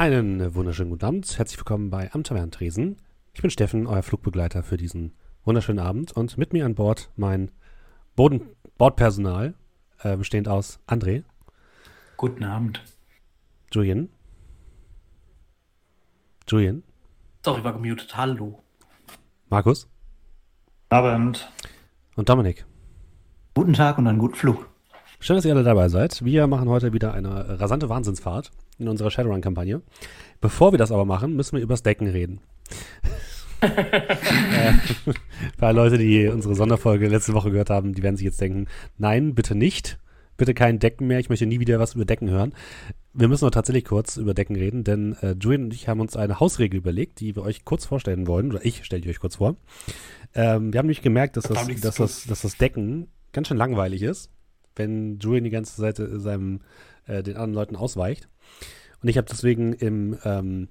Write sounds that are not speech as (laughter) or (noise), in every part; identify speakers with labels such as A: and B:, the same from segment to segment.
A: Einen wunderschönen guten Abend. Herzlich willkommen bei Am Tresen. Ich bin Steffen, euer Flugbegleiter für diesen wunderschönen Abend. Und mit mir an Bord mein Boden Bordpersonal, äh, bestehend aus André.
B: Guten Abend.
A: Julian. Julian.
B: Sorry, war gemutet. Hallo.
A: Markus.
C: Abend.
A: Und Dominik.
D: Guten Tag und einen guten Flug.
A: Schön, dass ihr alle dabei seid. Wir machen heute wieder eine rasante Wahnsinnsfahrt in unserer Shadowrun-Kampagne. Bevor wir das aber machen, müssen wir übers Decken reden. (laughs) äh, für alle Leute, die unsere Sonderfolge letzte Woche gehört haben, die werden sich jetzt denken, nein, bitte nicht. Bitte kein Decken mehr. Ich möchte nie wieder was über Decken hören. Wir müssen noch tatsächlich kurz über Decken reden, denn äh, Julian und ich haben uns eine Hausregel überlegt, die wir euch kurz vorstellen wollen. Oder ich stelle die euch kurz vor. Ähm, wir haben nämlich gemerkt, dass das, dass, das, dass das Decken ganz schön langweilig ist, wenn Julian die ganze Zeit seinem, äh, den anderen Leuten ausweicht. Und ich habe deswegen im ähm,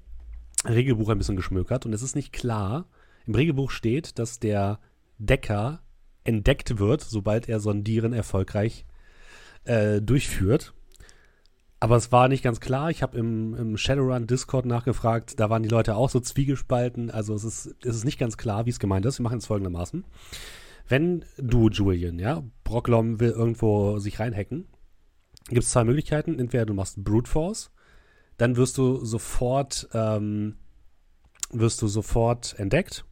A: Regelbuch ein bisschen geschmökert und es ist nicht klar. Im Regelbuch steht, dass der Decker entdeckt wird, sobald er Sondieren erfolgreich äh, durchführt. Aber es war nicht ganz klar. Ich habe im, im Shadowrun Discord nachgefragt. Da waren die Leute auch so zwiegespalten. Also es ist, es ist nicht ganz klar, wie es gemeint ist. Wir machen es folgendermaßen. Wenn du, Julian, ja, Brocklom will irgendwo sich reinhacken, gibt es zwei Möglichkeiten. Entweder du machst Brute Force dann wirst du sofort, ähm, wirst du sofort entdeckt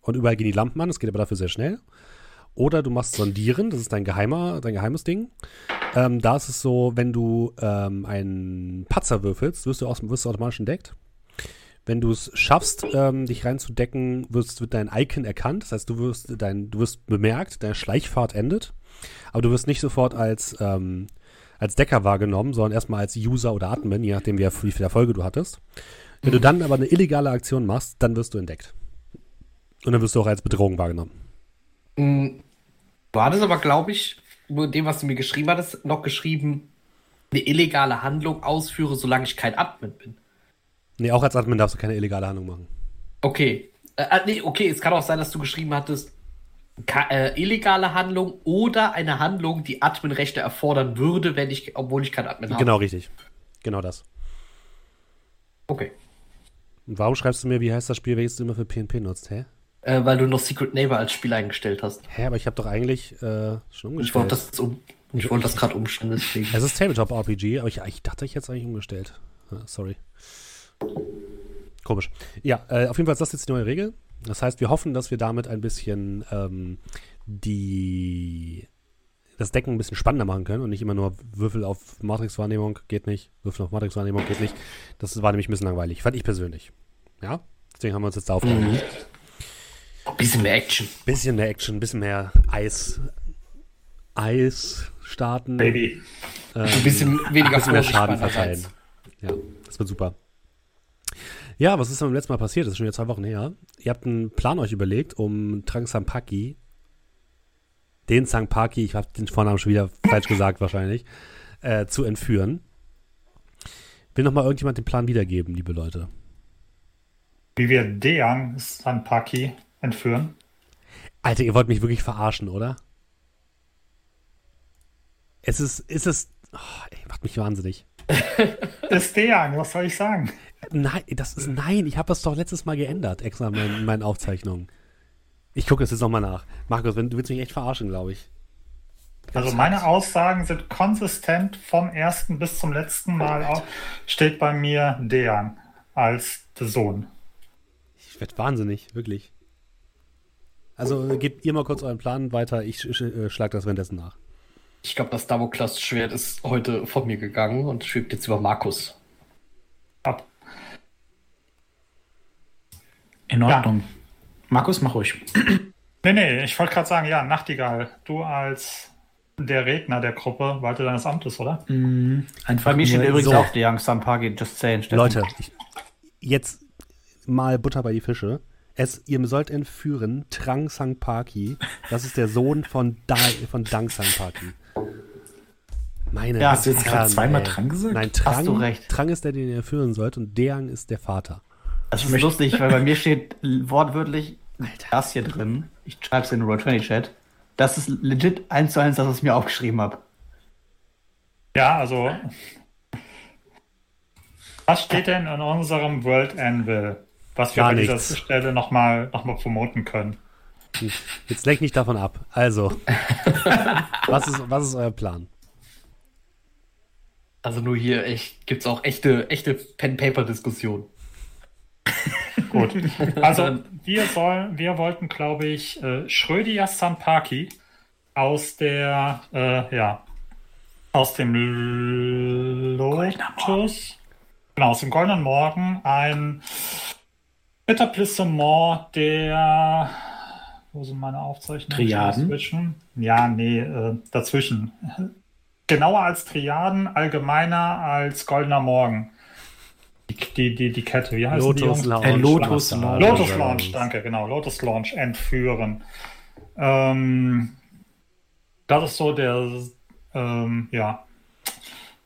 A: und überall gehen die Lampen an, das geht aber dafür sehr schnell. Oder du machst Sondieren, das ist dein geheimer, dein geheimes Ding. Ähm, da ist es so, wenn du ähm, einen Patzer würfelst, wirst du, aus, wirst du automatisch entdeckt. Wenn du es schaffst, ähm, dich reinzudecken, wirst, wird dein Icon erkannt. Das heißt, du wirst, dein, du wirst bemerkt, deine Schleichfahrt endet. Aber du wirst nicht sofort als ähm, als Decker wahrgenommen, sondern erstmal als User oder Admin, je nachdem, wie, wie viel Erfolge du hattest. Wenn du dann aber eine illegale Aktion machst, dann wirst du entdeckt. Und dann wirst du auch als Bedrohung wahrgenommen.
B: War das aber, glaube ich, nur dem, was du mir geschrieben hattest, noch geschrieben, eine illegale Handlung ausführe, solange ich kein Admin bin.
A: Nee, auch als Admin darfst du keine illegale Handlung machen.
B: Okay. Äh, äh nee, okay, es kann auch sein, dass du geschrieben hattest, äh, illegale Handlung oder eine Handlung, die Adminrechte erfordern würde, wenn ich, obwohl ich kein Admin
A: habe. Genau, richtig. Genau das.
B: Okay.
A: Und warum schreibst du mir, wie heißt das Spiel, welches du immer für PNP nutzt, hä?
B: Äh, weil du noch Secret Neighbor als Spiel eingestellt hast.
A: Hä, aber ich habe doch eigentlich äh, schon umgestellt.
B: Ich wollte das, um, ich wollte das gerade umstellen, deswegen.
A: Es ist Tabletop RPG, aber ich, ich dachte, ich hätte es eigentlich umgestellt. Ah, sorry. Komisch. Ja, äh, auf jeden Fall ist das jetzt die neue Regel. Das heißt, wir hoffen, dass wir damit ein bisschen ähm, die das Decken ein bisschen spannender machen können und nicht immer nur Würfel auf Matrix-Wahrnehmung geht nicht, Würfel auf Matrix-Wahrnehmung geht nicht. Das war nämlich ein bisschen langweilig, fand ich persönlich. Ja, deswegen haben wir uns jetzt da aufgehoben. Mhm.
B: Bisschen mehr Action.
A: Bisschen mehr Action, bisschen mehr Eis. Eis starten.
B: Baby. Ähm, ein bisschen weniger ein
A: bisschen mehr Schaden verteilen. Ja, das wird super. Ja, was ist denn beim letzten Mal passiert? Das ist schon wieder zwei Wochen her. Ihr habt einen Plan euch überlegt, um Trank Sampaki, den Sampaki, ich habe den Vornamen schon wieder falsch gesagt wahrscheinlich, äh, zu entführen. Will nochmal irgendjemand den Plan wiedergeben, liebe Leute?
C: Wie wir Deang Sampaki entführen?
A: Alter, ihr wollt mich wirklich verarschen, oder? Es ist, ist es, oh, ey, macht mich wahnsinnig. (laughs)
C: ist Deang, was soll ich sagen?
A: Nein, das ist nein, ich habe das doch letztes Mal geändert, extra in meinen, meinen Aufzeichnungen. Ich gucke es jetzt nochmal nach. Markus, du willst mich echt verarschen, glaube ich.
C: Also meine Aussagen sind konsistent vom ersten bis zum letzten Mal. Auf, steht bei mir Dejan als der Sohn.
A: Ich werde wahnsinnig, wirklich. Also gebt ihr mal kurz euren Plan weiter, ich sch äh, schlage das währenddessen nach.
B: Ich glaube, das Damoklas-Schwert ist heute von mir gegangen und schwebt jetzt über Markus.
C: Ab.
D: In Ordnung. Ja. Markus, mach ruhig.
C: Nee, nee, ich wollte gerade sagen, ja, Nachtigall, du als der Redner der Gruppe, Walte deines Amtes, oder?
D: Mhm. Bei mir steht übrigens so. auch die Young Sampagi, just saying.
A: Steffen. Leute, ich, jetzt mal Butter bei die Fische. Es, ihr sollt entführen Trang Sangpaki. Das ist der Sohn von, da, von Dang Sangpaki.
D: Meine ja, hast du jetzt gerade zweimal Trang gesagt?
A: Nein, Trang, hast du recht. Trang ist der, den ihr führen sollt und Deang ist der Vater.
D: Das ist lustig, weil bei mir steht wortwörtlich Alter. das hier drin. Ich schreibe es in den Roll20-Chat. Das ist legit eins zu eins, das ich mir aufgeschrieben habe.
C: Ja, also. Was steht denn in unserem World Anvil, was wir
A: Gar
C: an dieser
A: nichts.
C: Stelle nochmal noch mal promoten können?
A: Jetzt lenk nicht davon ab. Also, (laughs) was ist, was ist euer Plan?
B: Also nur hier echt, gibt's auch echte, echte Pen-Paper-Diskussionen. (laughs)
C: Gut. Also wir sollen, wir wollten, glaube ich, äh, Schrödinger Sampaki aus der, äh, ja, aus dem Lotus, genau, aus dem Goldenen Morgen ein Etablissement der, wo sind meine Aufzeichnungen?
D: Triaden?
C: Dazwischen? Ja, nee, äh, dazwischen. (laughs) Genauer als Triaden, allgemeiner als Goldener Morgen. Die, die, die, die Kette, wie heißt die?
A: Lotus
C: Jungs?
A: Lounge.
D: Äh, Lotus. Lounge.
C: Lotus Launch, danke, genau. Lotus Launch entführen. Ähm, das ist so der, ähm, ja,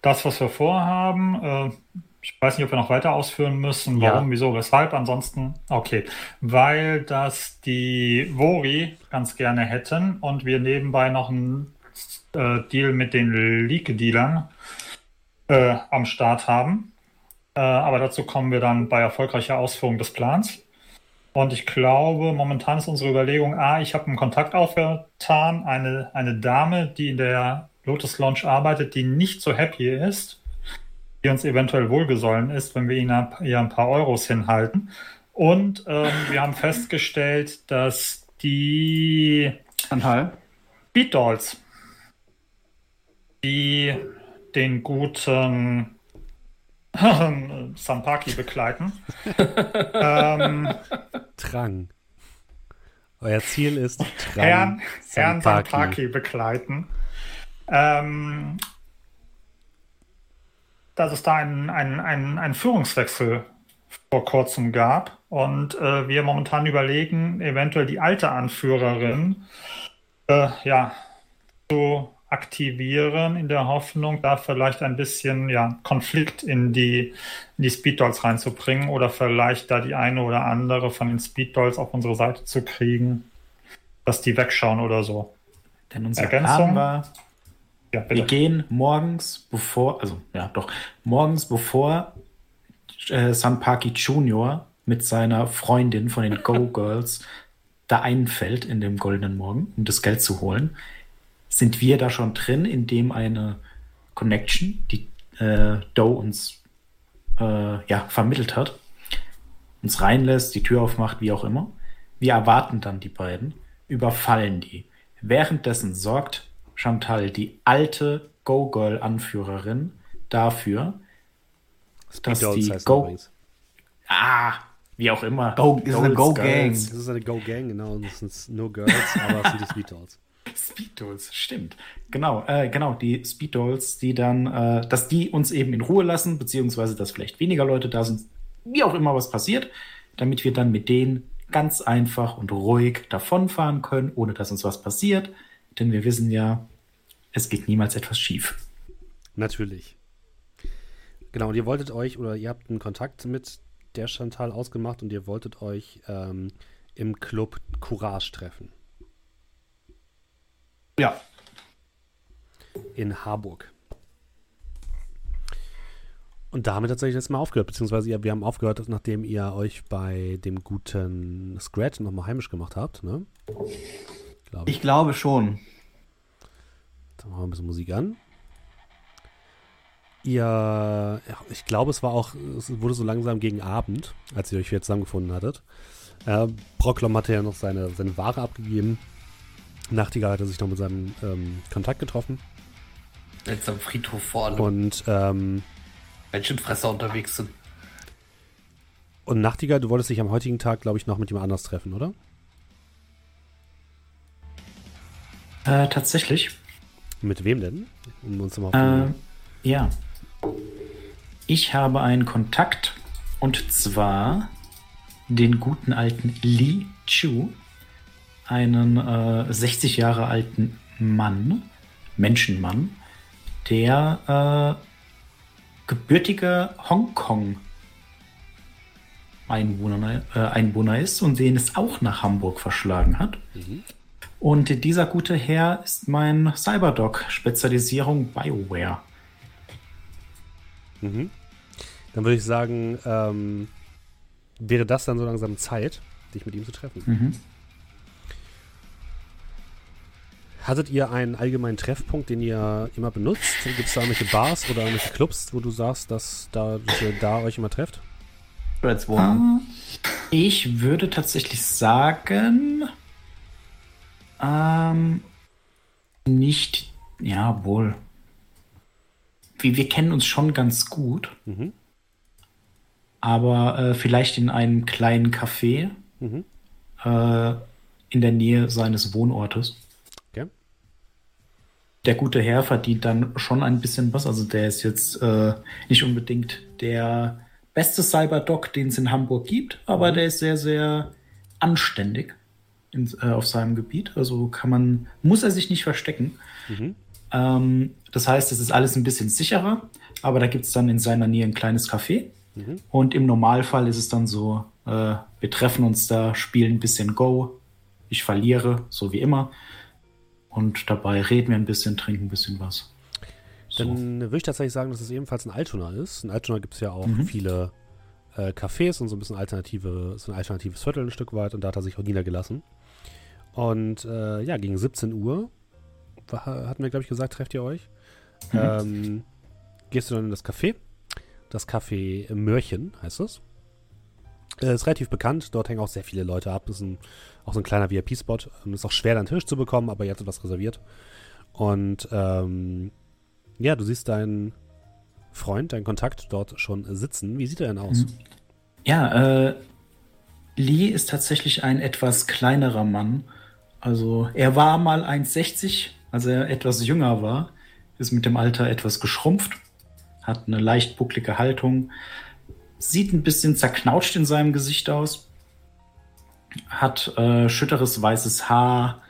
C: das, was wir vorhaben. Äh, ich weiß nicht, ob wir noch weiter ausführen müssen.
A: Ja.
C: Warum, wieso, weshalb? Ansonsten, okay. Weil das die Vori ganz gerne hätten und wir nebenbei noch einen äh, Deal mit den Leak-Dealern äh, am Start haben. Äh, aber dazu kommen wir dann bei erfolgreicher Ausführung des Plans. Und ich glaube, momentan ist unsere Überlegung, ah, ich habe einen Kontakt aufgetan, eine, eine Dame, die in der Lotus Launch arbeitet, die nicht so happy ist, die uns eventuell wohlgesollen ist, wenn wir ihnen ihr ein paar Euros hinhalten. Und ähm, wir haben festgestellt, dass die
D: Anhall.
C: Beat Dolls, die den guten (laughs) Sampaki begleiten, (laughs) ähm,
A: Drang. Euer Ziel ist Drang.
C: Herrn, Herrn
A: Sampaki.
C: Sampaki begleiten. Ähm, dass es da einen, einen, einen, einen Führungswechsel vor kurzem gab und äh, wir momentan überlegen, eventuell die alte Anführerin äh, ja, zu aktivieren, in der Hoffnung, da vielleicht ein bisschen ja, Konflikt in die, in die Speed Dolls reinzubringen oder vielleicht da die eine oder andere von den Speed Dolls auf unsere Seite zu kriegen, dass die wegschauen oder so.
D: Denn unser
C: Ergänzung?
D: Plan war,
C: Ja,
D: wir gehen morgens bevor, also ja doch, morgens bevor äh, Sanpaki Junior mit seiner Freundin von den Go Girls da einfällt in dem goldenen Morgen, um das Geld zu holen, sind wir da schon drin, indem eine Connection, die äh, Doe uns äh, ja, vermittelt hat, uns reinlässt, die Tür aufmacht, wie auch immer. Wir erwarten dann die beiden, überfallen die. Währenddessen sorgt Chantal, die alte Go-Girl-Anführerin, dafür, dass
A: Dolls
D: die
A: heißt
D: Go...
A: übrigens.
D: Ah, wie auch immer.
E: Go- ist eine Go-Gang.
A: Das ist eine Go-Gang, genau. Das sind nur Girls, aber es sind die Sweet Dolls.
D: Speed Dolls, stimmt. Genau, äh, genau, die Speed Dolls, die dann, äh, dass die uns eben in Ruhe lassen, beziehungsweise dass vielleicht weniger Leute da sind, wie auch immer was passiert, damit wir dann mit denen ganz einfach und ruhig davonfahren können, ohne dass uns was passiert. Denn wir wissen ja, es geht niemals etwas schief.
A: Natürlich. Genau, und ihr wolltet euch, oder ihr habt einen Kontakt mit der Chantal ausgemacht und ihr wolltet euch ähm, im Club Courage treffen.
D: Ja.
A: in Harburg. Und damit tatsächlich jetzt mal aufgehört, beziehungsweise ihr, wir haben aufgehört, nachdem ihr euch bei dem guten Scratch nochmal heimisch gemacht habt, ne? Glaube ich.
E: Ich glaube schon.
A: Dann machen wir ein bisschen Musik an. Ihr, ja, ich glaube, es war auch, es wurde so langsam gegen Abend, als ihr euch wieder zusammengefunden hattet. Äh, Brocklom hatte ja noch seine, seine Ware abgegeben. Nachtigall hatte sich noch mit seinem ähm, Kontakt getroffen.
B: Jetzt am Friedhof vor allem
A: Und ähm,
B: Menschenfresser unterwegs sind.
A: Und Nachtigall, du wolltest dich am heutigen Tag, glaube ich, noch mit jemand anders treffen, oder?
D: Äh, tatsächlich.
A: Mit wem denn? Um uns mal auf
D: Äh, ja. Ich habe einen Kontakt und zwar den guten alten Li Chu, einen äh, 60 Jahre alten Mann, Menschenmann, der äh, gebürtiger Hongkong Einwohner, äh, Einwohner ist und den es auch nach Hamburg verschlagen hat. Und dieser gute Herr ist mein Cyberdoc, Spezialisierung BioWare.
A: Mhm. Dann würde ich sagen, ähm, wäre das dann so langsam Zeit, dich mit ihm zu treffen.
D: Mhm.
A: Hattet ihr einen allgemeinen Treffpunkt, den ihr immer benutzt? Gibt es da irgendwelche Bars oder irgendwelche Clubs, wo du sagst, dass, da, dass ihr da euch immer trefft?
B: Breds Wohnung.
D: Ich würde tatsächlich sagen, ähm, nicht, ja, wohl. Wir, wir kennen uns schon ganz gut,
A: Mhm.
D: aber äh, vielleicht in einem kleinen Café
A: Mhm.
D: äh, in der Nähe seines Wohnortes. Der gute Herr verdient dann schon ein bisschen was. Also der ist jetzt äh, nicht unbedingt der beste Cyberdoc, den es in Hamburg gibt, aber der ist sehr, sehr anständig in, äh, auf seinem Gebiet. Also kann man, muss er sich nicht verstecken.
A: Mhm.
D: Ähm, das heißt, es ist alles ein bisschen sicherer, aber da gibt es dann in seiner Nähe ein kleines Café.
A: Mhm.
D: Und im Normalfall ist es dann so, äh, wir treffen uns da, spielen ein bisschen Go, ich verliere, so wie immer. Und dabei reden wir ein bisschen, trinken ein bisschen was. So.
A: Dann würde ich tatsächlich sagen, dass es ebenfalls ein Altona ist. In Altona gibt es ja auch
D: Mhm.
A: viele äh, Cafés und so ein bisschen alternative, so ein alternatives Viertel ein Stück weit und da hat er sich auch niedergelassen. Und äh, ja, gegen 17 Uhr hatten wir, glaube ich, gesagt, trefft ihr euch.
D: Mhm.
A: Ähm, gehst du dann in das Café. Das Café Mörchen heißt es. Äh, ist relativ bekannt. Dort hängen auch sehr viele Leute ab. Ist ein, auch so ein kleiner VIP-Spot. Ähm, Ist auch schwer, einen Tisch zu bekommen, aber ihr hattet was reserviert. Und ähm, ja, du siehst deinen Freund, deinen Kontakt dort schon sitzen. Wie sieht er denn aus?
D: Mhm. Ja, äh, Lee ist tatsächlich ein etwas kleinerer Mann. Also er war mal 1,60, als er etwas jünger war, ist mit dem Alter etwas geschrumpft, hat eine leicht bucklige Haltung, sieht ein bisschen zerknautscht in seinem Gesicht aus, hat äh, schütteres weißes Haar,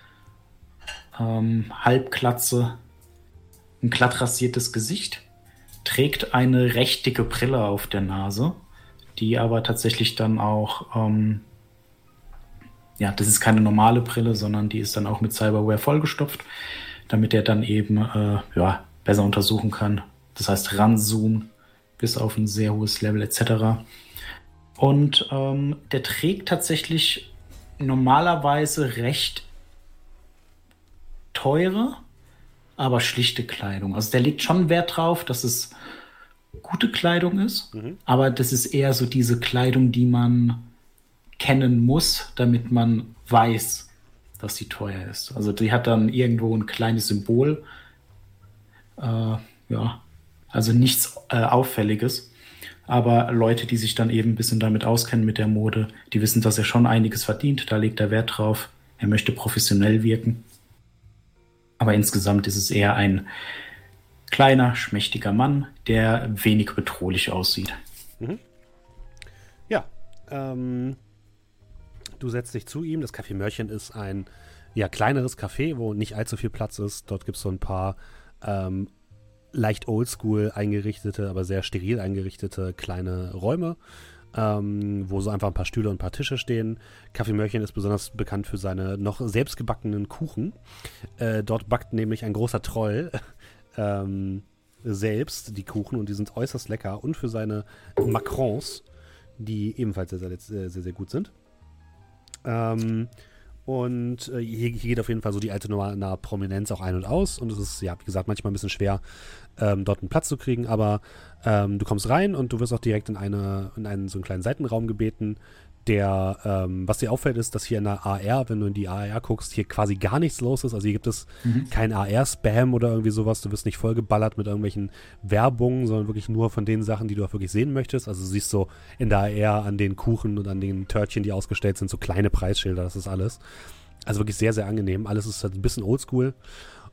D: ähm, Halbklatze, ein glatt rasiertes Gesicht, trägt eine recht dicke Brille auf der Nase, die aber tatsächlich dann auch, ähm, ja, das ist keine normale Brille, sondern die ist dann auch mit Cyberware vollgestopft, damit er dann eben äh, ja, besser untersuchen kann. Das heißt, ranzoomen bis auf ein sehr hohes Level etc. Und ähm, der trägt tatsächlich normalerweise recht teure, aber schlichte Kleidung. Also der legt schon Wert drauf, dass es gute Kleidung ist,
A: Mhm.
D: aber das ist eher so diese Kleidung, die man kennen muss, damit man weiß, dass sie teuer ist. Also die hat dann irgendwo ein kleines Symbol. Äh, ja, also nichts äh, Auffälliges. Aber Leute, die sich dann eben ein bisschen damit auskennen mit der Mode, die wissen, dass er schon einiges verdient. Da legt er Wert drauf. Er möchte professionell wirken. Aber insgesamt ist es eher ein kleiner, schmächtiger Mann, der wenig bedrohlich aussieht.
A: Ja, ähm, du setzt dich zu ihm. Das Café Mörchen ist ein ja, kleineres Café, wo nicht allzu viel Platz ist. Dort gibt es so ein paar ähm, leicht oldschool eingerichtete, aber sehr steril eingerichtete kleine Räume, ähm, wo so einfach ein paar Stühle und ein paar Tische stehen. Café Mörchen ist besonders bekannt für seine noch selbstgebackenen Kuchen. Äh, dort backt nämlich ein großer Troll (laughs) ähm, selbst die Kuchen und die sind äußerst lecker und für seine Macrons, die ebenfalls sehr, sehr, sehr, sehr gut sind. Ähm, und äh, hier, hier geht auf jeden Fall so die alte nahe Prominenz auch ein und aus. Und es ist, ja, wie gesagt, manchmal ein bisschen schwer, ähm, dort einen Platz zu kriegen. Aber ähm, du kommst rein und du wirst auch direkt in, eine, in einen so einen kleinen Seitenraum gebeten, der, ähm, was dir auffällt, ist, dass hier in der AR, wenn du in die AR guckst, hier quasi gar nichts los ist. Also hier gibt es kein AR-Spam oder irgendwie sowas. Du wirst nicht vollgeballert mit irgendwelchen Werbungen, sondern wirklich nur von den Sachen, die du auch wirklich sehen möchtest. Also du siehst so in der AR an den Kuchen und an den Törtchen, die ausgestellt sind, so kleine Preisschilder, das ist alles. Also wirklich sehr, sehr angenehm. Alles ist halt ein bisschen oldschool.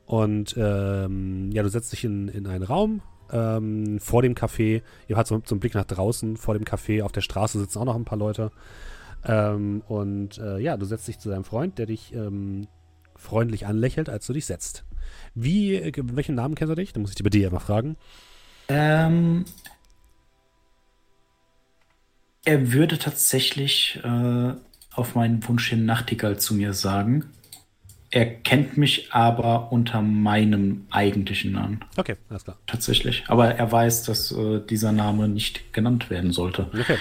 A: Und ähm, ja, du setzt dich in, in einen Raum ähm, vor dem Café. Ihr habt so, so einen Blick nach draußen. Vor dem Café auf der Straße sitzen auch noch ein paar Leute. Ähm, und äh, ja, du setzt dich zu deinem Freund, der dich ähm, freundlich anlächelt, als du dich setzt. Wie, äh, welchen Namen kennst du dich? Da muss ich dich bei dir mal fragen.
D: Ähm, er würde tatsächlich äh, auf meinen Wunsch hin Nachtigall zu mir sagen. Er kennt mich aber unter meinem eigentlichen Namen.
A: Okay, alles klar.
D: Tatsächlich. Aber er weiß, dass äh, dieser Name nicht genannt werden sollte.
A: Okay.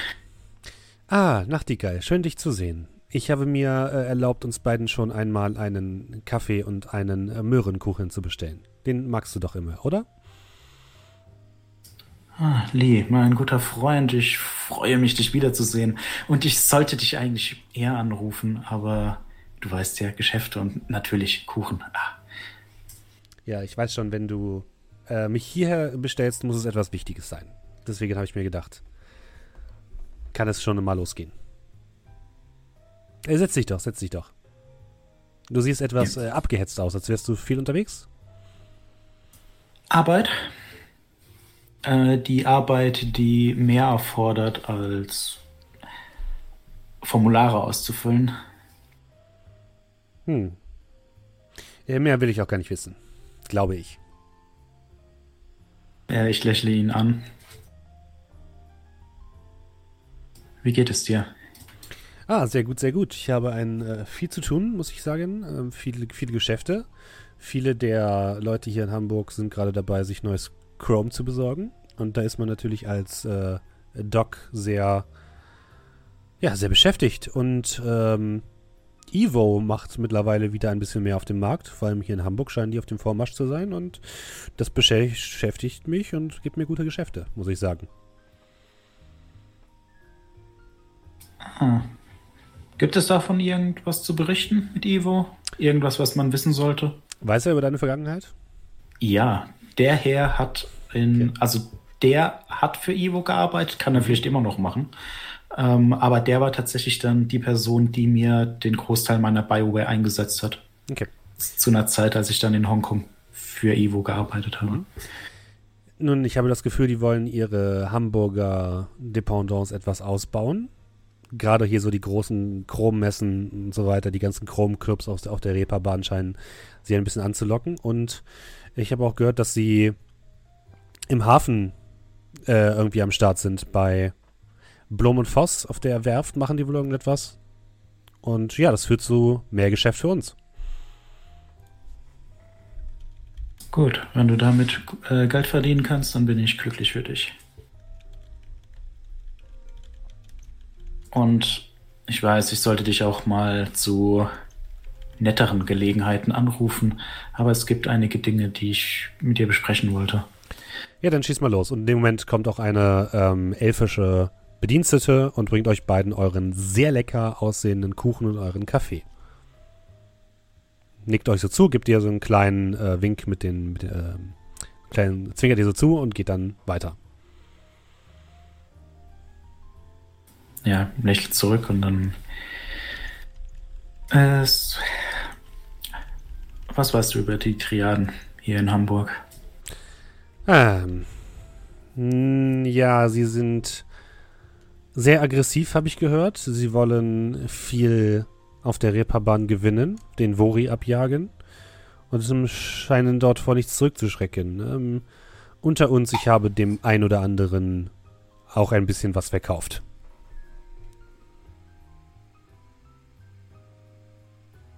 A: Ah, Nachtigall, schön dich zu sehen. Ich habe mir äh, erlaubt, uns beiden schon einmal einen Kaffee und einen äh, Möhrenkuchen zu bestellen. Den magst du doch immer, oder?
D: Ah, Lee, mein guter Freund, ich freue mich, dich wiederzusehen. Und ich sollte dich eigentlich eher anrufen, aber du weißt ja, Geschäfte und natürlich Kuchen. Ah.
A: Ja, ich weiß schon, wenn du äh, mich hierher bestellst, muss es etwas Wichtiges sein. Deswegen habe ich mir gedacht, kann es schon mal losgehen. Äh, setz dich doch, setz dich doch. Du siehst etwas äh, abgehetzt aus, als wärst du viel unterwegs.
D: Arbeit? Äh, die Arbeit, die mehr erfordert, als Formulare auszufüllen.
A: Hm. Äh, mehr will ich auch gar nicht wissen. Glaube ich.
D: Äh, ich lächle ihn an. Wie geht es dir?
A: Ah, sehr gut, sehr gut. Ich habe ein äh, viel zu tun, muss ich sagen. Ähm, viele, viele Geschäfte. Viele der Leute hier in Hamburg sind gerade dabei, sich neues Chrome zu besorgen. Und da ist man natürlich als äh, Doc sehr, ja, sehr beschäftigt. Und ähm, Evo macht mittlerweile wieder ein bisschen mehr auf dem Markt. Vor allem hier in Hamburg scheinen die auf dem Vormarsch zu sein. Und das beschäftigt mich und gibt mir gute Geschäfte, muss ich sagen.
D: Ah. Gibt es davon irgendwas zu berichten mit Ivo? Irgendwas, was man wissen sollte?
A: Weiß er über deine Vergangenheit?
D: Ja, der Herr hat in, okay. also der hat für Ivo gearbeitet, kann er vielleicht immer noch machen. Ähm, aber der war tatsächlich dann die Person, die mir den Großteil meiner Bioware eingesetzt hat.
A: Okay.
D: Zu einer Zeit, als ich dann in Hongkong für Ivo gearbeitet habe. Mhm.
A: Nun, ich habe das Gefühl, die wollen ihre Hamburger Dependance etwas ausbauen gerade hier so die großen Chrome-Messen und so weiter, die ganzen Chrome-Clubs auf, auf, der Reeperbahn scheinen sie ein bisschen anzulocken. Und ich habe auch gehört, dass sie im Hafen äh, irgendwie am Start sind. Bei Blom und Voss auf der Werft machen die wohl irgendetwas. Und ja, das führt zu mehr Geschäft für uns.
D: Gut, wenn du damit äh, Geld verdienen kannst, dann bin ich glücklich für dich. Und ich weiß, ich sollte dich auch mal zu netteren Gelegenheiten anrufen, aber es gibt einige Dinge, die ich mit dir besprechen wollte.
A: Ja, dann schieß mal los. Und in dem Moment kommt auch eine ähm, elfische Bedienstete und bringt euch beiden euren sehr lecker aussehenden Kuchen und euren Kaffee. Nickt euch so zu, gibt ihr so einen kleinen äh, Wink mit den, mit, äh, kleinen, zwinkert ihr so zu und geht dann weiter.
D: ja, lächelt zurück und dann. Äh, was weißt du über die Triaden hier in Hamburg?
A: Ähm, ja, sie sind sehr aggressiv, habe ich gehört. Sie wollen viel auf der Reeperbahn gewinnen, den Vori abjagen und scheinen dort vor nichts zurückzuschrecken. Ähm, unter uns, ich habe dem ein oder anderen auch ein bisschen was verkauft.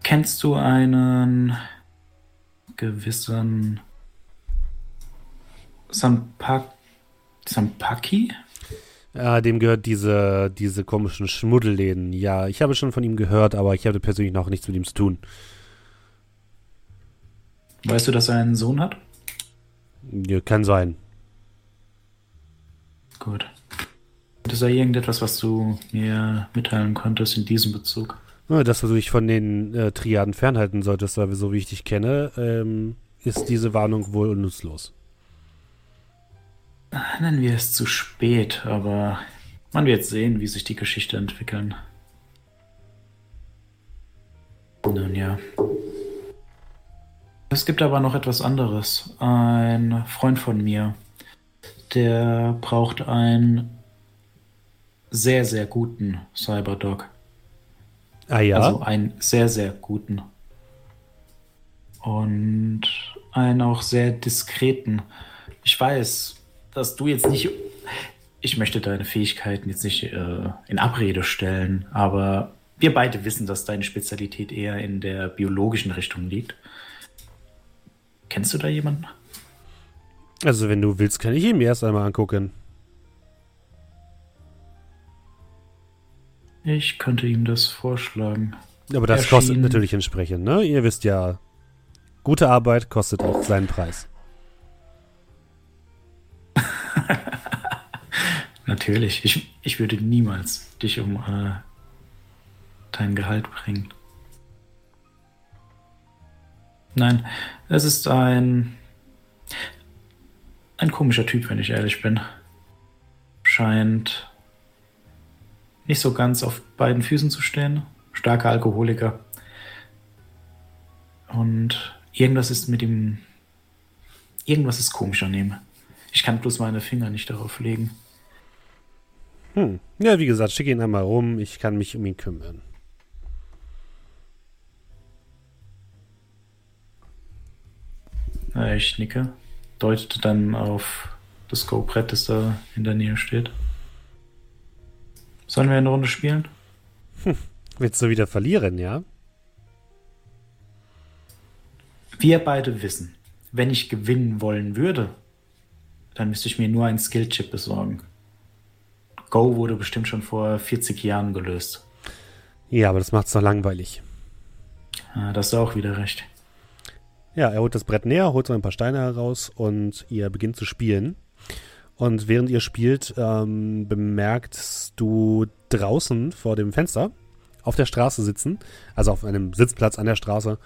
D: Kennst du einen gewissen Sampak Sampaki?
A: Ja, dem gehört diese, diese komischen Schmuddelläden. Ja, ich habe schon von ihm gehört, aber ich hatte persönlich noch nichts mit ihm zu tun.
D: Weißt du, dass er einen Sohn hat?
A: Ja, kann sein.
D: Gut. Ist da irgendetwas, was du mir mitteilen könntest in diesem Bezug?
A: dass du dich von den äh, Triaden fernhalten solltest, weil wir so wie ich dich kenne, ähm, ist diese Warnung wohl nutzlos.
D: Nennen wir es zu spät, aber man wird sehen, wie sich die Geschichte entwickeln. Nun ja. Es gibt aber noch etwas anderes. Ein Freund von mir, der braucht einen sehr, sehr guten Cyberdog.
A: Ah ja.
D: Also einen sehr, sehr guten. Und einen auch sehr diskreten. Ich weiß, dass du jetzt nicht. Ich möchte deine Fähigkeiten jetzt nicht äh, in Abrede stellen, aber wir beide wissen, dass deine Spezialität eher in der biologischen Richtung liegt. Kennst du da jemanden?
A: Also, wenn du willst, kann ich ihn mir erst einmal angucken.
D: Ich könnte ihm das vorschlagen.
A: Aber das
D: Erschien-
A: kostet natürlich entsprechend, ne? Ihr wisst ja, gute Arbeit kostet auch seinen Preis. (laughs)
D: Natürlich. Ich, ich würde niemals dich um äh, dein Gehalt bringen. Nein, es ist ein. ein komischer Typ, wenn ich ehrlich bin. Scheint nicht so ganz auf beiden Füßen zu stehen. Starker Alkoholiker. Und irgendwas ist mit ihm. Irgendwas ist komisch an ihm. Ich kann bloß meine Finger nicht darauf legen.
A: Hm. Ja, wie gesagt, schick ihn einmal rum. Ich kann mich um ihn kümmern.
D: Ja, ich nicke. Deutet dann auf das Go-Brett, das da in der Nähe steht. Sollen wir eine Runde spielen?
A: Willst du wieder verlieren, ja?
D: Wir beide wissen, wenn ich gewinnen wollen würde, dann müsste ich mir nur einen Skill-Chip besorgen. Go wurde bestimmt schon vor 40 Jahren gelöst.
A: Ja, aber das macht's doch langweilig.
D: Ah, da hast du auch wieder recht.
A: Ja, er holt das Brett näher, holt so ein paar Steine heraus und ihr beginnt zu spielen. Und während ihr spielt, ähm, bemerkst du draußen vor dem Fenster auf der Straße sitzen, also auf einem Sitzplatz an der Straße,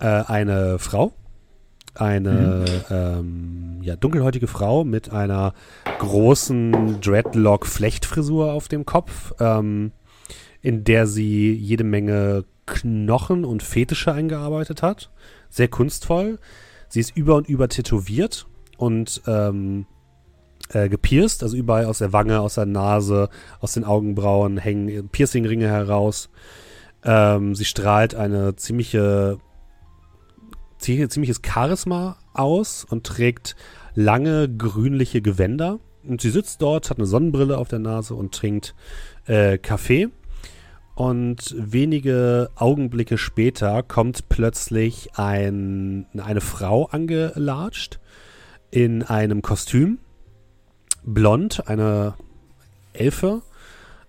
A: äh, eine Frau. Eine ähm, ja, dunkelhäutige Frau mit einer großen Dreadlock-Flechtfrisur auf dem Kopf, ähm, in der sie jede Menge Knochen und Fetische eingearbeitet hat sehr kunstvoll. Sie ist über und über tätowiert und ähm, äh, gepierst, also überall aus der Wange, aus der Nase, aus den Augenbrauen hängen Piercingringe heraus. Ähm, sie strahlt eine ziemliche, zie- ziemliches Charisma aus und trägt lange grünliche Gewänder. Und sie sitzt dort, hat eine Sonnenbrille auf der Nase und trinkt äh, Kaffee. Und wenige Augenblicke später kommt plötzlich ein, eine Frau angelatscht in einem Kostüm, blond, eine Elfe.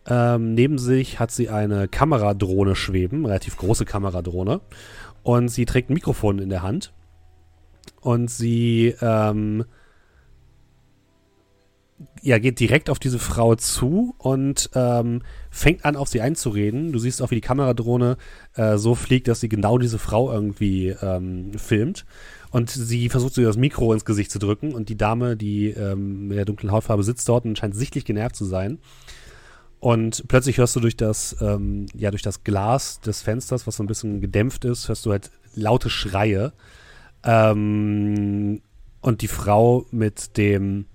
A: Ähm, neben sich hat sie eine Kameradrohne schweben, relativ große Kameradrohne. Und sie trägt ein Mikrofon in der Hand. Und sie ähm, ja, geht direkt auf diese Frau zu und ähm, fängt an, auf sie einzureden. Du siehst auch, wie die Kameradrohne äh, so fliegt, dass sie genau diese Frau irgendwie ähm, filmt. Und sie versucht, ihr das Mikro ins Gesicht zu drücken. Und die Dame, die ähm, mit der dunklen Hautfarbe sitzt dort und scheint sichtlich genervt zu sein. Und plötzlich hörst du durch das, ähm, ja, durch das Glas des Fensters, was so ein bisschen gedämpft ist, hörst du halt laute Schreie. Ähm, und die Frau mit dem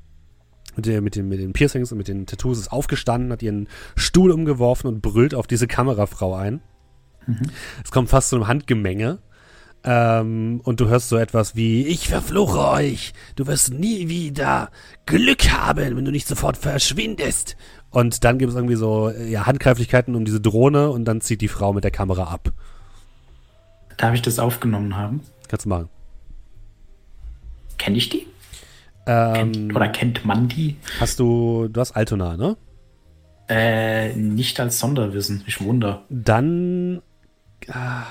A: mit, der, mit, den, mit den Piercings und mit den Tattoos ist aufgestanden, hat ihren Stuhl umgeworfen und brüllt auf diese Kamerafrau ein. Es kommt fast zu einem Handgemenge. Ähm, und du hörst so etwas wie, ich verfluche euch, du wirst nie wieder Glück haben, wenn du nicht sofort verschwindest. Und dann gibt es irgendwie so äh, ja, Handgreiflichkeiten um diese Drohne und dann zieht die Frau mit der Kamera ab.
D: Darf ich das aufgenommen haben?
A: Kannst du machen.
D: Kenne ich die?
A: Ähm,
D: Kennt, oder kennt man die?
A: hast du, du hast Altona, ne?
D: Äh, nicht als Sonderwissen. Ich wundere.
A: Dann. Ah,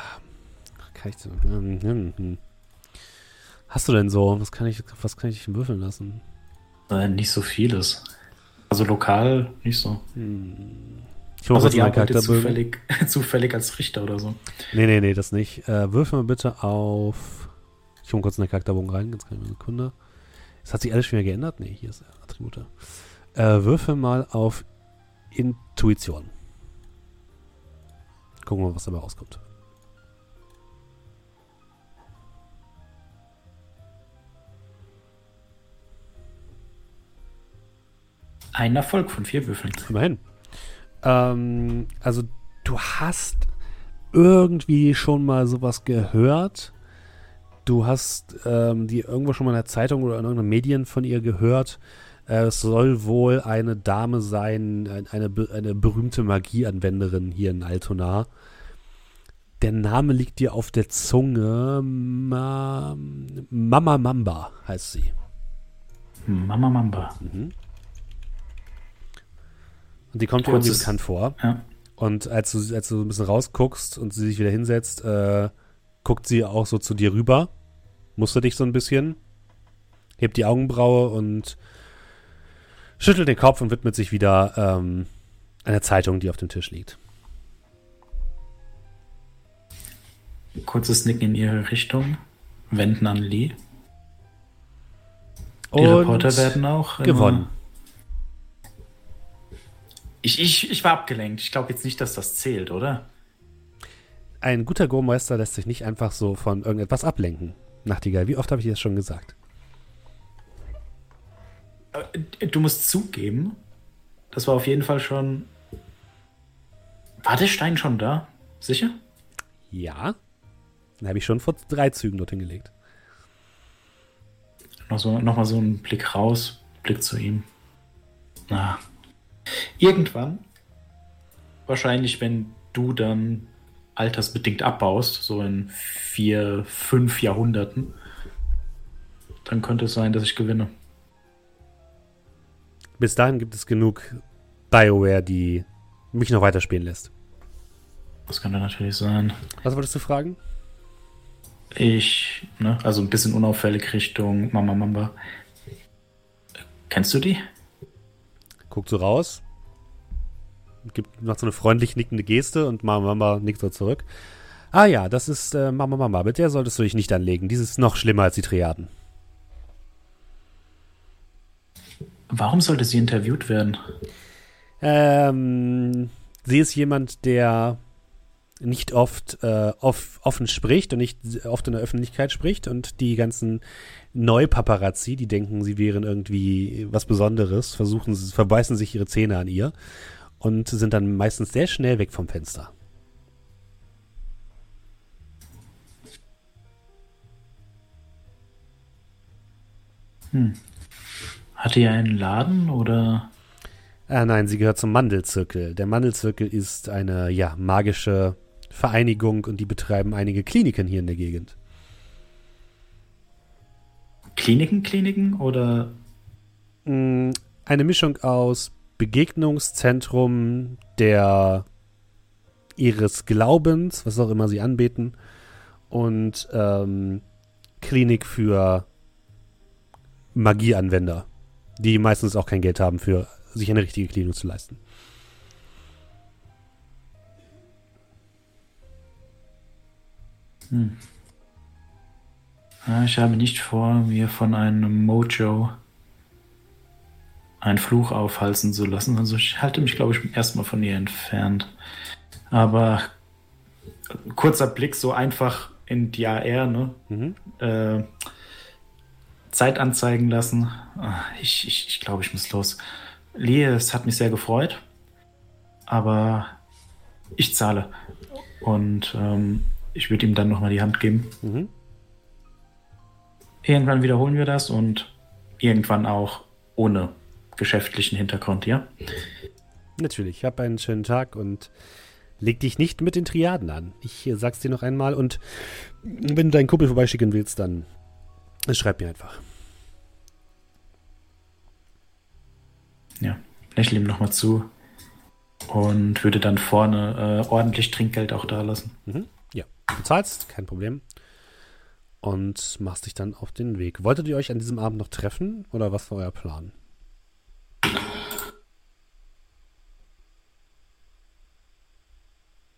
A: kann ich. so- hm, hm, hm. Hast du denn so? Was kann ich, was kann ich würfeln lassen?
D: Äh, nicht so vieles. Also lokal nicht so.
A: Ich hole
D: Also
A: kurz
D: die
A: meinen
D: arbeitet zufällig, (laughs) zufällig als Richter oder so.
A: Nee, nee, nee, das nicht. Äh, würfel mal bitte auf. Ich hole kurz in den Charakterbogen rein, ganz kleine Sekunde. Das hat sich alles schon wieder geändert? Nee, hier ist Attribute. Äh, würfel mal auf Intuition. Gucken wir mal, was dabei rauskommt.
D: Ein Erfolg von vier Würfeln.
A: Immerhin. Ähm, also du hast irgendwie schon mal sowas gehört. Du hast ähm, die irgendwo schon mal in der Zeitung oder in irgendeinen Medien von ihr gehört. Äh, es soll wohl eine Dame sein, ein- eine, eine berühmte Magieanwenderin hier in Altona. Der Name liegt dir auf der Zunge. Ma Mama Mamba heißt sie.
D: Mama Mamba.
A: Und die kommt dir irgendwie bekannt vor.
D: Ja.
A: Und als du, als du ein bisschen rausguckst und sie sich wieder hinsetzt, äh, guckt sie auch so zu dir rüber, mustert dich so ein bisschen, hebt die Augenbraue und schüttelt den Kopf und widmet sich wieder ähm, einer Zeitung, die auf dem Tisch liegt.
D: Kurzes Nicken in ihre Richtung. Wenden an Lee. Die
A: Und
D: Reporter werden auch
A: gewonnen.
D: Ich, ich, ich war abgelenkt. Ich glaube jetzt nicht, dass das zählt, oder?
A: Ein guter Go-Meister lässt sich nicht einfach so von irgendetwas ablenken. Nachtigall, wie oft habe ich dir das schon gesagt?
D: Äh, Du musst zugeben, das war auf jeden Fall schon. War der Stein schon da? Sicher?
A: Ja. Den habe ich schon vor drei Zügen dorthin gelegt.
D: Noch, so, noch mal so ein Blick raus, Blick zu ihm. Na. Irgendwann, wahrscheinlich, wenn du dann altersbedingt abbaust, so in vier, fünf Jahrhunderten, dann könnte es sein, dass ich gewinne.
A: Bis dahin gibt es genug BioWare, die mich noch weiterspielen lässt.
D: Das könnte natürlich sein.
A: Was wolltest du fragen?
D: Ich, ne, also ein bisschen unauffällig Richtung Mama Mamba. Kennst du die?
A: Guckt so raus. Gibt, macht so eine freundlich nickende Geste und Mama Mama nickt so zurück. Ah ja, das ist äh, Mama Mama. Mit der solltest du dich nicht anlegen. Die ist noch schlimmer als die Triaden.
D: Warum sollte sie interviewt werden?
A: Ähm, sie ist jemand, der nicht oft äh, off, offen spricht und nicht oft in der Öffentlichkeit spricht und die ganzen Neupaparazzi, die denken, sie wären irgendwie was Besonderes, versuchen, verbeißen sich ihre Zähne an ihr und sind dann meistens sehr schnell weg vom Fenster.
D: Hat die einen Laden oder?
A: Ah, nein, sie gehört zum Mandelzirkel. Der Mandelzirkel ist eine, ja, magische Vereinigung und die betreiben einige Kliniken hier in der Gegend.
D: Kliniken, Kliniken oder?
A: Mm, Eine Mischung aus Begegnungszentrum der ihres Glaubens, was auch immer sie anbeten, und ähm, Klinik für Magieanwender, die meistens auch kein Geld haben, für sich eine richtige Klinik zu leisten.
D: Ja, ich habe nicht vor, mir von einem Mojo einen Fluch aufhalsen zu lassen. Also ich halte mich, glaube ich, erstmal von ihr entfernt. Aber kurzer Blick so einfach in die AR, ne?
A: Mhm.
D: Äh, Zeit anzeigen lassen. Ah, Ich, ich, ich glaube, ich muss los. Lee, es hat mich sehr gefreut. Aber ich zahle. Und ähm, ich würde ihm dann nochmal die Hand geben.
A: Mhm.
D: Irgendwann wiederholen wir das und irgendwann auch ohne geschäftlichen Hintergrund, ja?
A: Natürlich, hab einen schönen Tag und leg dich nicht mit den Triaden an. Ich äh, sag's dir noch einmal und wenn du deinen Kumpel vorbeischicken willst, dann schreib mir einfach.
D: Ja. Lächle ihm nochmal zu und würde dann vorne äh, ordentlich Trinkgeld auch da lassen.
A: Mhm. Ja, du zahlst, kein Problem. Und machst dich dann auf den Weg. Wolltet ihr euch an diesem Abend noch treffen oder was war euer Plan?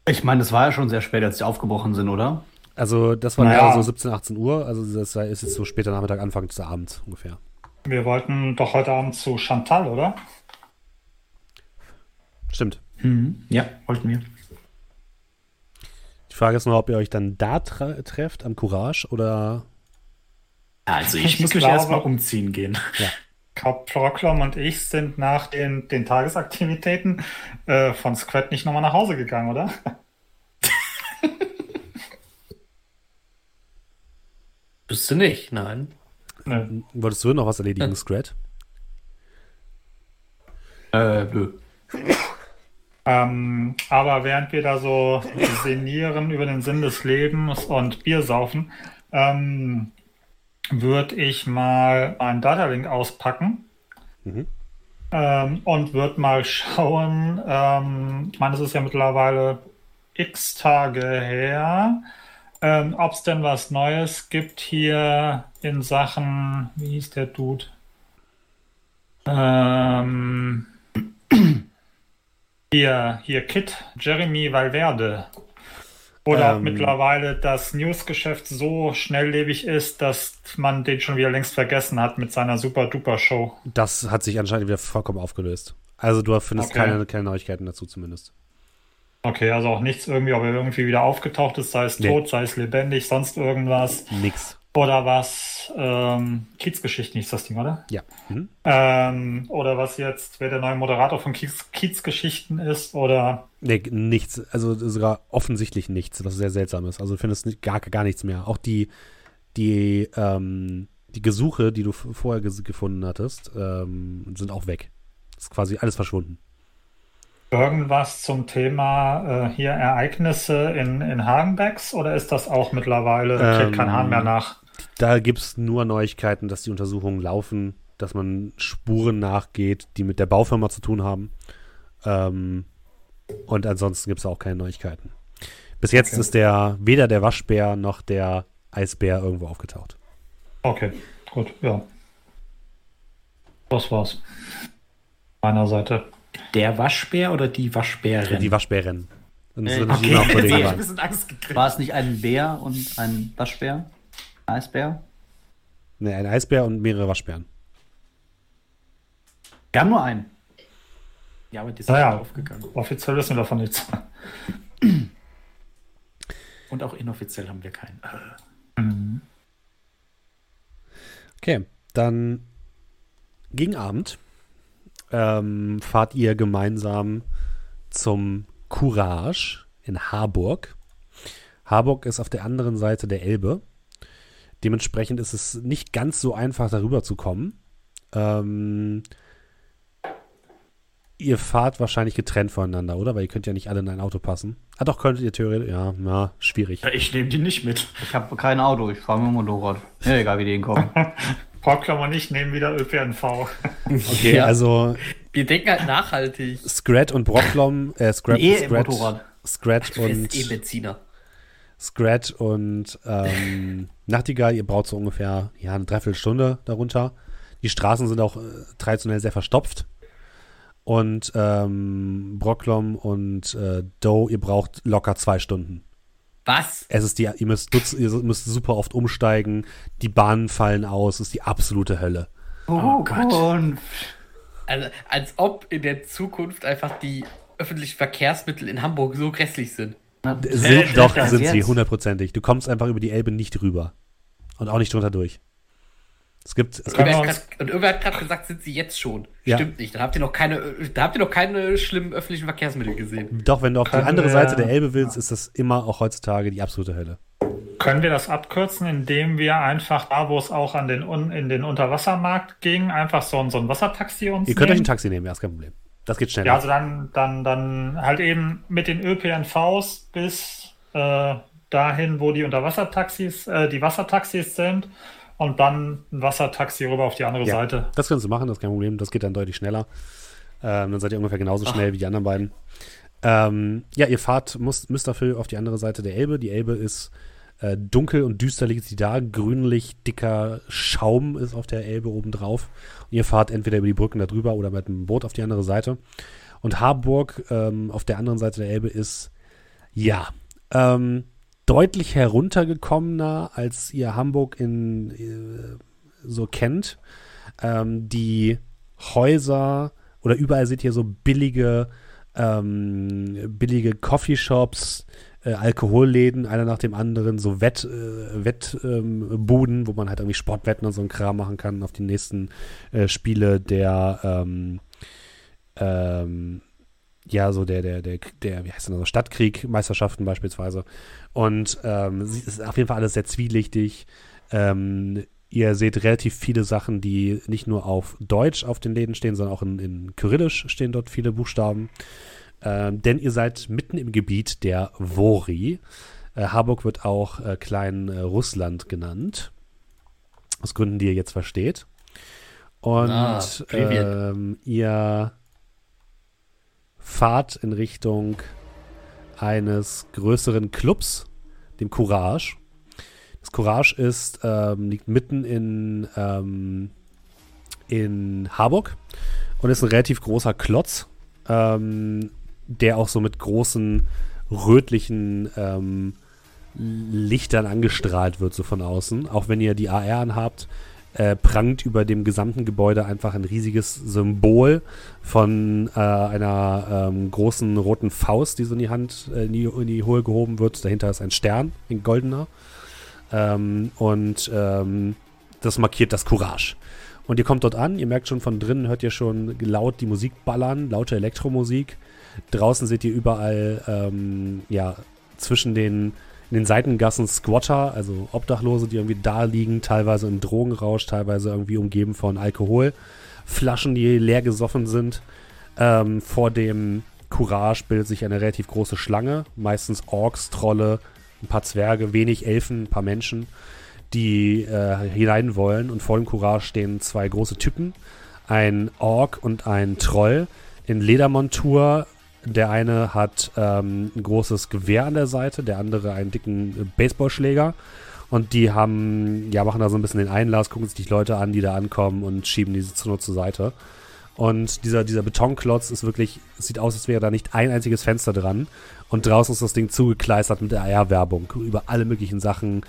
E: Ich meine, es war ja schon sehr spät, als sie aufgebrochen sind, oder?
A: Also, das war
C: Naja.
A: so 17, 18 Uhr. Also, das ist jetzt so später Nachmittag, Anfang des Abends ungefähr.
C: Wir wollten doch heute Abend zu Chantal, oder?
A: Stimmt.
D: Mhm. Ja, wollten wir.
A: Frage ist nur, ob ihr euch dann da tre trefft, am Courage oder.
D: Also ich
C: Ich
D: muss mich erstmal umziehen gehen. (laughs)
C: Kap Proklom und ich sind nach den, den Tagesaktivitäten äh, von Squad nicht nochmal nach Hause gegangen, oder? (laughs)
B: Bist du nicht, nein.
C: Nö.
A: Wolltest du noch was erledigen, Scrat?
E: Äh, nö.
C: Ähm, aber während wir da so sinnieren über den Sinn des Lebens und Bier saufen, ähm, würde ich mal einen Datalink auspacken
A: Mhm.
C: ähm, und würde mal schauen. Ähm, ich meine, es ist ja mittlerweile x Tage her, ähm, ob es denn was Neues gibt hier in Sachen, wie hieß der Dude? Ähm, hier, hier Kit, Jeremy Valverde. Oder
A: Ähm.
C: mittlerweile das Newsgeschäft so schnelllebig ist, dass man den schon wieder längst vergessen hat mit seiner super-duper-Show.
A: Das hat sich anscheinend wieder vollkommen aufgelöst. Also du findest
C: Okay.
A: keine, keine Neuigkeiten dazu zumindest.
C: Okay, also auch nichts irgendwie, ob er irgendwie wieder aufgetaucht ist, sei es
A: Nee.
C: tot, sei es lebendig, sonst irgendwas.
A: Nix.
C: Oder was, ähm, Kiezgeschichten hieß das Ding, oder?
A: Ja. Mhm.
C: Ähm, oder was jetzt, wer der neue Moderator von Kiez, Kiezgeschichten ist, oder
A: Nee, nichts. Also sogar offensichtlich nichts, was sehr seltsam ist. Also du findest nicht, gar, gar nichts mehr. Auch die, die, ähm, die Gesuche, die du vorher gefunden hattest, ähm, sind auch weg. Ist quasi alles verschwunden.
C: Irgendwas zum Thema äh, hier Ereignisse in, in Hagenbecks oder ist das auch mittlerweile,
A: Ähm,
C: kriegt kein Hahn mehr nach?
A: Da gibt es nur Neuigkeiten, dass die Untersuchungen laufen, dass man Spuren nachgeht, die mit der Baufirma zu tun haben. Ähm, und ansonsten gibt es auch keine Neuigkeiten. Bis jetzt
C: Okay.
A: ist der weder der Waschbär noch der Eisbär irgendwo aufgetaucht.
C: Okay, gut, ja. Das war's. Meiner Seite.
D: Der Waschbär oder die Waschbärin?
A: Die es
D: Äh, okay, (laughs) ich ein bisschen Angst gekriegt.
E: War es nicht ein Bär und ein Waschbär? Eisbär?
A: Nee, ein Eisbär und mehrere Waschbären.
E: Wir haben nur einen.
D: Ja, aber die sind
C: Naja.
D: aufgegangen.
C: Offiziell wissen wir davon nichts.
D: Und auch inoffiziell haben wir keinen.
A: Okay, dann gegen Abend ähm, fahrt ihr gemeinsam zum Courage in Harburg. Harburg ist auf der anderen Seite der Elbe. Dementsprechend ist es nicht ganz so einfach, darüber zu kommen. Ähm, ihr fahrt wahrscheinlich getrennt voneinander, oder? Weil ihr könnt ja nicht alle in ein Auto passen. Ah, doch, könntet ihr theoretisch. Ja, na, schwierig.
D: Ich nehme die nicht mit.
E: Ich habe kein Auto, ich fahre mit dem Motorrad. Ja, egal wie die hinkommen. (laughs)
C: Brockklammer nicht, nehmen wieder ÖPNV. (laughs)
A: Okay,
B: Ja.
A: also
B: Wir denken halt nachhaltig.
A: Scrat und Brocklom, äh, Scrat,
E: Ein
A: Scrat. Scrat und
B: eh Benziner.
A: Scrat und ähm, (laughs) Nachtigall, ihr braucht so ungefähr ja, eine Dreiviertelstunde darunter. Die Straßen sind auch äh, traditionell sehr verstopft. Und ähm, Brocklom und äh, Doe, ihr braucht locker zwei Stunden.
B: Was?
A: Es ist die, ihr müsst, dutz, ihr müsst super oft umsteigen, die Bahnen fallen aus, es ist die absolute Hölle.
E: Oh
D: Gott.
E: Und
B: Also, als ob in der Zukunft einfach die öffentlichen Verkehrsmittel in Hamburg so grässlich sind.
A: Sind, doch, sind sie, hundertprozentig. Du kommst einfach über die Elbe nicht rüber. Und auch nicht drunter durch. Es gibt, es gibt
B: grad, und irgendwer hat gerade gesagt, sind sie jetzt schon.
A: Ja.
B: Stimmt nicht. Dann habt ihr noch keine, da habt ihr noch keine schlimmen öffentlichen Verkehrsmittel gesehen.
A: Doch, wenn du auf die
C: Können
A: andere
C: wir-
A: Seite der Elbe willst, ist das immer auch heutzutage die absolute Hölle.
C: Können wir das abkürzen, indem wir einfach da, wo es auch an den, in den Unterwassermarkt ging, einfach so, ein- so ein Wassertaxi uns
A: Ihr könnt euch
C: nehmen?
A: ein Taxi nehmen, ja, ist kein Problem. Das geht schneller.
C: Ja, also dann, dann, dann halt eben mit den ÖPNVs bis äh, dahin, wo die Unterwassertaxis, äh, die Wassertaxis sind und dann ein Wassertaxi rüber auf die andere
A: Ja.
C: Seite.
A: Das kannst du machen, das ist kein Problem. Das geht dann deutlich schneller. Ähm, dann seid ihr ungefähr genauso schnell wie die anderen beiden. Ähm, ja, ihr fahrt, müsst, müsst dafür auf die andere Seite der Elbe. Die Elbe ist äh, dunkel und düster liegt sie da. Grünlich dicker Schaum ist auf der Elbe obendrauf. Und ihr fahrt entweder über die Brücken da drüber oder mit dem Boot auf die andere Seite. Und Harburg ähm, auf der anderen Seite der Elbe ist, ja, ähm, deutlich heruntergekommener, als ihr Hamburg in äh, so kennt. Ähm, die Häuser oder überall seht ihr so billige, ähm, billige Coffeeshops, äh, Alkoholläden, einer nach dem anderen, so Wett, äh, Wettbuden, ähm, Buden, wo man halt irgendwie Sportwetten und so einen Kram machen kann auf die nächsten äh, Spiele der ähm, ähm, ja, so der, der, der, der, wie heißt das, Stadtkrieg, Meisterschaften beispielsweise. Und ähm, es ist auf jeden Fall alles sehr zwielichtig. Ähm, Ihr seht relativ viele Sachen, die nicht nur auf Deutsch auf den Läden stehen, sondern auch in, in Kyrillisch stehen dort viele Buchstaben. Ähm, denn ihr seid mitten im Gebiet der Vori. Äh, Harburg wird auch äh, Klein äh, Russland genannt. Aus Gründen, die ihr jetzt versteht. Und
B: Ah,
A: ähm, ihr fahrt in Richtung eines größeren Clubs, dem Courage. Das Courage ist, ähm, liegt mitten in, ähm, in Harburg und ist ein relativ großer Klotz, ähm, der auch so mit großen rötlichen ähm, Lichtern angestrahlt wird, so von außen. Auch wenn ihr die AR anhabt, äh, prangt über dem gesamten Gebäude einfach ein riesiges Symbol von äh, einer ähm, großen roten Faust, die so in die Hand, äh, in, die, in die Hohe gehoben wird. Dahinter ist ein Stern, ein goldener. Ähm, und ähm, das markiert das Courage. Und ihr kommt dort an, ihr merkt schon von drinnen, hört ihr schon laut die Musik ballern, laute Elektromusik. Draußen seht ihr überall, ähm, ja, zwischen den, in den Seitengassen Squatter, also Obdachlose, die irgendwie da liegen, teilweise im Drogenrausch, teilweise irgendwie umgeben von Alkoholflaschen, die leer gesoffen sind. Ähm, vor dem Courage bildet sich eine relativ große Schlange, meistens Orks, Trolle, ein paar Zwerge, wenig Elfen, ein paar Menschen, die äh, hinein wollen. Und vor dem Courage stehen zwei große Typen, ein Ork und ein Troll in Ledermontur. Der eine hat ähm, ein großes Gewehr an der Seite, der andere einen dicken Baseballschläger. Und die haben, ja, machen da so ein bisschen den Einlass, gucken sich die Leute an, die da ankommen und schieben diese zur zur Seite. Und dieser, dieser Betonklotz ist wirklich, sieht aus, als wäre da nicht ein einziges Fenster dran. Und draußen ist das Ding zugekleistert mit der AR-Werbung über alle möglichen Sachen.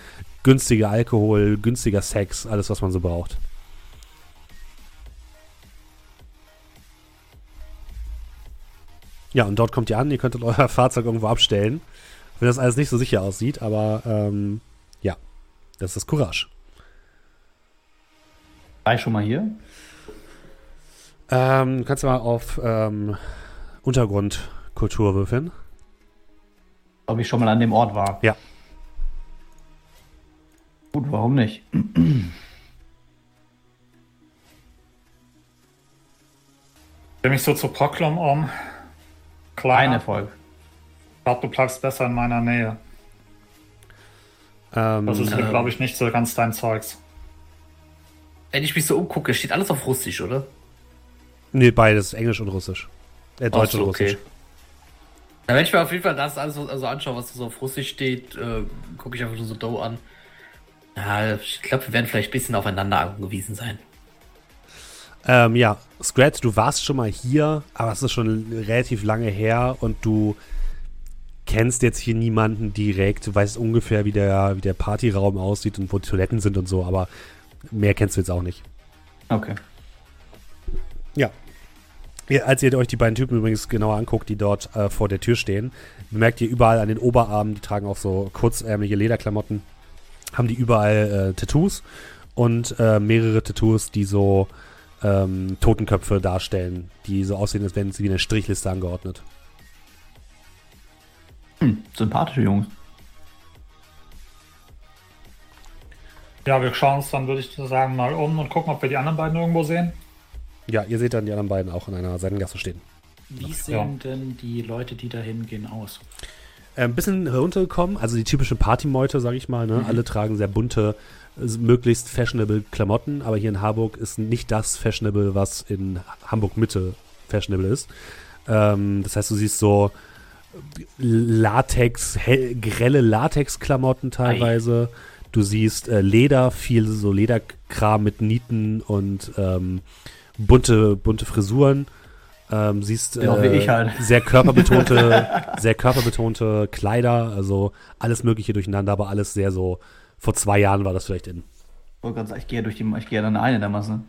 A: Günstiger Alkohol, günstiger Sex, alles, was man so braucht. Ja, und dort kommt ihr an, ihr könntet euer (laughs) Fahrzeug irgendwo abstellen. Wenn das alles nicht so sicher aussieht, aber ähm, ja, das ist das Courage.
E: War ich schon mal hier?
A: Ähm, du kannst mal auf ähm, Untergrundkultur würfeln.
E: Ob ich schon mal an dem Ort war?
A: Ja.
E: Gut, warum nicht?
C: Ich mich so zu Proklum um.
E: Ein
C: Kleiner.
E: Erfolg.
C: Ich glaube, du bleibst besser in meiner Nähe.
A: Ähm,
C: Das ist,
B: Ähm.
C: glaube ich, nicht so ganz dein Zeugs.
B: Wenn ich mich so umgucke, steht alles auf Russisch, oder?
A: nee, beides, Englisch und Russisch. Äh, Deutsch
B: so,
A: und Russisch.
B: Ja, wenn ich mir auf jeden Fall das alles also anschaue, was so auf Russisch steht, äh, gucke ich einfach nur so Doe an. Ja, ich glaube, wir werden vielleicht ein bisschen aufeinander angewiesen sein.
A: Ähm, ja, Scrat, du warst schon mal hier, aber es ist schon relativ lange her und du kennst jetzt hier niemanden direkt. Du weißt ungefähr, wie der, wie der Partyraum aussieht und wo die Toiletten sind und so, aber mehr kennst du jetzt auch nicht.
E: Okay.
A: Ja. ja als ihr euch die beiden Typen übrigens genauer anguckt, die dort äh, vor der Tür stehen, bemerkt ihr überall an den Oberarmen, die tragen auch so kurzärmelige Lederklamotten, haben die überall äh, Tattoos und äh, mehrere Tattoos, die so ähm, Totenköpfe darstellen, die so aussehen, als wären sie wie eine Strichliste angeordnet.
E: Hm, sympathische Jungs.
C: Ja, wir schauen uns dann, würde ich sagen, mal um und gucken, ob wir die anderen beiden irgendwo sehen.
A: Ja, ihr seht dann die anderen beiden auch in einer Seitengasse stehen.
D: Wie sehen denn die Leute, die da hingehen, aus?
A: Äh, Ein bisschen heruntergekommen, also die typische Partymeute, sag ich mal. Ne? Alle tragen sehr bunte, möglichst fashionable Klamotten, aber hier in Harburg ist nicht das fashionable, was in Hamburg Mitte fashionable ist. Ähm, das heißt, du siehst so Latex, hell, grelle Latex-Klamotten teilweise. Du siehst äh, Leder, viel so Lederkram mit Nieten und ähm, bunte, bunte Frisuren. Ähm, siehst
E: Genau ich halt.
A: sehr körperbetonte, (laughs) sehr körperbetonte Kleider, also alles Mögliche durcheinander, aber alles sehr so. Vor zwei Jahren war das vielleicht in.
E: Ich wollte gerade sagen, ich gehe ja durch die, ich gehe ja dann eine der Masse.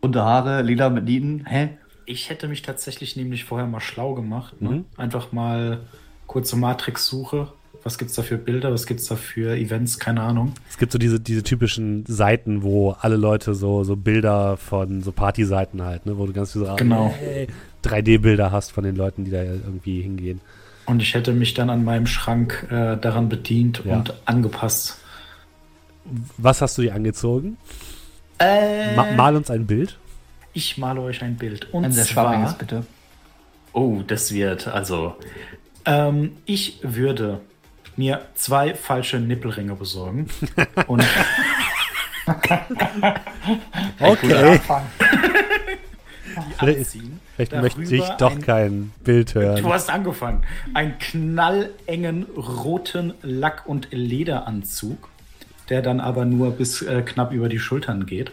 E: Bunte Haare, lila mit Nieten. Hä?
D: Ich hätte mich tatsächlich nämlich vorher mal schlau gemacht. Ne?
A: Mhm.
D: Einfach mal kurze Matrix-Suche. Was gibt's da für Bilder? Was gibt's da für Events? Keine Ahnung.
A: Es gibt so diese, diese typischen Seiten, wo alle Leute so, so Bilder von so Partyseiten halt, ne, wo du ganz viel so
D: Genau.
A: hey, 3D-Bilder hast von den Leuten, die da irgendwie hingehen.
D: Und ich hätte mich dann an meinem Schrank äh, daran bedient
A: Ja.
D: und angepasst.
A: Was hast du dir angezogen?
D: Äh,
A: Ma mal uns ein Bild.
D: ich male euch ein Bild. Und
E: Ein sehr schwammiges, bitte.
D: Oh, das wird also. Ähm, ich würde mir zwei falsche Nippelringe besorgen (laughs) und
A: Okay. (laughs) Vielleicht-
D: anziehen.
A: Vielleicht möchte ich doch
D: ein-
A: kein Bild hören.
D: Du hast angefangen. Einen knallengen roten Lack- und Lederanzug, der dann aber nur bis äh, knapp über die Schultern geht.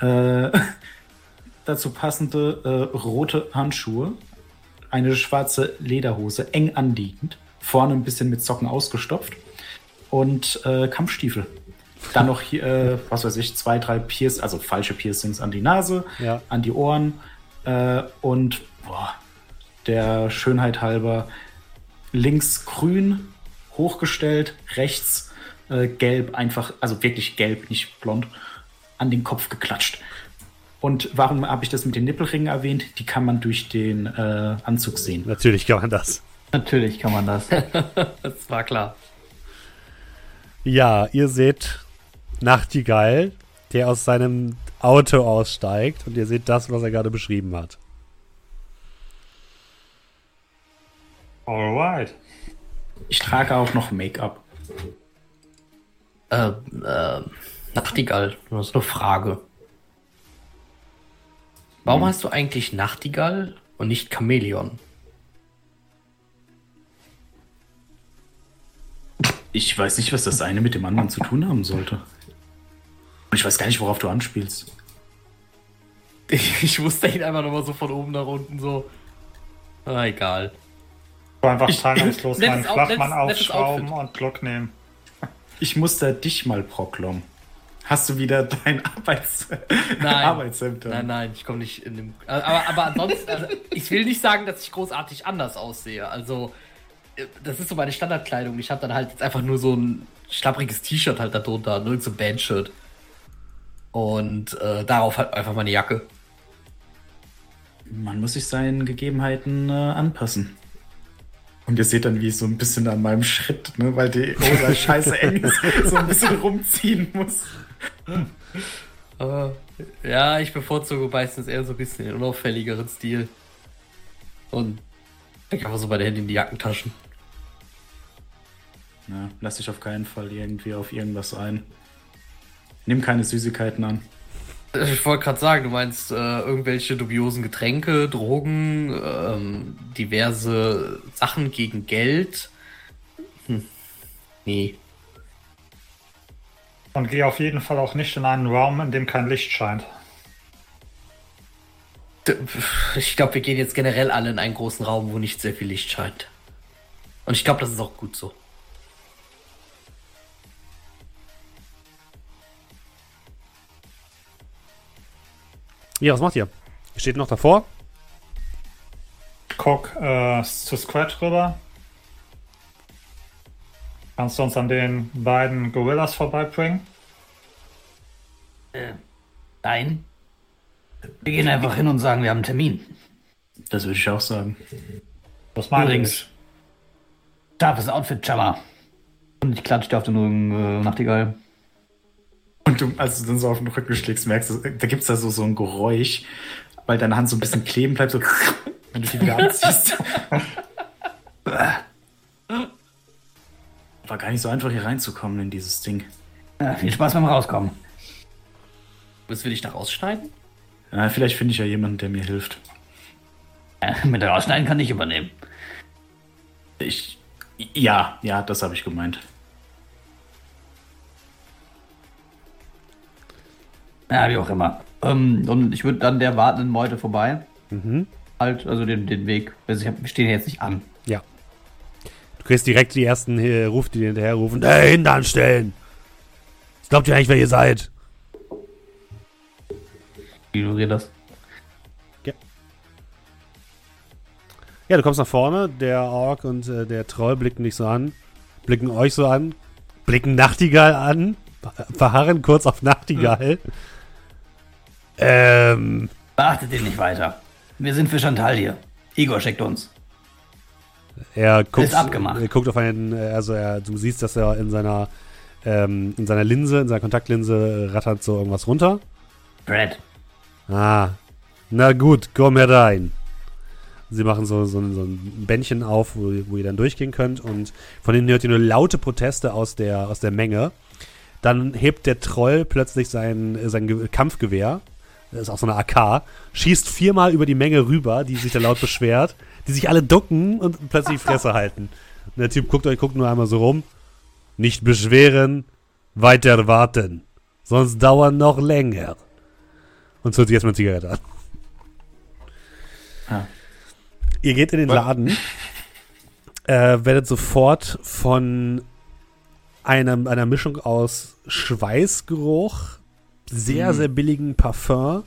D: Äh, (laughs) dazu passende äh, rote Handschuhe, eine schwarze Lederhose, eng anliegend, vorne ein bisschen mit Socken ausgestopft und äh, Kampfstiefel. Dann noch hier, äh, was weiß ich, zwei, drei Piercings, also falsche Piercings an die Nase,
A: Ja.
D: an die Ohren äh, und boah, der Schönheit halber links grün hochgestellt, rechts äh, gelb, einfach, also wirklich gelb, nicht blond, an den Kopf geklatscht. Und warum habe ich das mit den Nippelringen erwähnt? Die kann man durch den äh, Anzug sehen.
A: Natürlich kann man das.
E: Natürlich kann man das. (laughs)
B: Das war klar.
A: Ja, ihr seht Nachtigall, der aus seinem Auto aussteigt und ihr seht das, was er gerade beschrieben hat.
C: Alright.
D: Ich trage auch noch Make-up.
B: Äh, äh, Nachtigall, das ist eine Frage. Warum hast du eigentlich Nachtigall und nicht Chamäleon?
D: Ich weiß nicht, was das eine mit dem anderen zu tun haben sollte. Und ich weiß gar nicht, worauf du anspielst. (laughs)
B: Ich, ich wusste ihn einfach nochmal so von oben nach unten so. Ah, egal.
C: So einfach
B: Nettes (laughs)
C: meinen Flachmann aufschrauben
B: Outfit.
C: und Glock nehmen.
D: Ich muss da dich mal proklom. Hast du wieder dein Arbeits (laughs)
B: Nein.
D: Arbeitshemd?
B: Nein, nein, ich komme nicht in dem. Aber, aber ansonsten, also, ich will nicht sagen, dass ich großartig anders aussehe. Also, äh, das ist so meine Standardkleidung. Ich habe dann halt jetzt einfach nur so ein schlappriges T-Shirt halt darunter, nur so ein Bandshirt. Und äh, darauf halt einfach meine Jacke.
D: Man muss sich seinen Gegebenheiten äh, anpassen. Und ihr seht dann, wie ich so ein bisschen an meinem Schritt, ne, weil die Hose (laughs) scheiße eng ist, so ein bisschen rumziehen muss.
B: Äh, ja, ich bevorzuge meistens eher so ein bisschen den unauffälligeren Stil. Und stecke einfach so meine Hände in die Jackentaschen.
D: Ja, lass dich auf keinen Fall irgendwie auf irgendwas ein. Nimm keine Süßigkeiten an.
B: Ich wollte gerade sagen, du meinst äh, irgendwelche dubiosen Getränke, Drogen, ähm, diverse Sachen gegen Geld. Hm. Nee.
C: Und geh auf jeden Fall auch nicht in einen Raum, in dem kein Licht scheint.
B: Ich glaube, wir gehen jetzt generell alle in einen großen Raum, wo nicht sehr viel Licht scheint. Und ich glaube, das ist auch gut so.
A: Ja, was macht ihr? Ihr steht noch davor.
C: Guck äh, zu Scratch rüber. Kannst du uns an den beiden Gorillas vorbeibringen?
E: Nein. Wir gehen einfach hin und sagen, wir haben einen Termin.
D: Das würde ich auch sagen.
C: Das meine
E: Übrigens. Scharfes Outfit, Chama. Und ich klatsche dir auf den Rücken, äh, Nachtigall.
D: Und du, als du dann so auf den Rücken schlägst, merkst du, da gibt es da so, so ein Geräusch, weil deine Hand so ein bisschen kleben bleibt, so wenn du die wieder anziehst. War gar nicht so einfach, hier reinzukommen in dieses Ding.
E: Ja, viel Spaß beim Rauskommen.
B: Müssen wir dich da rausschneiden?
D: Ja, vielleicht finde ich ja jemanden, der mir hilft.
E: Äh, mit der Rausschneiden kann ich übernehmen.
D: Ich. Ja, ja, das habe ich gemeint.
E: Ja, wie auch immer. Ähm, und ich würde dann der wartenden Meute vorbei.
A: Mhm.
E: Halt, also den, den Weg. Also ich hab, wir stehen ja jetzt nicht an.
A: Ja. Du kriegst direkt die ersten äh, Ruf, die dir hinterher rufen. Hey, Hintern stellen! Was glaubt ihr eigentlich, wer ihr seid?
E: Ignoriere das.
A: Ja, du kommst nach vorne. Der Ork und äh, der Troll blicken dich so an. Blicken euch so an. Blicken Nachtigall an. Verharren kurz auf Nachtigall. Ähm,
E: Beachtet ihn nicht weiter. Wir sind für Chantal hier. Igor schickt uns.
A: Er guckt,
E: Ist abgemacht.
A: er guckt auf einen, äh, also er, du siehst, dass er in seiner ähm, in seiner Linse, in seiner Kontaktlinse rattert so irgendwas runter.
E: Brad.
A: Ah, na gut, komm herein. Sie machen so, so, ein- so ein Bändchen auf, wo, wo ihr dann durchgehen könnt und von hinten hört ihr nur laute Proteste aus der, aus der Menge. Dann hebt der Troll plötzlich sein, sein Ge- Kampfgewehr, das ist auch so eine AK, schießt viermal über die Menge rüber, die sich da laut (laughs) beschwert, die sich alle ducken und plötzlich die Fresse (laughs) halten. Und der Typ guckt euch, guckt nur einmal so rum. Nicht beschweren, weiter warten. Sonst dauern noch länger. Und zündet sich erstmal eine Zigarette an.
D: Ah.
A: Ihr geht in den Laden, äh, werdet sofort von einem, einer Mischung aus Schweißgeruch, sehr, sehr billigen Parfum,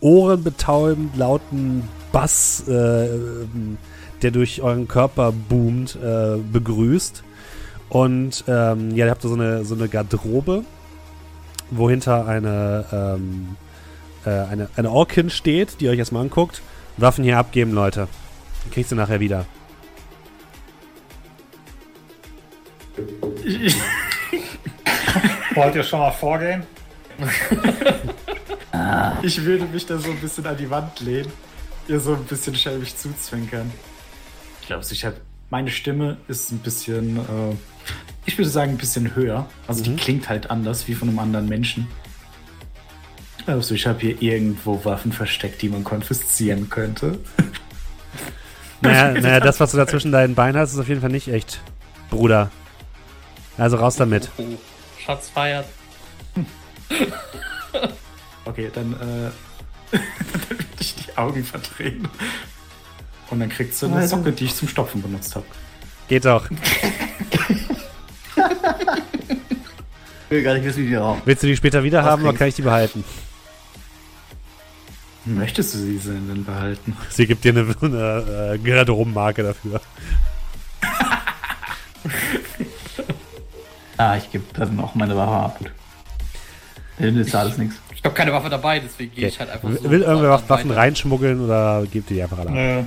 A: ohrenbetäubend lauten Bass, äh, ähm, der durch euren Körper boomt, äh, begrüßt. Und ähm, ja, ihr habt so eine, so eine Garderobe, wohinter eine, ähm, äh, eine, eine Orkin steht, die euch erstmal anguckt. Waffen hier abgeben, Leute. Dann kriegst du nachher wieder. (laughs)
C: Wollt ihr schon mal vorgehen? (laughs)
D: Ich würde mich da so ein bisschen an die Wand lehnen, ihr so ein bisschen schelmisch zuzwinkern. Ich glaube, ich habe meine Stimme ist ein bisschen, äh, ich würde sagen, ein bisschen höher. Also die klingt halt anders wie von einem anderen Menschen. Also ich habe hier irgendwo Waffen versteckt, die man konfiszieren könnte. (laughs)
A: Naja, naja, das, was du da zwischen deinen Beinen hast, ist auf jeden Fall nicht echt, Bruder. Also raus damit.
B: Oh, Schatz feiert. (laughs)
D: Okay, dann äh, (laughs) dann würde ich die Augen verdrehen. Und dann kriegst du eine
E: Also-
D: Socke, die ich zum Stopfen benutzt habe.
A: Geht doch.
E: Ich (laughs) will gar nicht wissen, wie die rauchen.
A: Willst du die später wieder haben oder kann ich die behalten?
D: Möchtest du sie denn behalten?
A: Sie gibt dir eine, eine äh, Garderobenmarke dafür.
E: Ah, ich gebe dann auch meine Waffe ab. Dann ist alles nichts.
B: Ich habe keine Waffe dabei, deswegen gehe
A: Okay.
B: ich halt einfach
A: Will
B: so.
A: will irgendwer
B: weiter.
A: was Waffen reinschmuggeln oder gebt ihr die einfach alle ab?
C: Nö.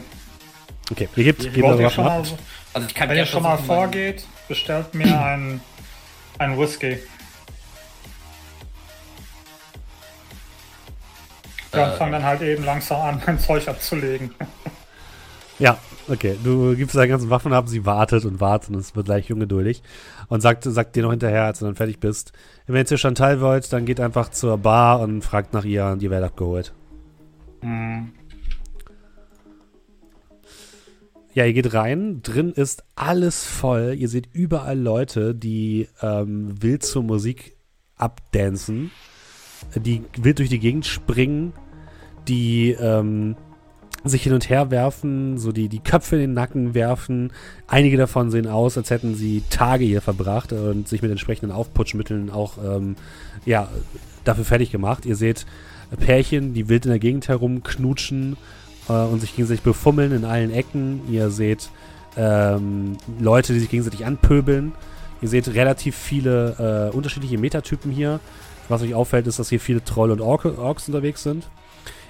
A: Okay, ihr gebt, gebt eure Waffen
C: schon mal,
A: ab.
B: Also ich kann
C: wenn ihr schon mal vorgeht, bestellt mir (clears throat) ein, ein Whisky. Ja, und fang dann halt eben langsam an, (laughs) mein Zeug abzulegen.
A: Ja, okay. Du gibst deine ganzen Waffen ab, sie wartet und wartet und es wird gleich ungeduldig. Und sagt, sagt dir noch hinterher, als du dann fertig bist, wenn ihr zu Chantal wollt, dann geht einfach zur Bar und fragt nach ihr und ihr werdet abgeholt.
C: Hm.
A: Ja, ihr geht rein. Drin ist alles voll. Ihr seht überall Leute, die ähm, wild zur Musik abdancen, die wild durch die Gegend springen, die ähm, sich hin und her werfen, so die, die Köpfe in den Nacken werfen. Einige davon sehen aus, als hätten sie Tage hier verbracht und sich mit entsprechenden Aufputschmitteln auch ähm, ja, dafür fertig gemacht. Ihr seht Pärchen, die wild in der Gegend herumknutschen äh, und sich gegenseitig befummeln in allen Ecken. Ihr seht ähm, Leute, die sich gegenseitig anpöbeln. Ihr seht relativ viele äh, unterschiedliche Metatypen hier. Was euch auffällt, ist, dass hier viele Troll und Ork Orks unterwegs sind.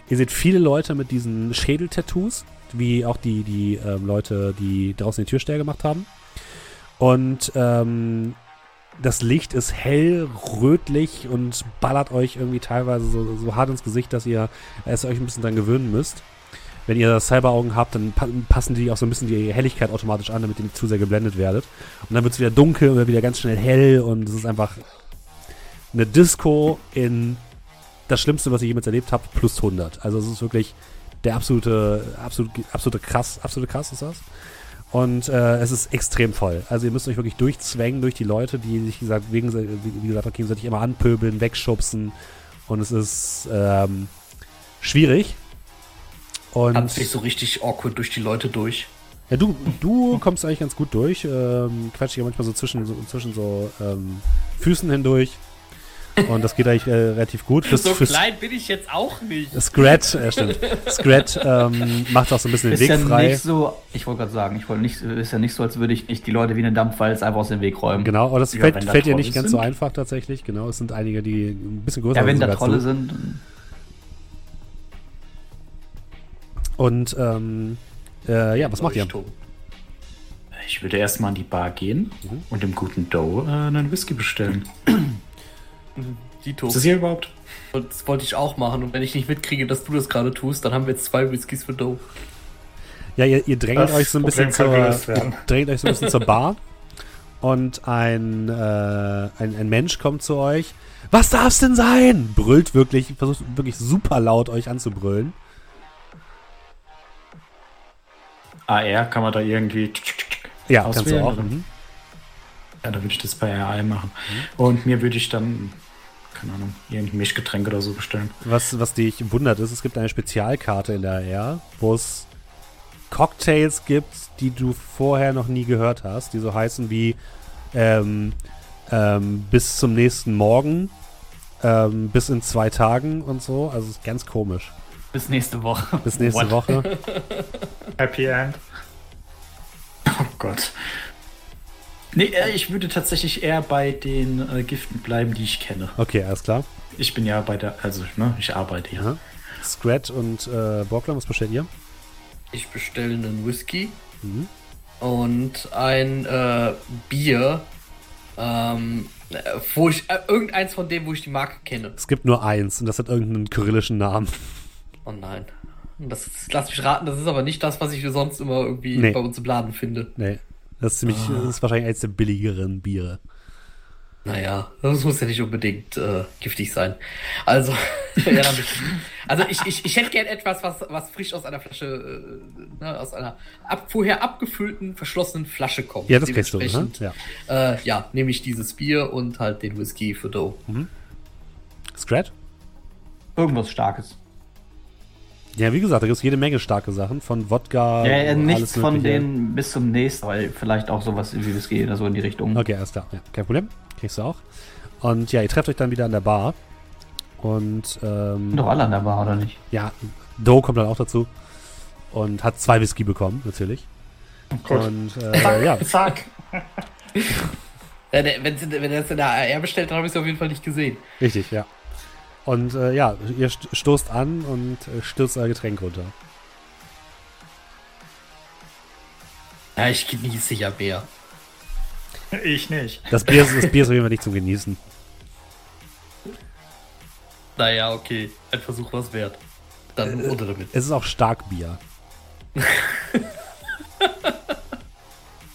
A: Ihr seht viele Leute mit diesen Schädeltattoos, wie auch die, die ähm, Leute, die draußen die Türsteher gemacht haben. Und ähm, das Licht ist hell, rötlich und ballert euch irgendwie teilweise so, so hart ins Gesicht, dass ihr es euch ein bisschen dran gewöhnen müsst. Wenn ihr Cyberaugen habt, dann pa passen die auch so ein bisschen die Helligkeit automatisch an, damit ihr nicht zu sehr geblendet werdet. Und dann wird es wieder dunkel und wieder ganz schnell hell und es ist einfach eine Disco in das Schlimmste, was ich jemals erlebt habe, plus 100. Also es ist wirklich der absolute, absolute, absolute krass, absolute krass ist das. Und äh, es ist extrem voll. Also ihr müsst euch wirklich durchzwängen durch die Leute, die sich, wie gesagt, wegen, wie gesagt, gegenseitig immer anpöbeln, wegschubsen. Und es ist ähm, schwierig. Und
B: Tanzt sich so richtig awkward durch die Leute durch.
A: ja, du, du kommst eigentlich ganz gut durch. Ähm, quatsch dich ja manchmal so zwischen so, zwischen so ähm, Füßen hindurch. Und das geht eigentlich äh, relativ gut. Fürs,
B: So klein bin ich jetzt auch nicht.
A: Scrat, äh, stimmt. Scrat ähm, macht auch so ein bisschen den
E: Ist
A: Weg
E: ja
A: frei.
E: nicht so, ich wollte gerade sagen, ich wollte nicht, ist ja nicht so, als würde ich nicht die Leute wie einen Dampfwalz einfach aus dem Weg räumen.
A: Genau, aber das
D: Ja,
A: fällt,
D: da
A: fällt
D: Trolle
A: nicht ganz so
D: sind.
A: einfach tatsächlich. Genau, es sind einige, die ein bisschen größer
E: Ja, wenn da Trolle
A: zu.
E: sind.
A: Und ähm, äh, ja, was macht ihr?
D: Ich würde erstmal an die Bar gehen und dem guten Doe äh, einen Whisky bestellen. (clears throat)
B: Dito.
D: Ist das hier überhaupt?
B: Und das wollte ich auch machen. Und wenn ich nicht mitkriege, dass du das gerade tust, dann haben wir jetzt zwei Whiskys für Doe.
A: Ja, ihr, ihr drängelt
C: Das
A: euch so ein bisschen
C: Problem
A: zur, drängelt euch so ein bisschen zur Bar und ein, äh, ein, ein Mensch kommt zu euch. Was darf's denn sein? Brüllt wirklich, versucht wirklich super laut euch anzubrüllen.
D: AR kann man da irgendwie.
A: Ja, kannst du
D: Auswählen,
A: auch. Mhm.
D: Ja, da würde ich das bei AI machen. Und mir würde ich dann, keine Ahnung, irgendein Mischgetränk oder so bestellen.
A: Was, was dich wundert ist, es gibt eine Spezialkarte in der AR, wo es Cocktails gibt, die du vorher noch nie gehört hast, die so heißen wie ähm, ähm, bis zum nächsten Morgen, ähm, bis in zwei Tagen und so. Also es ist ganz komisch.
E: Bis nächste Woche.
A: Bis nächste
E: What?
A: Woche. (laughs)
C: Happy End.
D: Oh Gott. Nee, äh, ich würde tatsächlich eher bei den äh, Giften bleiben, die ich kenne.
A: Okay, alles klar.
D: Ich bin ja bei der, also, ne, ich arbeite ja.
A: Scrat und äh, Borgler, was bestellt ihr?
B: Ich bestelle einen Whisky
A: Mhm.
B: und ein äh, Bier. Ähm, äh, wo ich, äh, irgendeins von dem, wo ich die Marke kenne.
A: Es gibt nur eins und das hat irgendeinen kyrillischen Namen.
B: Oh nein. Das, lass mich raten, das ist aber nicht das, was ich sonst immer irgendwie
A: Nee.
B: bei uns im Laden finde.
A: Nee. Das ist, ziemlich, das ist wahrscheinlich eins der billigeren Biere.
B: Naja, das muss ja nicht unbedingt äh, giftig sein. Also, (laughs) ja, also ich, ich, ich hätte gern etwas, was, was frisch aus einer Flasche, äh, ne, aus einer ab, vorher abgefüllten, verschlossenen Flasche kommt.
A: Ja, das kriegst du. Ne? Ja.
B: Äh, ja, nehme ich dieses Bier und halt den Whisky für Doe.
A: Scrat?
E: Irgendwas Starkes.
A: Ja, wie gesagt, da gibt es jede Menge starke Sachen. Von Wodka.
E: Ja, ja,
A: alles
E: nichts von denen bis zum nächsten, weil vielleicht auch sowas wie Whisky oder so in die Richtung.
A: Okay, alles klar. Ja, kein Problem. Kriegst du auch. Und ja, ihr trefft euch dann wieder an der Bar. Und
E: Sind
A: ähm,
E: doch alle an der Bar, oder nicht?
A: ja, Doe kommt dann auch dazu. Und hat zwei Whisky bekommen, natürlich.
C: Gut.
A: Und äh, ja,
C: Zack. (laughs)
B: Wenn, wenn er es in der AR bestellt, dann habe ich es auf jeden Fall nicht gesehen.
A: richtig, ja. Und äh, ja, ihr st- stoßt an und äh, stürzt euer Getränk runter.
B: Ja, ich genieße ja Bär.
C: Ich nicht.
A: Das Bier, ist- das Bier ist auf jeden Fall nicht zum Genießen.
B: Naja, okay. Ein Versuch was wert. Dann runter damit.
A: Es ist auch Starkbier. (laughs)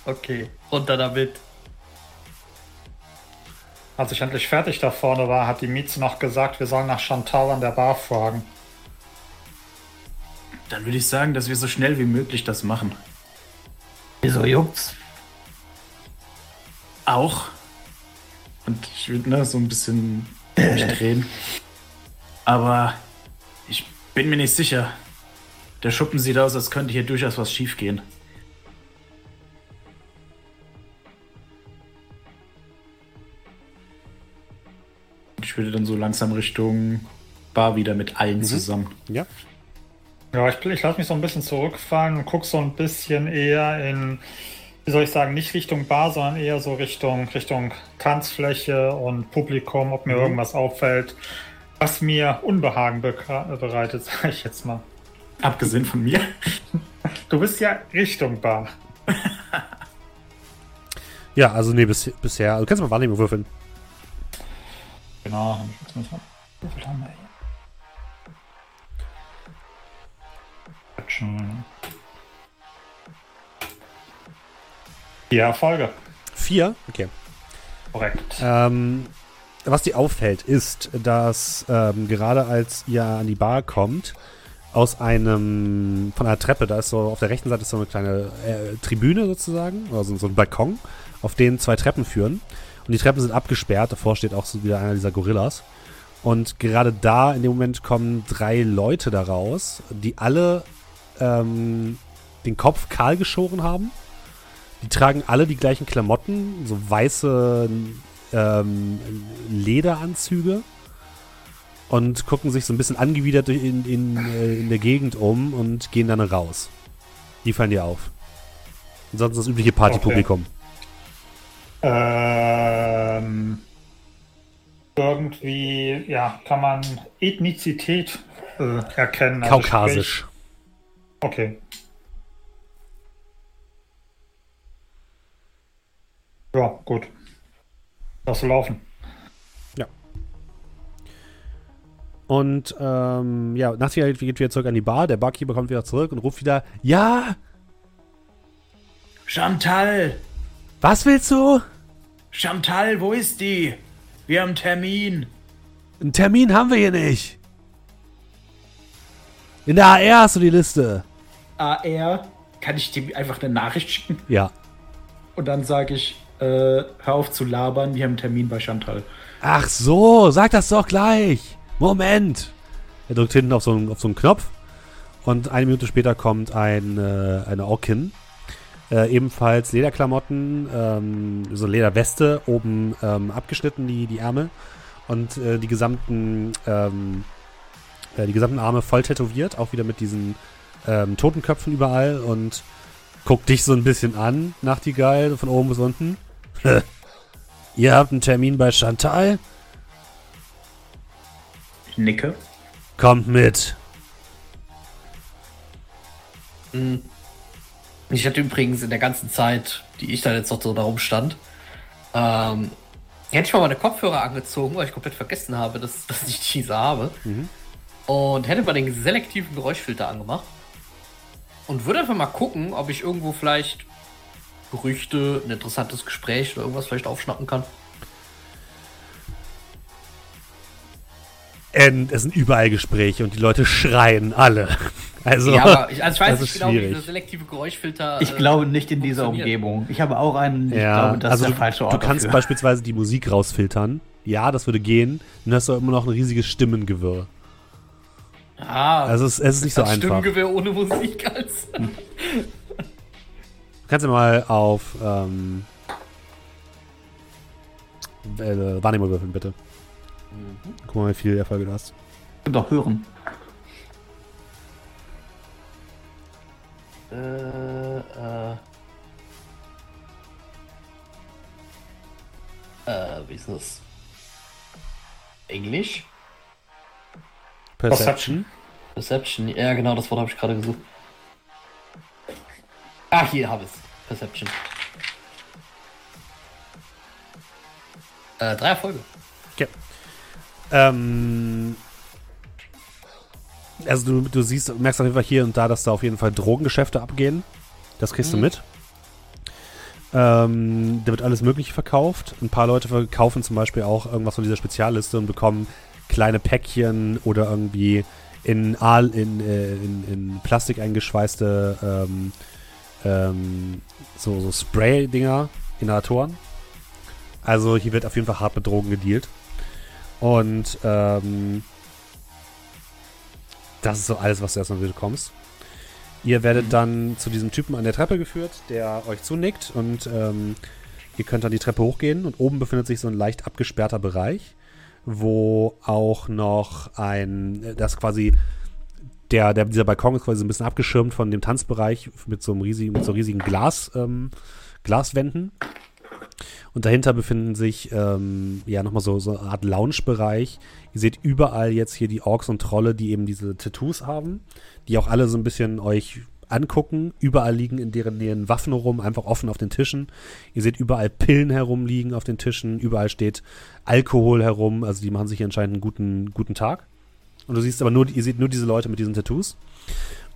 B: Okay, runter damit.
C: Als ich endlich fertig da vorne war, hat die Mieze noch gesagt, wir sollen nach Chantal an der Bar fragen.
D: Dann würde ich sagen, dass wir so schnell wie möglich das machen.
E: Wieso juckt's?
D: Auch. Und ich würde ne, so ein bisschen mich drehen. Aber ich bin mir nicht sicher. Der Schuppen sieht aus, als könnte hier durchaus was schiefgehen. Ich würde dann so langsam Richtung Bar wieder mit allen zusammen.
A: Ja.
C: Ja, ich, ich lasse mich so ein bisschen zurückfallen und gucke so ein bisschen eher in, wie soll ich sagen, nicht Richtung Bar, sondern eher so Richtung, Richtung Tanzfläche und Publikum, ob mir irgendwas auffällt, was mir Unbehagen beka- bereitet, (laughs) sag ich jetzt mal.
D: Abgesehen von mir. (laughs)
C: Du bist ja Richtung Bar.
A: Ja, also nee, bis, bisher. Also, du kannst mal Wahrnehmung würfeln.
C: Genau. Wir- Wie viel haben wir hier? Action. Vier Erfolge.
A: Vier? Okay.
C: Korrekt.
A: Ähm, was dir auffällt, ist, dass ähm, gerade als ihr an die Bar kommt, aus einem, von einer Treppe, da ist so, auf der rechten Seite ist so eine kleine äh, Tribüne sozusagen, oder so, so ein Balkon, auf den zwei Treppen führen. Und die Treppen sind abgesperrt, davor steht auch so wieder einer dieser Gorillas. Und gerade da, in dem Moment, kommen drei Leute da raus, die alle ähm, den Kopf kahl geschoren haben. Die tragen alle die gleichen Klamotten, so weiße ähm, Lederanzüge und gucken sich so ein bisschen angewidert in, in, äh, in der Gegend um und gehen dann raus. Die fallen dir auf. Ansonsten das übliche Partypublikum.
C: Ähm, irgendwie, ja, kann man Ethnizität äh, erkennen. also
A: Kaukasisch.
C: sprich- Okay. Ja, gut. Lass laufen.
A: Und ähm, ja, Nachtigall geht wieder zurück an die Bar. Der Barkeeper kommt wieder zurück und ruft wieder: Ja,
D: Chantal!
A: was willst du?
D: Chantal, wo ist die? Wir haben einen Termin.
A: Einen Termin haben wir hier nicht. In der AR hast du die Liste.
D: AR, kann ich dir einfach eine Nachricht schicken?
A: Ja.
D: Und dann sage ich, äh, hör auf zu labern, wir haben einen Termin bei Chantal.
A: Ach so, sag das doch gleich. Moment. Er drückt hinten auf so einen, auf so einen Knopf und eine Minute später kommt ein, äh, eine Orkin. Äh, ebenfalls Lederklamotten, ähm, so Lederweste, oben ähm, abgeschnitten, die, die Ärmel. Und äh, die gesamten, ähm, äh, die gesamten Arme voll tätowiert, auch wieder mit diesen ähm, Totenköpfen überall und guckt dich so ein bisschen an, Nachtigall, von oben bis unten. (laughs) Ihr habt einen Termin bei Chantal?
D: Ich nicke.
A: Kommt mit.
B: Ich hatte übrigens in der ganzen Zeit, die ich da jetzt noch so da rumstand, ähm, hätte ich mal meine Kopfhörer angezogen, weil ich komplett vergessen habe, dass, (laughs) dass ich diese habe. Und hätte mal den selektiven Geräuschfilter angemacht. Und würde einfach mal gucken, ob ich irgendwo vielleicht Gerüchte, ein interessantes Gespräch oder irgendwas vielleicht aufschnappen kann.
A: Ähm, es sind überall Gespräche und die Leute schreien alle. (laughs) Also,
B: ja, aber ich, also ich weiß
A: das
B: nicht
A: ist
B: genau, wie
A: schwierig.
B: dieser selektive Geräuschfilter.
E: Ich
B: äh,
E: glaube nicht in dieser. Umgebung. Ich habe auch einen, ich
A: ja,
E: glaube, das
A: also
E: ist
A: du,
E: der falsche Ort
A: du kannst
E: dafür.
A: beispielsweise die Musik rausfiltern. Ja, das würde gehen. Dann hast du immer noch ein riesiges Stimmengewirr.
B: Ah,
A: Also es, es ist nicht so
B: das
A: einfach. Du
B: Stimmgewehr ohne Musik als.
A: kannst ja mal auf ähm, äh, Wahrnehmung würfeln, bitte. Guck mal, wie viele Erfolge du hast.
E: doch hören.
B: Äh, äh. Äh, wie ist das? Englisch?
C: Perception.
B: Perception, ja genau, das Wort habe ich gerade gesucht. Ah, hier habe ich es. Perception. Äh, drei Erfolge.
A: Ähm, also du, du siehst, merkst auf jeden Fall hier und da, dass da auf jeden Fall Drogengeschäfte abgehen. Das kriegst du
B: Mhm.
A: mit. Ähm, da wird alles Mögliche verkauft. Ein paar Leute verkaufen zum Beispiel auch irgendwas von dieser Spezialliste und bekommen kleine Päckchen oder irgendwie in, Aal, in, äh, in, in Plastik eingeschweißte ähm, ähm, so, so Spray-Dinger, Inhalatoren. Also hier wird auf jeden Fall hart mit Drogen gedealt. Und ähm, das ist so alles, was du erstmal bekommst. Ihr werdet dann zu diesem Typen an der Treppe geführt, der euch zunickt und ähm, ihr könnt dann die Treppe hochgehen und oben befindet sich so ein leicht abgesperrter Bereich, wo auch noch ein, das quasi der, der, dieser Balkon ist quasi so ein bisschen abgeschirmt von dem Tanzbereich mit so einem riesigen, mit so riesigen Glas, ähm, Glaswänden. Und dahinter befinden sich ähm, ja nochmal so, so eine Art Lounge-Bereich. Ihr seht überall jetzt hier die Orks und Trolle, die eben diese Tattoos haben, die auch alle so ein bisschen euch angucken. Überall liegen in deren Nähe Waffen rum, einfach offen auf den Tischen. Ihr seht überall Pillen herumliegen auf den Tischen. Überall steht Alkohol herum. Also die machen sich anscheinend einen guten, guten Tag. Und du siehst aber nur, ihr seht nur diese Leute mit diesen Tattoos.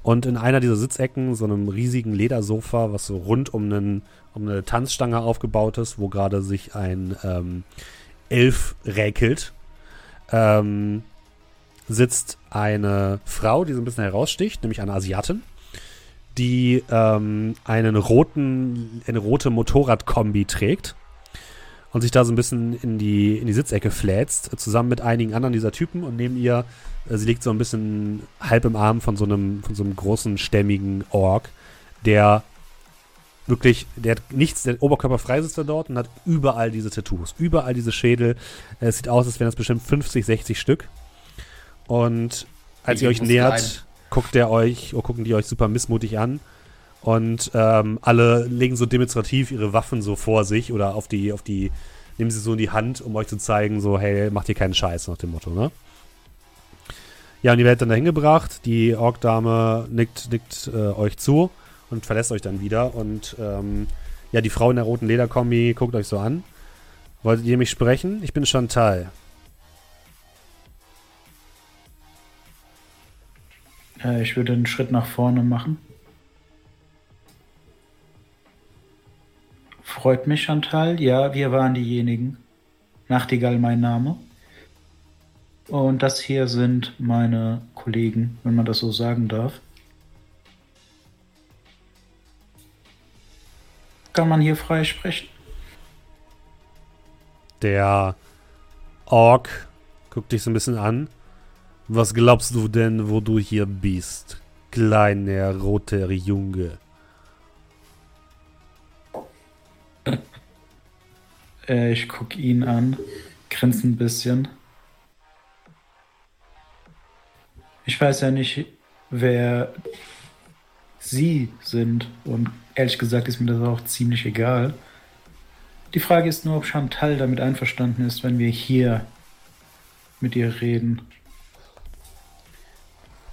A: Und in einer dieser Sitzecken, so einem riesigen Ledersofa, was so rund um, einen, um eine Tanzstange aufgebaut ist, wo gerade sich ein ähm, Elf räkelt, ähm, sitzt eine Frau, die so ein bisschen heraussticht, nämlich eine Asiatin, die ähm, einen roten, eine rote Motorradkombi trägt und sich da so ein bisschen in die, in die Sitzecke fläzt, zusammen mit einigen anderen dieser Typen und neben ihr, äh, sie liegt so ein bisschen halb im Arm von so einem, von so einem großen, stämmigen Ork, der wirklich, der hat nichts, der Oberkörper frei sitzt da dort und hat überall diese Tattoos, überall diese Schädel. Es sieht aus, als wären das bestimmt 50, 60 Stück. Und als
B: Ich
A: ihr euch nähert,
B: rein.
A: guckt der euch, oder gucken die euch super missmutig an. Und ähm, alle legen so demonstrativ ihre Waffen so vor sich oder auf die, auf die, nehmen sie so in die Hand, um euch zu zeigen, so, hey, macht ihr keinen Scheiß nach dem Motto, ne? Ja, und ihr werdet dann dahin gebracht. Die Ork-Dame nickt, nickt äh, euch zu und verlässt euch dann wieder. Und ähm, Ja, die Frau in der roten Lederkombi guckt euch so an. Wolltet ihr mich sprechen? Ich bin Chantal.
D: Äh, ich würde einen Schritt nach vorne machen. Freut mich, Chantal. Ja, wir waren diejenigen. Nachtigall mein Name. Und das hier sind meine Kollegen, wenn man das so sagen darf. Kann man hier frei sprechen?
A: Der Ork guckt dich so ein bisschen an. Was glaubst du denn, wo du hier bist? Kleiner roter Junge. (laughs)
D: Äh, ich guck ihn an, grinse ein bisschen. Ich weiß ja nicht, wer Sie sind und ehrlich gesagt ist mir das auch ziemlich egal. Die Frage ist nur, ob Chantal damit einverstanden ist, wenn wir hier mit ihr reden.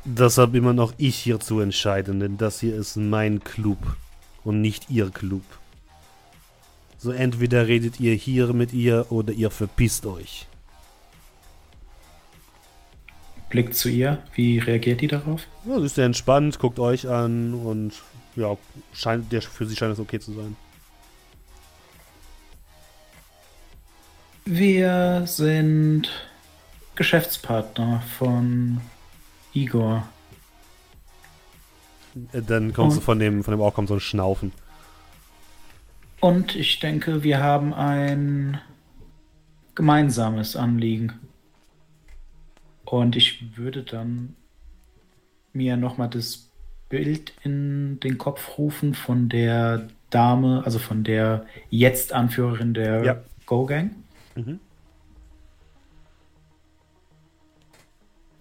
A: Das habe immer noch ich hier zu entscheiden, denn das hier ist mein Club und nicht ihr Club. So entweder redet ihr hier mit ihr oder ihr verpisst euch.
D: Blick zu ihr, wie reagiert die darauf?
A: Ja, sie ist sehr entspannt, guckt euch an und ja, scheint, der, für sie scheint es okay zu sein.
D: Wir sind Geschäftspartner von Igor.
A: Äh, Dann kommst du
D: Und-
A: von dem, von dem Ork kommt so ein Schnaufen.
D: Und ich denke, wir haben ein gemeinsames Anliegen. Und ich würde dann mir nochmal das Bild in den Kopf rufen von der Dame, also von der jetzt Anführerin der
A: Ja.
D: Go-Gang.
A: Mhm.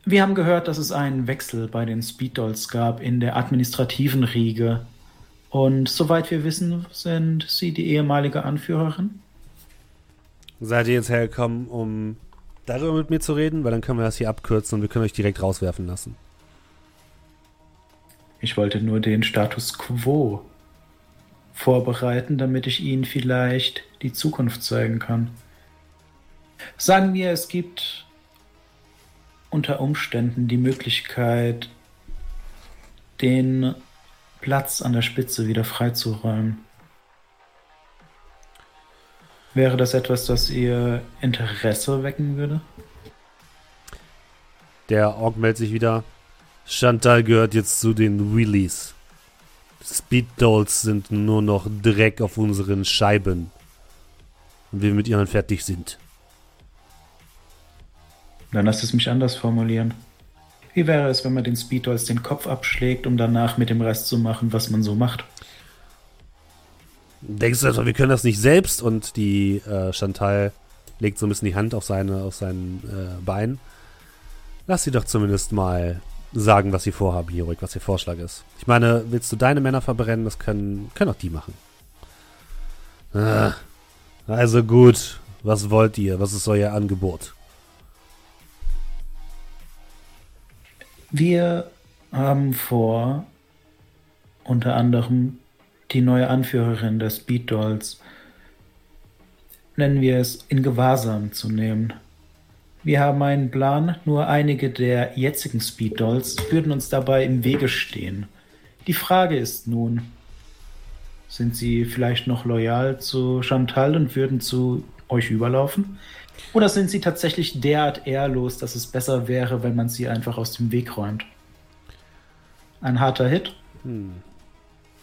D: Wir haben gehört, dass es einen Wechsel bei den Speed Dolls gab in der administrativen Riege. Und soweit wir wissen, sind Sie die ehemalige Anführerin.
A: Seid ihr jetzt hergekommen, um darüber mit mir zu reden? Weil dann können wir das hier abkürzen und wir können euch direkt rauswerfen lassen.
D: Ich wollte nur den Status quo vorbereiten, damit ich Ihnen vielleicht die Zukunft zeigen kann. Sagen wir, es gibt unter Umständen die Möglichkeit, den Platz an der Spitze wieder freizuräumen. Wäre das etwas, das Ihr Interesse wecken würde?
A: Der Ork meldet sich wieder. Chantal gehört jetzt zu den Wheelies. Speed Dolls sind nur noch Dreck auf unseren Scheiben. Und wir mit ihnen fertig sind.
D: Dann lass es mich anders formulieren. Wie wäre es, wenn man den Speedolls den Kopf abschlägt, um danach mit dem Rest zu machen, was man so macht?
A: Denkst du etwa, wir können das nicht selbst? Und die äh, Chantal legt so ein bisschen die Hand auf, seine, auf sein äh, Bein. Lass sie doch zumindest mal sagen, was sie vorhaben, ruhig, was ihr Vorschlag ist. Ich meine, willst du deine Männer verbrennen? Das können, können auch die machen. Ah, also gut, was wollt ihr? Was ist euer Angebot?
D: Wir haben vor, unter anderem die neue Anführerin der Speed Dolls, nennen wir es, in Gewahrsam zu nehmen. Wir haben einen Plan, nur einige der jetzigen Speed Dolls würden uns dabei im Wege stehen. Die Frage ist nun, sind sie vielleicht noch loyal zu Chantal und würden zu euch überlaufen? Oder sind sie tatsächlich derart ehrlos, dass es besser wäre, wenn man sie einfach aus dem Weg räumt? Ein harter Hit,
A: Hm.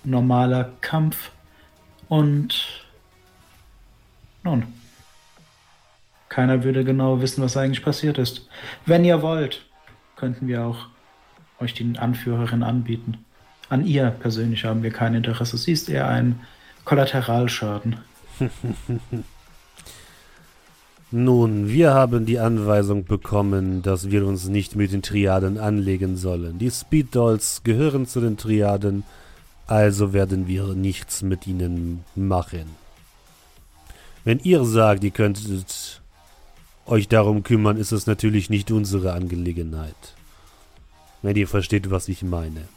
D: normaler Kampf und nun, keiner würde genau wissen, was eigentlich passiert ist. Wenn ihr wollt, könnten wir auch euch die Anführerin anbieten. An ihr persönlich haben wir kein Interesse. Sie ist eher ein Kollateralschaden. (laughs)
A: Nun, wir haben die Anweisung bekommen, dass wir uns nicht mit den Triaden anlegen sollen. Die Speed Dolls gehören zu den Triaden, also werden wir nichts mit ihnen machen. Wenn ihr sagt, ihr könntet euch darum kümmern, ist es natürlich nicht unsere Angelegenheit. Wenn ihr versteht, was ich meine.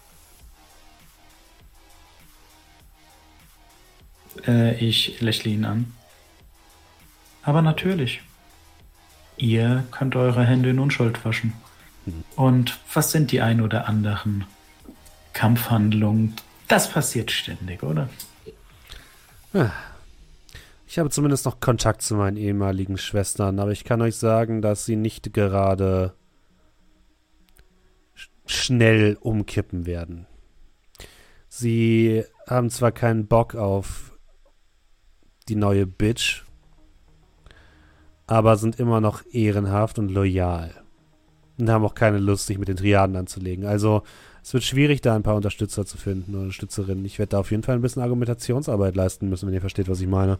D: Äh, ich lächle ihn an. Aber natürlich. Ihr könnt eure Hände in Unschuld waschen. Und was sind die ein oder anderen Kampfhandlungen? Das passiert ständig, oder?
A: Ich habe zumindest noch Kontakt zu meinen ehemaligen Schwestern, aber ich kann euch sagen, dass sie nicht gerade sch- schnell umkippen werden. Sie haben zwar keinen Bock auf die neue Bitch, aber sind immer noch ehrenhaft und loyal. Und haben auch keine Lust, sich mit den Triaden anzulegen. Also, es wird schwierig, da ein paar Unterstützer zu finden oder Unterstützerinnen. Ich werde da auf jeden Fall ein bisschen Argumentationsarbeit leisten müssen, wenn ihr versteht, was ich meine.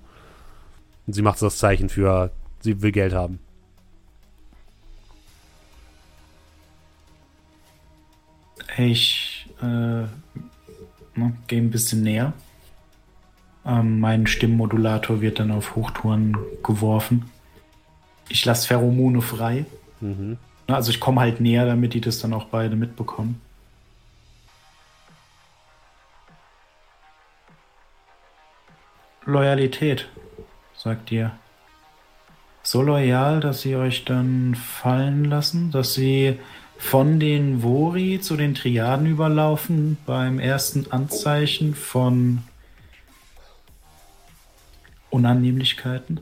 A: Und sie macht so das Zeichen für, sie will Geld haben.
D: Ich äh, ne, gehe ein bisschen näher. Ähm, mein Stimmmodulator wird dann auf Hochtouren geworfen. Ich lasse Pheromone frei.
A: Mhm.
D: Na, Also ich komme halt näher, damit die das dann auch beide mitbekommen. Loyalität, sagt ihr. So loyal, dass sie euch dann fallen lassen, dass sie von den Vori zu den Triaden überlaufen beim ersten Anzeichen von Unannehmlichkeiten?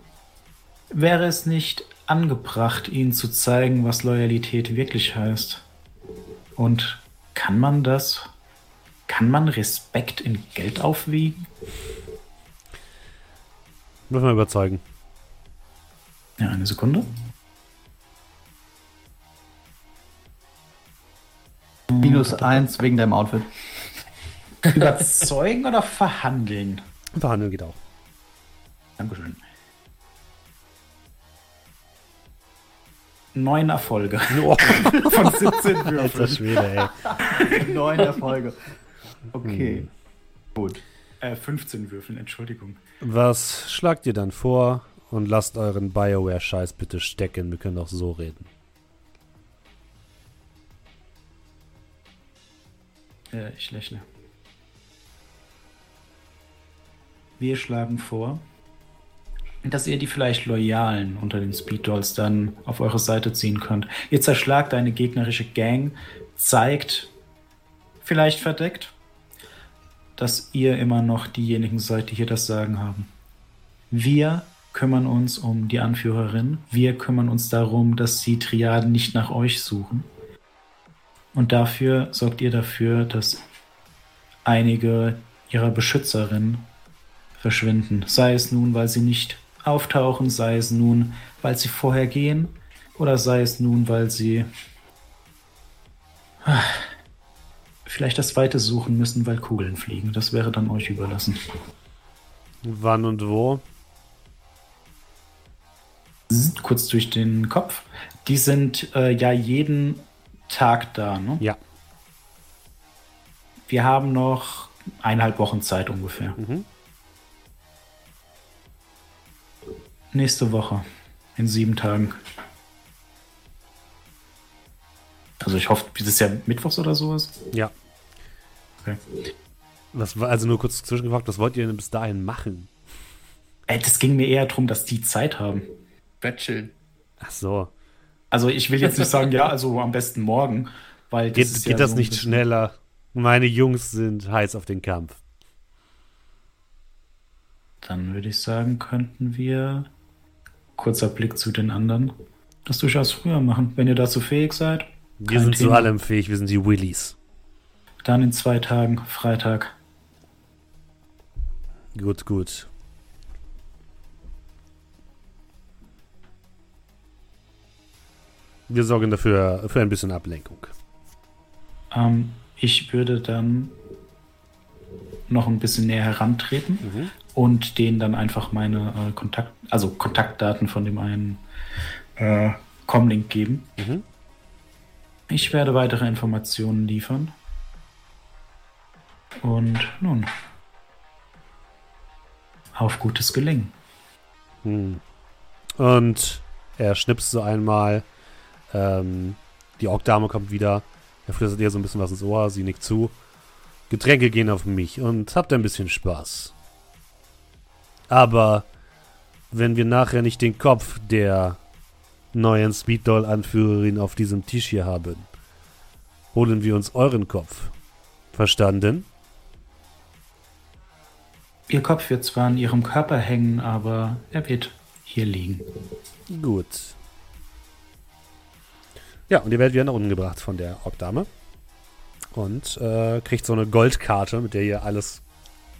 D: Wäre es nicht angebracht, ihnen zu zeigen, was Loyalität wirklich heißt? Und kann man das? Kann man Respekt in Geld aufwiegen?
A: Muss man überzeugen.
D: Ja, eine Sekunde.
E: Minus eins wegen deinem Outfit. (laughs)
D: Überzeugen oder verhandeln?
A: Verhandeln geht auch.
D: Dankeschön. Neun Erfolge (laughs)
A: Oh,
D: von 17
A: alter
D: Würfeln.
A: Schwede, ey. (laughs)
E: Neun Erfolge. Okay. Gut.
D: Äh, 15 Würfeln, Entschuldigung.
A: Was schlagt ihr dann vor? Und lasst euren Bioware-Scheiß bitte stecken. Wir können auch so reden.
D: Äh, ich lächle. Wir schlagen vor, dass ihr die vielleicht Loyalen unter den Speed Dolls dann auf eure Seite ziehen könnt. Ihr zerschlagt eine gegnerische Gang, zeigt, vielleicht verdeckt, dass ihr immer noch diejenigen seid, die hier das Sagen haben. Wir kümmern uns um die Anführerin. Wir kümmern uns darum, dass die Triaden nicht nach euch suchen. Und dafür sorgt ihr dafür, dass einige ihrer Beschützerinnen verschwinden. Sei es nun, weil sie nicht auftauchen, sei es nun, weil sie vorher gehen, oder sei es nun, weil sie ah, vielleicht das Weite suchen müssen, weil Kugeln fliegen. Das wäre dann euch überlassen.
A: Wann und wo?
D: Kurz durch den Kopf. Die sind äh, ja jeden Tag da. Ne?
A: Ja.
D: Wir haben noch eineinhalb Wochen Zeit ungefähr.
A: Mhm.
D: Nächste Woche. In sieben Tagen. Also ich hoffe, das ist ja Mittwochs oder sowas.
A: Ja.
D: Okay.
A: Was war, also nur kurz zwischengefragt, was wollt ihr denn bis dahin machen?
D: Ey, das ging mir eher darum, dass die Zeit haben.
B: Bett chillen.
A: Ach so.
D: Also ich will jetzt nicht sagen, ja, also am besten morgen, weil das
A: Geht,
D: ist
A: geht
D: ja
A: das
D: so
A: nicht schneller? Meine Jungs sind heiß auf den Kampf.
D: Dann würde ich sagen, könnten wir kurzer Blick zu den anderen das durchaus früher machen, wenn ihr dazu fähig seid.
A: Wir sind zu
D: Thema.
A: allem fähig, wir sind die Willies.
D: Dann in zwei Tagen, Freitag.
A: Gut, gut. Wir sorgen dafür für ein bisschen Ablenkung.
D: Ähm, ich würde dann noch ein bisschen näher herantreten
A: Mhm.
D: und denen dann einfach meine äh, Kontakt, also Kontaktdaten von dem einen äh, Comlink geben.
A: Mhm.
D: Ich werde weitere Informationen liefern. Und nun, auf gutes Gelingen.
A: Hm. Und er schnipst so einmal. Ähm, die Orkdame kommt wieder. Er flüstert ihr so ein bisschen was ins Ohr. Sie nickt zu. Getränke gehen auf mich und habt ein bisschen Spaß. Aber wenn wir nachher nicht den Kopf der neuen Speeddoll-Anführerin auf diesem Tisch hier haben, holen wir uns euren Kopf. Verstanden?
D: Ihr Kopf wird zwar an ihrem Körper hängen, aber er wird hier liegen.
A: Gut. Ja, und ihr werdet wieder nach unten gebracht von der Orkdame. Und äh, kriegt so eine Goldkarte, mit der ihr alles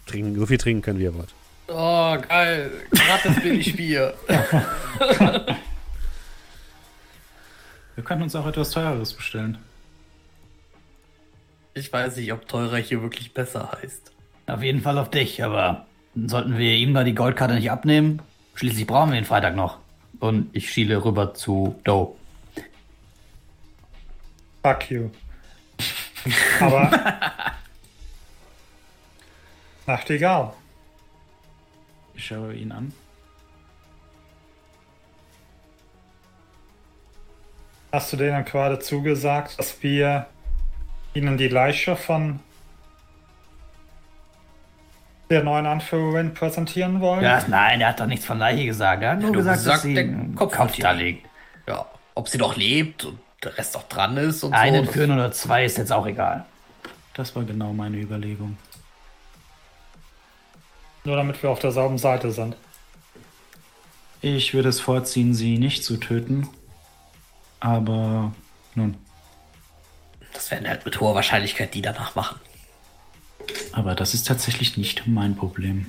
A: trinken, so viel trinken könnt, wie ihr wollt.
B: Oh, geil. Gratis billig Bier. (laughs)
D: Wir könnten uns auch etwas Teureres bestellen.
B: Ich weiß nicht, ob teurer hier wirklich besser heißt.
E: Auf jeden Fall auf dich, aber sollten wir ihm da die Goldkarte nicht abnehmen? Schließlich brauchen wir ihn Freitag noch. Und ich schiele rüber zu Doe.
C: Fuck you. Aber. (laughs) Nachtigall.
D: Ich schaue ihn an.
C: Hast du denen gerade zugesagt, dass wir ihnen die Leiche von der neuen Anführerin präsentieren wollen?
E: Ja, nein, er hat doch nichts von Leiche gesagt. Er hat nur
B: du
E: gesagt,
B: gesagt,
E: dass sie
B: der
E: einen
B: Kopf
E: Kopf, da liegt.
B: Ja, ob sie noch lebt und der Rest auch dran ist und
E: Einen
B: so.
E: führen oder zwei ist jetzt auch egal.
D: Das war genau meine Überlegung.
C: Nur damit wir auf derselben Seite sind.
D: Ich würde es vorziehen, sie nicht zu töten. Aber nun,
B: Das werden halt mit hoher Wahrscheinlichkeit die danach machen.
D: Aber das ist tatsächlich nicht mein Problem.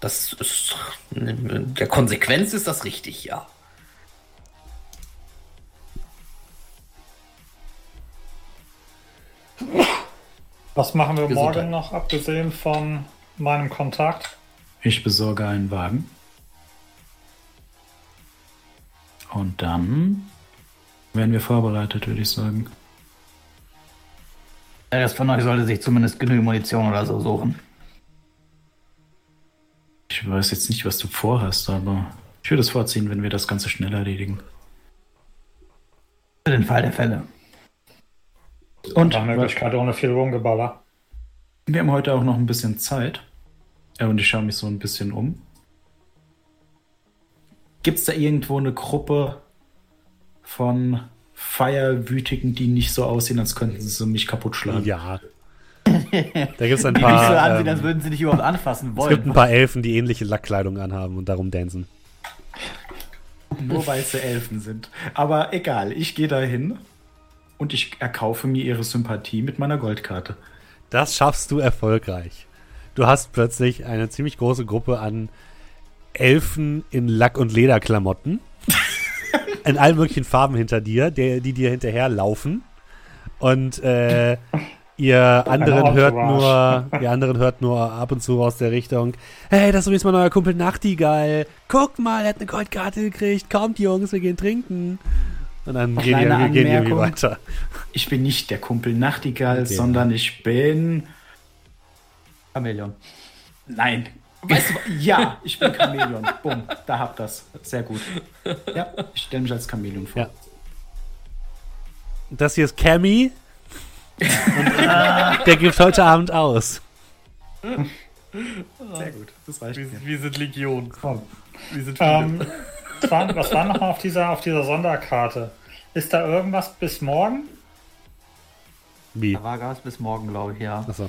B: Das ist. Der Konsequenz ist das richtig, ja.
C: Was machen wir
B: Gesundheit.
C: morgen noch, abgesehen von meinem Kontakt?
D: Ich besorge einen Wagen. Und dann werden wir vorbereitet, würde ich sagen.
E: Der Rest von euch sollte sich zumindest genügend Munition oder so suchen.
D: Ich weiß jetzt nicht, was du vorhast, aber ich würde es vorziehen, wenn wir das Ganze schnell erledigen.
E: Für den Fall der Fälle.
D: Und
C: Nach Möglichkeit ohne viel Rumgeballer.
D: wir haben heute auch noch ein bisschen Zeit. Und ich schaue mich so ein bisschen um. Gibt es da irgendwo eine Gruppe von Feierwütigen, die nicht so aussehen, als könnten sie mich kaputt schlagen?
A: Ja. Da gibt es ein (laughs)
E: Die mich so
A: paar.
E: ansehen,
A: ähm,
E: als würden sie dich überhaupt anfassen
A: es gibt ein
E: wollen.
A: paar Elfen, die ähnliche Lackkleidung anhaben und darum dancen.
D: Nur weil sie Elfen sind. Aber egal, ich gehe dahin und ich erkaufe mir ihre Sympathie mit meiner Goldkarte.
A: Das schaffst du erfolgreich. Du hast plötzlich eine ziemlich große Gruppe an Elfen in Lack- und Lederklamotten. In allen möglichen Farben hinter dir, der, die dir hinterherlaufen. Und äh, ihr anderen hört nur, ihr anderen hört nur ab und zu aus der Richtung, hey, das ist übrigens mein neuer Kumpel Nachtigall. Guck mal, er hat eine Goldkarte gekriegt. Kommt, Jungs, wir gehen trinken. Und dann gehen die,
D: Kleine
A: gehen irgendwie weiter.
D: Ich bin nicht der Kumpel Nachtigall,
A: Okay.
D: sondern ich bin.
E: Chamäleon.
D: Nein. Weißt du, ja, ich bin (laughs) Chamäleon. Bumm, da habt das. Sehr gut. Ja, ich stelle mich als Chamäleon vor.
A: Ja. Das hier ist Cammy. Und äh, der gibt heute Abend aus.
D: Sehr gut. Das reicht mir.
B: Wir sind Legion.
C: Komm.
B: Wir sind
C: Ähm, was war, was war noch mal auf dieser, auf dieser Sonderkarte? Ist da irgendwas bis morgen?
A: Wie?
E: Da war Gas bis morgen, glaube ich, ja.
A: Achso.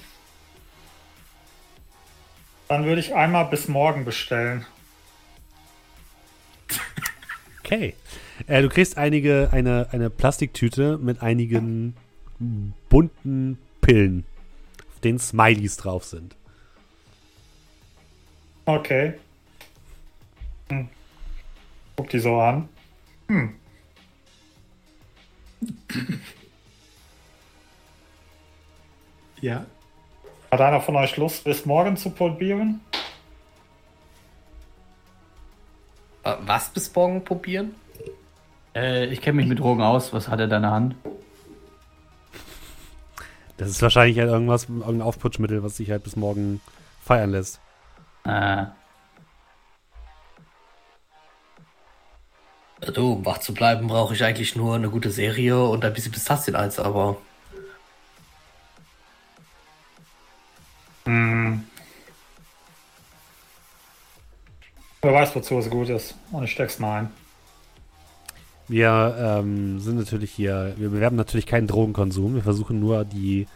C: Dann würde ich einmal bis morgen bestellen.
A: Okay. Äh, du kriegst einige, eine, eine Plastiktüte mit einigen bunten Pillen, auf denen Smileys drauf sind.
C: Okay. Hm. Guck die so an.
D: Ja.
C: Hat einer von euch Lust, bis morgen zu probieren?
B: Äh, Was bis morgen probieren?
E: Äh, ich kenne mich mit Drogen aus. Was hat er in deiner Hand?
A: Das ist wahrscheinlich halt irgendwas, irgendein Aufputschmittel, was sich halt bis morgen feiern lässt.
E: Äh,
B: Du, um wach zu bleiben, brauche ich eigentlich nur eine gute Serie und ein bisschen Pistazieneis, aber
C: Hm. Wer weiß, wozu es gut ist. Und ich steck's mal ein.
A: Wir ähm, sind natürlich hier, wir bewerben natürlich keinen Drogenkonsum. Wir versuchen nur die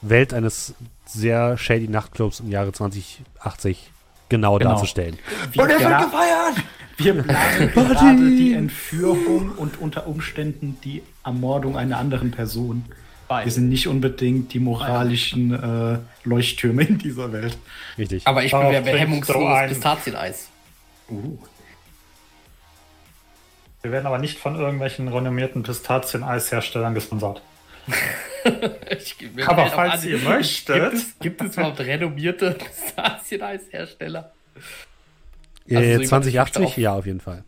A: Welt eines sehr shady Nachtclubs im Jahre 2080 genau,
D: genau.
A: darzustellen.
D: Wir und er wird gefeiert! Wir (laughs) planen gerade die Entführung und unter Umständen die Ermordung einer anderen Person. Wir sind nicht unbedingt die moralischen äh, Leuchttürme in dieser Welt.
A: Richtig.
B: Aber ich
C: Darauf
B: bewerbe
C: bringst du
B: hemmungslos
C: ein.
B: Pistazieneis.
D: Uh.
C: Wir werden aber nicht von irgendwelchen renommierten Pistazien-Eisherstellern gesponsert. (laughs)
B: Ich,
C: Aber falls ihr möchtet.
B: Gibt es, gibt es überhaupt renommierte (laughs) Pistazieneishersteller?
A: äh,
B: also so
A: 2080,
B: jemand-
A: ja, auf jeden Fall.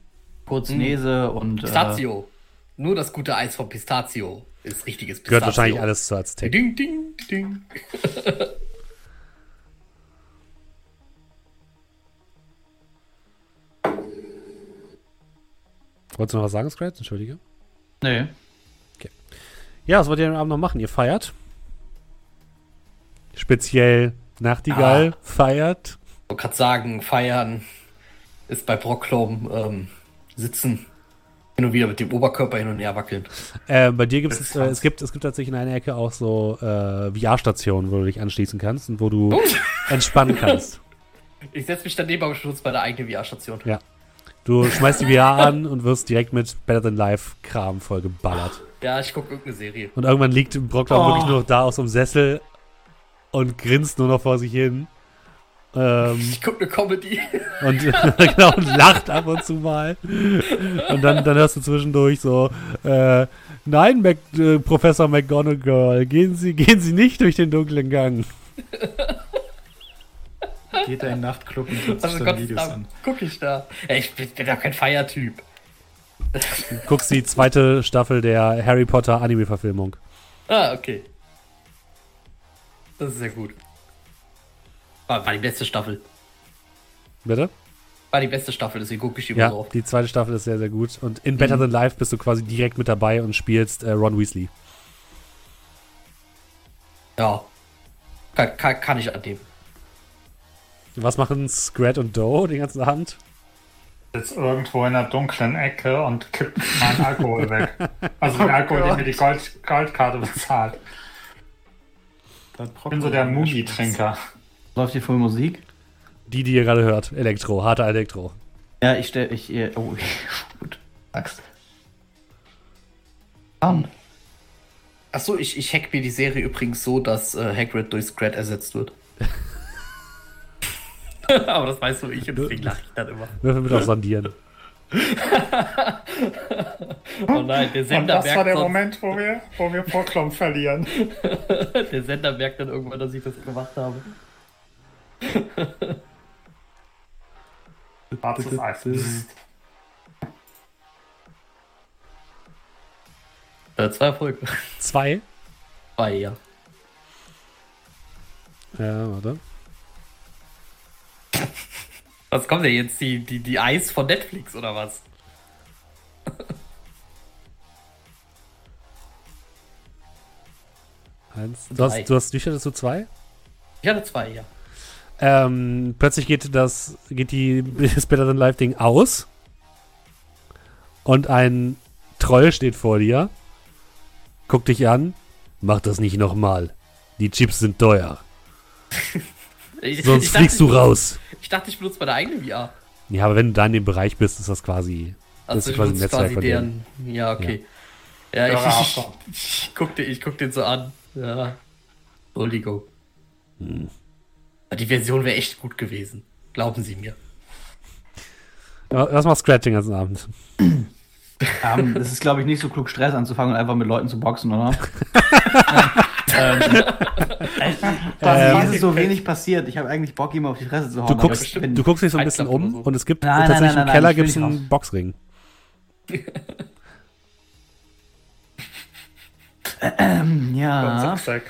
E: Kurz Nese und. Äh,
B: Pistazio. Nur das gute Eis von Pistazio ist richtiges Pistazio.
A: Gehört wahrscheinlich alles zu Aztec.
B: Ding, ding, ding. (laughs)
A: Wolltest du noch was sagen, Scratch? Entschuldige.
E: nee.
A: Ja, was wollt ihr am Abend noch machen? Ihr feiert? Speziell Nachtigall feiert?
B: Ich wollte gerade sagen, feiern ist bei Brocklom ähm, sitzen, hin und wieder mit dem Oberkörper hin und her wackeln.
A: Äh, bei dir gibt es, äh, es gibt es gibt tatsächlich in einer Ecke auch so äh, VR-Stationen, wo du dich anschließen kannst und wo du entspannen (laughs) kannst.
B: Ich setze mich daneben am Schluss bei der eigenen VR-Station.
A: Ja. Du schmeißt die VR an und wirst direkt mit Better Than Life Kram voll geballert.
B: Ja, ich gucke irgendeine Serie.
A: Und irgendwann liegt Brockler
D: Oh.
A: wirklich nur noch da aus dem Sessel und grinst nur noch vor sich hin. Ähm,
B: Ich gucke eine Comedy.
A: und, (laughs) genau, und lacht ab und zu mal. Und dann, dann hörst du zwischendurch so, äh, nein, Mac, äh, Professor McGonagall, gehen Sie, gehen Sie nicht durch den dunklen Gang.
D: Geht er in den Nachtclub und guckt sich
B: Also
D: dann
B: Gott
D: Videos
B: Dank
D: an.
B: gucke ich da. Ey, ich bin, bin doch kein Feiertyp.
A: Guckst die zweite Staffel der Harry Potter Anime-Verfilmung.
B: Ah, okay. Das ist sehr gut. War, war die beste Staffel.
A: Bitte?
B: War die beste Staffel, deswegen gucke ich immer
A: Ja,
B: so oft.
A: die zweite Staffel ist sehr, sehr gut. Und in Better
B: Mhm.
A: Than Life bist du quasi direkt mit dabei und spielst äh, Ron Weasley.
B: Ja. Kann, kann, kann ich annehmen.
A: Was machen Scrat und Doe den ganzen Abend?
C: Jetzt irgendwo in einer dunklen Ecke und kippt meinen (laughs) Alkohol weg. Also den Alkohol, den mir die Gold, Goldkarte bezahlt. Ich bin so der Movie-Trinker.
E: Läuft hier voll Musik?
A: Die, die ihr gerade hört. Elektro, harter Elektro.
E: Ja, ich stell. Ich, oh, (laughs) gut. Axt. An.
B: Achso, ich, ich hack mir die Serie übrigens so, dass äh, Hagrid durch Scrat ersetzt wird. (laughs) Aber das weißt du ich und deswegen lache ich dann immer.
A: Würfel bitte auf Sondieren. (laughs)
B: Oh nein, der
C: Und
B: Sender,
C: das war der
B: sonst,
C: Moment, wo wir, wo wir Vorklom verlieren.
B: der Sender merkt dann irgendwann, dass ich das gemacht habe.
C: Schwarzes Eis.
B: Äh, zwei Erfolge.
A: Zwei.
B: Zwei, ja.
A: Ja, warte.
B: Was kommt denn jetzt? Die, die, die Eis von Netflix oder was?
A: Eins. Du hast, du hast, wie viel dazu? Zwei?
B: Ich hatte zwei, ja.
A: Ähm, plötzlich geht das, geht die (laughs) das Better Than Life Ding aus. Und ein Troll steht vor dir. Guckt dich an. Mach das nicht nochmal. Die Chips sind teuer. (laughs)
B: Ich,
A: Sonst
B: ich
A: fliegst
B: dachte,
A: du raus.
B: Ich dachte, ich benutze meine eigene VR.
A: Ja, aber wenn du da in dem Bereich bist, ist das quasi. Das
B: Also
A: ist
B: ich
A: quasi ein Netzwerk
B: quasi
A: von
B: deren. Ja, okay. Ja,
C: Ja,
B: ich, ich, (laughs) ich, guck den, ich guck den so an. Ja. Entschuldigung.
A: Hm.
B: Die Version wäre echt gut gewesen. Glauben Sie mir.
A: Was macht Scratch den ganzen Abend?
E: Ähm, das ist, glaube ich, nicht so klug, Stress anzufangen und einfach mit Leuten zu boxen, oder? (laughs) ähm,
A: Ähm,
E: mir ist so wenig passiert. Ich habe eigentlich Bock, ihm auf die Fresse zu hauen.
A: Du guckst, du guckst dich so ein bisschen um und es gibt
E: Nein, nein,
A: tatsächlich
E: nein,
A: im
E: nein,
A: Keller
E: ich will
A: gibt's einen Boxring. (laughs)
E: ja,
C: Zickzack.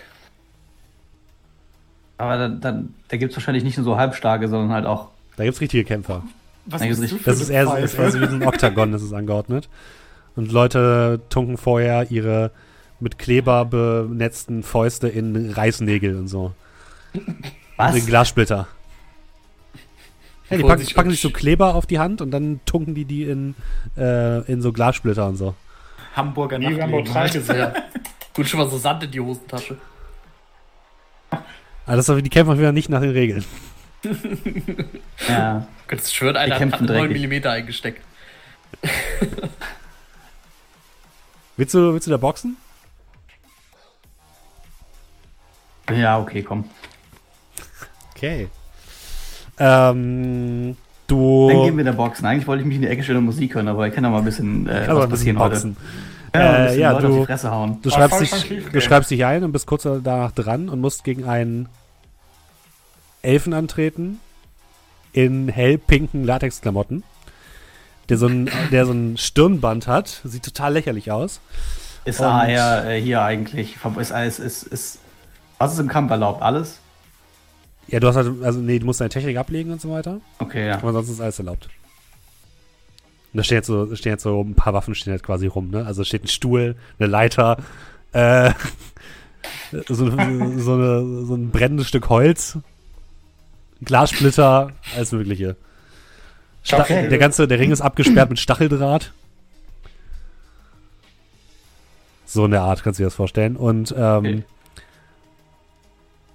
E: Aber dann, dann, da gibt es wahrscheinlich nicht nur so halbstarke, sondern halt auch.
A: Da gibt's richtige Kämpfer.
D: Was du
E: ist-
D: für
A: Das ist eher, so-
D: eine
A: ist eher so wie ein Oktagon, das ist angeordnet. Und Leute tunken vorher ihre mit Kleber benetzten Fäuste in Reißnägel und so.
E: Was?
A: In Glassplitter. Ja, die packen,
B: sich
A: packen sich so Kleber auf die Hand und dann tunken die die in, äh, in so Glassplitter und so.
D: Hamburger Nachtleben.
C: 3 gesehen. (laughs)
B: Ja. Gut, schon mal so Sand in die Hosentasche.
A: Aber das die kämpfen wieder nicht nach den Regeln. (laughs)
E: Ja.
B: Könntest schwören, einer hat
E: kämpfen
B: 9
E: dreckig.
B: mm eingesteckt. (laughs)
A: Willst du, willst du da boxen?
E: Ja, okay, komm.
A: Okay. Ähm, du.
E: Dann gehen wir in der Boxen. Eigentlich wollte ich mich in die Ecke stellen und Musik hören, aber ich kann doch mal ein bisschen äh, was
A: ein bisschen
E: passieren. Ja,
A: Äh, ja, du-. Du dich, schreibst dich ein und bist kurz danach dran und musst gegen einen Elfen antreten in hellpinken Latexklamotten, der so ein, der so ein Stirnband hat. Sieht total lächerlich aus.
E: Ist
A: Und-
E: AR äh, hier eigentlich? Ist, ist, ist, ist, was ist im Kampf erlaubt? Alles?
A: Ja, du hast halt, also nee, du musst deine Technik ablegen und so weiter.
E: Okay, ja.
A: Aber ansonsten ist alles erlaubt. Und da stehen jetzt so, stehen jetzt so ein paar Waffen stehen jetzt quasi rum, ne? Also steht ein Stuhl, eine Leiter, äh, (laughs) so, so, eine, so ein brennendes Stück Holz, Glassplitter, alles Mögliche. Sta
C: Okay.
A: Der ganze, der Ring ist abgesperrt mit Stacheldraht. So in der Art, kannst du dir das vorstellen. Und ähm,
E: Okay.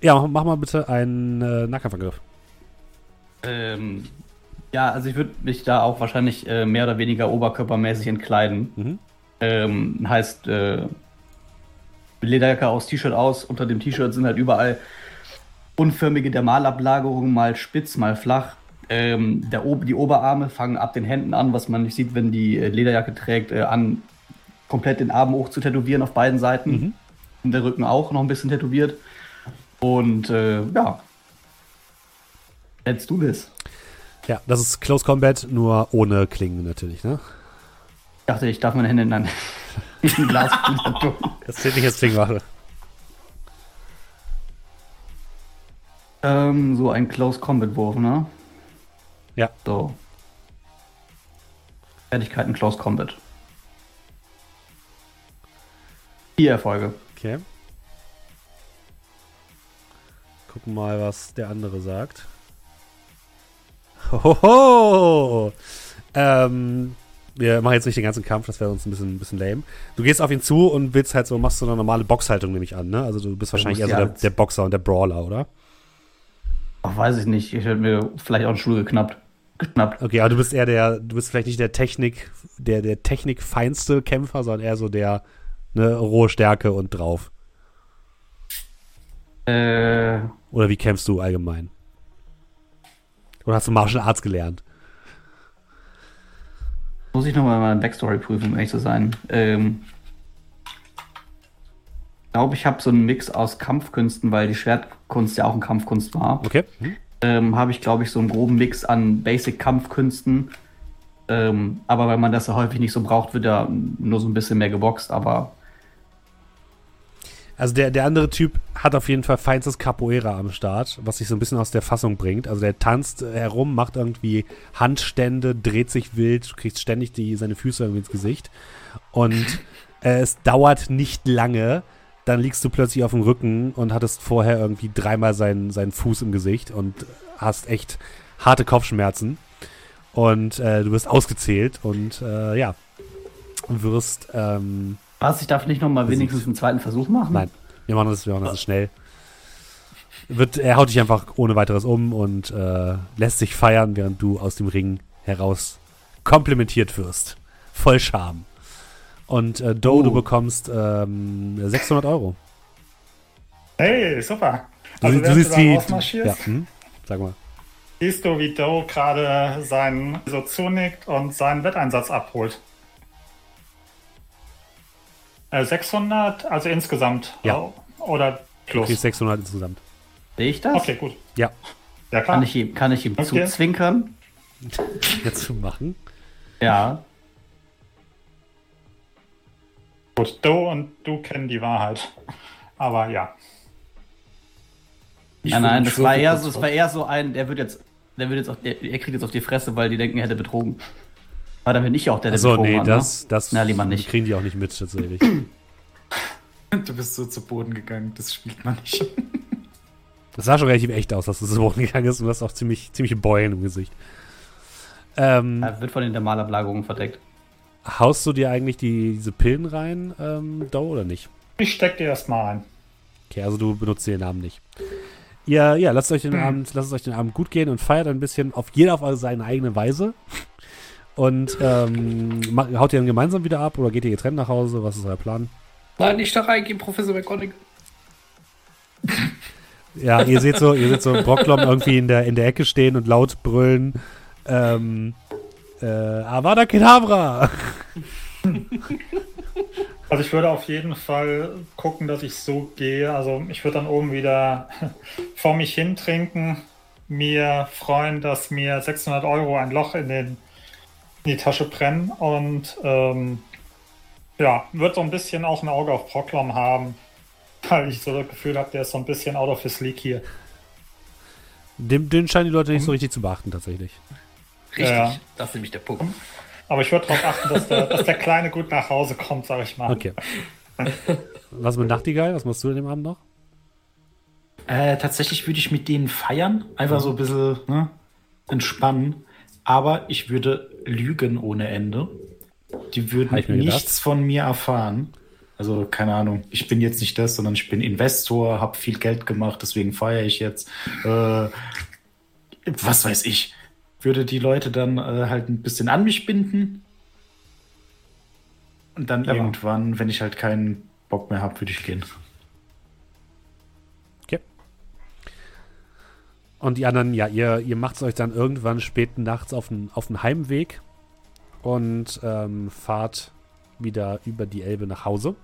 A: ja, mach, mach mal bitte einen äh, Nahkampfangriff.
E: Ähm, ja, also ich würde mich da auch wahrscheinlich äh, mehr oder weniger oberkörpermäßig entkleiden.
A: Mhm.
E: Ähm, heißt, äh, Lederjacke aus T-Shirt aus. Unter dem T-Shirt sind halt überall unförmige Dermalablagerungen, mal spitz, mal flach. Ähm, der, die Oberarme fangen ab den Händen an, was man nicht sieht, wenn die äh, Lederjacke trägt, äh, an komplett den Arm hoch zu tätowieren auf beiden Seiten.
A: Mhm.
E: Und der Rücken auch noch ein bisschen tätowiert. Und äh, ja. Let's do this.
A: Ja, das ist Close Combat, nur ohne Klingen natürlich, ne?
E: Ich dachte, ich darf meine Hände in ein, (laughs) in ein Glas (laughs) tun.
A: Das zählt nicht als Klingwaffe.
E: Ähm, So ein Close Combat Wurf, ne?
A: Ja.
E: So. Fertigkeiten Close Combat. Vier Erfolge.
A: Okay. Gucken mal, was der andere sagt. Hohoho! Ähm, wir machen jetzt nicht den ganzen Kampf, das wäre uns ein bisschen, ein bisschen lame. Du gehst auf ihn zu und willst halt so, machst so eine normale Boxhaltung, nehme ich an, ne? Also du bist wahrscheinlich eher so der, der Boxer und der Brawler, oder?
E: Ach, weiß ich nicht. Ich hätte mir vielleicht auch einen Stuhl geknappt. Geschnappt.
A: Okay, aber du bist eher der, du bist vielleicht nicht der Technik, der, der technikfeinste Kämpfer, sondern eher so der, ne, rohe Stärke und drauf.
E: Äh,
A: Oder wie kämpfst du allgemein? Oder hast du Martial Arts gelernt?
E: muss ich nochmal meine Backstory prüfen, um ehrlich zu sein. Ähm, ich glaube, ich habe so einen Mix aus Kampfkünsten, weil die Schwertkunst ja auch eine Kampfkunst war.
A: Okay. Hm?
E: ähm, habe ich, glaube ich, so einen groben Mix an Basic-Kampfkünsten. Ähm, aber weil man das ja häufig nicht so braucht, wird ja nur so ein bisschen mehr geboxt. Aber
A: Also der, der andere Typ hat auf jeden Fall feinstes Capoeira am Start, was sich so ein bisschen aus der Fassung bringt. Also der tanzt herum, macht irgendwie Handstände, dreht sich wild, du kriegst ständig die, seine Füße irgendwie ins Gesicht. Und äh, es dauert nicht lange, dann liegst du plötzlich auf dem Rücken und hattest vorher irgendwie dreimal seinen, seinen Fuß im Gesicht und hast echt harte Kopfschmerzen. Und äh, du wirst ausgezählt und äh, ja, wirst ähm,
E: was, ich darf nicht nochmal wenigstens einen zweiten Versuch machen?
A: Nein, wir machen das, wir machen das schnell. Wird, er haut dich einfach ohne weiteres um und äh, lässt sich feiern, während du aus dem Ring heraus komplimentiert wirst. Voll Charme. Und äh, Doe,
E: Oh.
A: du bekommst ähm, 600 Euro.
C: Hey, super.
A: Du,
C: Also,
A: du siehst wie. Ja, hm? Sag mal.
C: siehst du, wie Doe gerade seinen so zunickt und seinen Wetteinsatz abholt. Äh, 600, also insgesamt.
A: Ja.
C: Oh, Oder plus.
A: kriegst 600 insgesamt.
E: Sehe ich das?
C: Okay, gut.
A: Ja,
C: Ja, klar.
E: Kann ich ihm, kann ich ihm
C: Okay.
E: zuzwinkern? (laughs)
A: jetzt zu machen.
E: Ja.
C: Gut, Doe und du kennen die Wahrheit. Aber ja.
B: Ich
E: nein, das war eher so, das war eher so ein, der wird jetzt, der wird jetzt auf, der, er kriegt jetzt auf die Fresse, weil die denken, er hätte betrogen. War dann bin ich auch der, der
A: Achso,
E: betrogen
A: nee,
E: hat,
A: das, das
E: Na, lieber nicht.
A: kriegen die auch nicht mit, tatsächlich.
D: Du bist so zu Boden gegangen, das spielt man nicht.
A: Das sah schon relativ echt aus, dass du so hochgegangen ist und du hast auch ziemlich, ziemliche Beulen im Gesicht. Ähm,
E: Er wird von den Dermalablagerungen verdeckt.
A: Haust du dir eigentlich die, diese Pillen rein, ähm, Doe, oder nicht?
C: Ich steck dir erstmal ein.
A: Okay, also du benutzt den Namen nicht. Ihr, ja, lasst euch den Abend, lasst es euch den Abend gut gehen und feiert ein bisschen auf jeder auf seine eigene Weise. Und ähm, haut ihr dann gemeinsam wieder ab oder geht ihr getrennt nach Hause? Was ist euer Plan?
B: Nein, nicht da reingehen, Professor McGonagall.
A: Ja, ihr seht so, ihr seht so Brocklom irgendwie in der, in der Ecke stehen und laut brüllen. Ähm, äh, Avada Kedavra! (laughs)
C: Also ich würde auf jeden Fall gucken, dass ich so gehe. Also ich würde dann oben wieder (laughs) vor mich hin trinken, mir freuen, dass mir 600 Euro ein Loch in, den, in die Tasche brennen und ähm, ja, wird so ein bisschen auch ein Auge auf Proclom haben, (laughs) weil ich so das Gefühl habe, der ist so ein bisschen out of his league hier.
A: Den, den scheinen die Leute nicht so richtig zu beachten, tatsächlich.
B: Richtig,
C: Ja.
B: das ist nämlich der Punkt.
C: Aber ich würde darauf achten, dass der, (laughs) dass der Kleine gut nach Hause kommt, sag ich mal.
A: Okay. Was mit Nachtigall? Was machst du an dem Abend noch?
D: Äh, tatsächlich würde ich mit denen feiern, einfach so ein bisschen ne, entspannen. Aber ich würde lügen ohne Ende. Die würden nichts von mir erfahren. Also keine Ahnung, ich bin jetzt nicht das, sondern ich bin Investor, habe viel Geld gemacht, deswegen feiere ich jetzt. Äh, was weiß ich. Würde die Leute dann äh, halt ein bisschen an mich binden. Und dann
C: Ja.
D: irgendwann, wenn ich halt keinen Bock mehr habe, würde ich gehen.
A: Okay. Und die anderen, ja, ihr, ihr macht es euch dann irgendwann spät nachts auf den, auf den Heimweg und ähm, fahrt wieder über die Elbe nach Hause.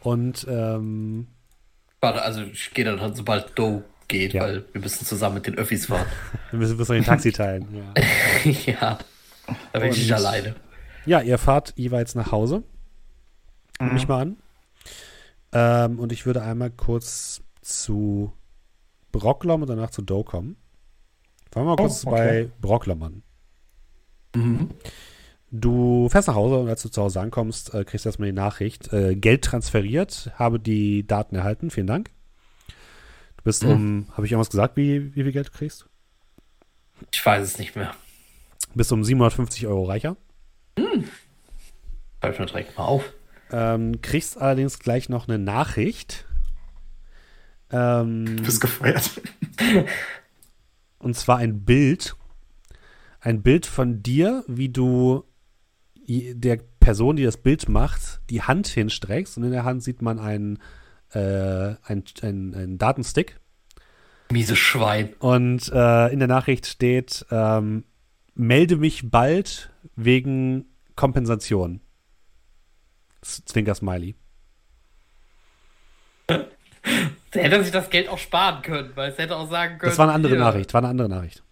A: Und ähm,
B: Warte, also ich gehe dann halt, sobald Doe geht,
A: Ja.
B: weil wir müssen zusammen mit den Öffis fahren. (laughs)
A: wir müssen wir ein Taxi teilen. Ja. (laughs)
B: ja. Da bin ich nicht alleine.
A: Ja, ihr fahrt jeweils nach Hause. Nehme mich mal an. Ähm, und ich würde einmal kurz zu Brocklom und danach zu Doe kommen. Fangen wir mal
C: Oh,
A: kurz
C: okay.
A: bei Brocklom an.
B: Mhm.
A: Du fährst nach Hause und als du zu Hause ankommst, äh, kriegst du erstmal die Nachricht. Äh, Geld transferiert, habe die Daten erhalten, vielen Dank. Bist
B: Mhm.
A: um, habe ich irgendwas gesagt, wie, wie viel Geld du kriegst?
B: Ich weiß es nicht mehr.
A: Bist um 750 Euro reicher.
B: Schreib ich mir direkt mal auf.
A: Ähm, kriegst allerdings gleich noch eine Nachricht. Ähm,
D: Du bist gefeuert.
A: und zwar ein Bild. Ein Bild von dir, wie du der Person, die das Bild macht, die Hand hinstreckst und in der Hand sieht man einen, äh, einen, einen, einen Datenstick.
B: Miese Schwein.
A: Und äh, in der Nachricht steht, ähm, melde mich bald wegen Kompensation. Z- Zwinker-Smiley. (laughs)
B: Der hätte sich das Geld auch sparen können, weil es hätte auch sagen können.
A: Das war eine andere
B: hier-
A: Nachricht, war eine andere Nachricht.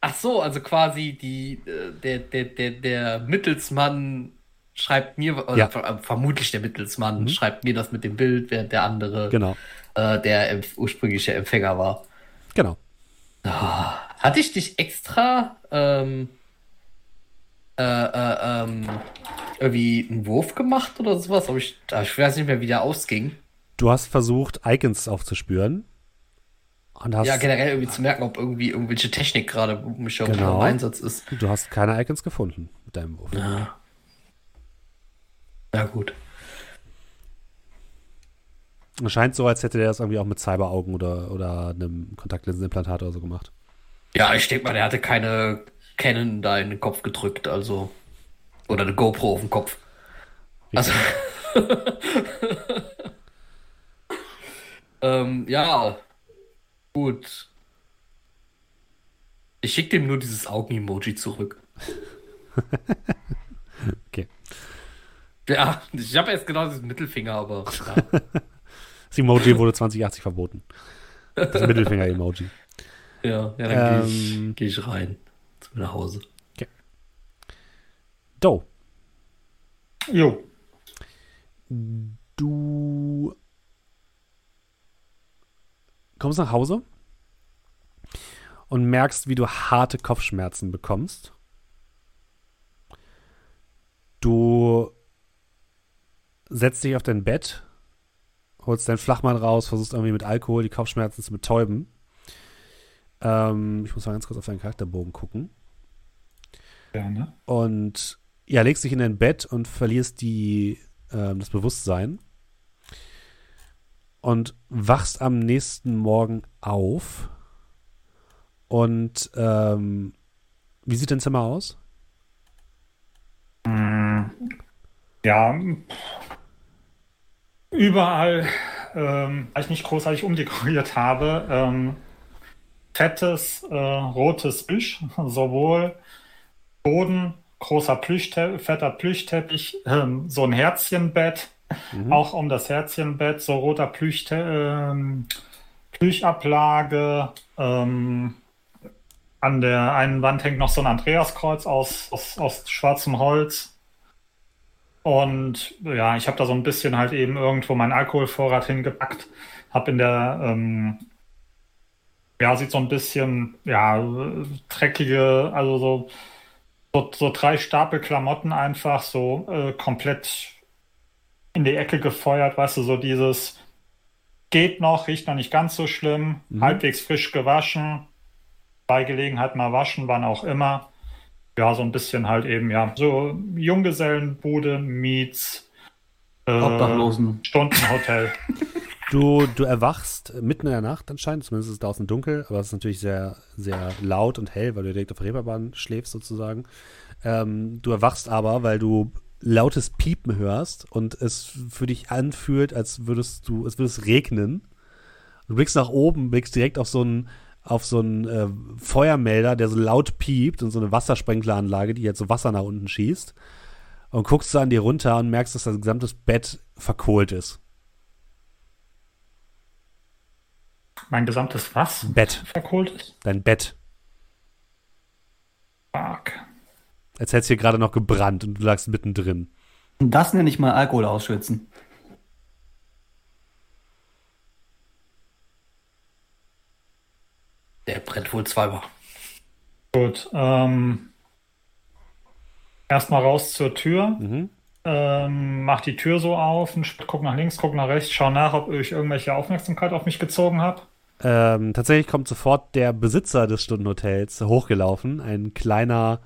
B: Ach so, also quasi die, äh, der, der, der, der Mittelsmann schreibt mir, oder
A: Ja.
B: vermutlich der Mittelsmann
A: Mhm.
B: schreibt mir das mit dem Bild, während der andere
A: Genau,
B: äh, der ursprüngliche Empfänger war.
A: genau.
B: Hatte ich dich extra ähm, äh, äh, ähm, irgendwie einen Wurf gemacht oder sowas? Ich, ah, ich weiß nicht mehr, wie der ausging.
A: Du hast versucht, Icons aufzuspüren. Und hast,
B: ja, generell irgendwie zu merken, ob irgendwie irgendwelche Technik gerade um mich herum
A: Genau.
B: im Einsatz ist.
A: du hast keine Icons gefunden mit deinem Wurf.
B: Ja. Ja, gut.
A: Es scheint so, als hätte der das irgendwie auch mit Cyberaugen oder, oder einem Kontaktlinsenimplantat oder so gemacht.
B: Ja, ich denke mal, der hatte keine Canon da in den Kopf gedrückt, also. Oder eine GoPro auf den Kopf. Also. (laughs) ähm, ja. Gut. Ich schicke dem nur dieses Augen-Emoji zurück. (laughs)
A: Okay.
B: Ja, ich habe jetzt genau diesen Mittelfinger, aber. Ja. (laughs)
A: Das Emoji wurde 2080 verboten. Das Mittelfinger-Emoji.
B: Ja, ja dann gehe
A: Ähm.
B: ich, geh ich rein. Zu mir nach Hause.
A: Doe,
C: Jo.
A: du kommst nach Hause und merkst, wie du harte Kopfschmerzen bekommst. Du setzt dich auf dein Bett holst deinen Flachmann raus, versuchst irgendwie mit Alkohol die Kopfschmerzen zu betäuben. Ähm, ich muss mal ganz kurz auf deinen Charakterbogen gucken.
C: Ja, ne?
A: Und ja, legst dich in dein Bett und verlierst die, ähm, das Bewusstsein. Und wachst am nächsten Morgen auf. Und ähm, wie sieht dein Zimmer aus?
C: Mm, Ja, überall, ähm, weil ich nicht großartig umdekoriert habe, ähm, fettes äh, rotes Wisch, (laughs) sowohl Boden, großer Plüschteppich, fetter Plüschteppich, ähm, so ein Herzchenbett, auch um das Herzchenbett, so roter Plüchte, ähm, Plüchablage, ähm, an der einen Wand hängt noch so ein Andreaskreuz aus, aus, aus schwarzem Holz. Und ja, ich habe da so ein bisschen halt eben irgendwo meinen Alkoholvorrat hingepackt. Hab in der, ähm, ja, sieht so ein bisschen, ja, dreckige, also so, so, so drei Stapel Klamotten einfach so äh, komplett in die Ecke gefeuert, weißt du, so dieses geht noch, riecht noch nicht ganz so schlimm, halbwegs frisch gewaschen, bei Gelegenheit mal waschen, wann auch immer. Ja, so ein bisschen halt eben, ja, so Junggesellenbude meets äh,
E: Obdachlosen.
C: Stundenhotel. (laughs)
A: Du, du erwachst mitten in der Nacht anscheinend, zumindest ist es draußen dunkel, aber es ist natürlich sehr, sehr laut und hell, weil du direkt auf der Reeperbahn schläfst sozusagen. Ähm, du erwachst aber, weil du lautes Piepen hörst und es für dich anfühlt, als würdest du, es würde es regnen. Du blickst nach oben, blickst direkt auf so einen, auf so einen äh, Feuermelder, der so laut piept und so eine Wassersprenkleranlage, die jetzt so Wasser nach unten schießt. Und guckst du an dir runter und merkst, dass das gesamte Bett verkohlt ist.
C: Mein gesamtes was
A: Bett.
C: verkohlt ist.
A: Dein Bett.
C: Fuck.
A: Als hätte es hier gerade noch gebrannt und du lagst mittendrin.
E: Und das nenne ich mal Alkohol ausschwitzen.
B: Der brennt wohl zweimal.
C: Gut, ähm, erstmal raus zur Tür.
A: Mhm.
C: Ähm, mach die Tür so auf, und guck nach links, guck nach rechts, schau nach, ob ich irgendwelche Aufmerksamkeit auf mich gezogen habe.
A: Ähm, tatsächlich kommt sofort der Besitzer des Stundenhotels hochgelaufen. Ein kleiner,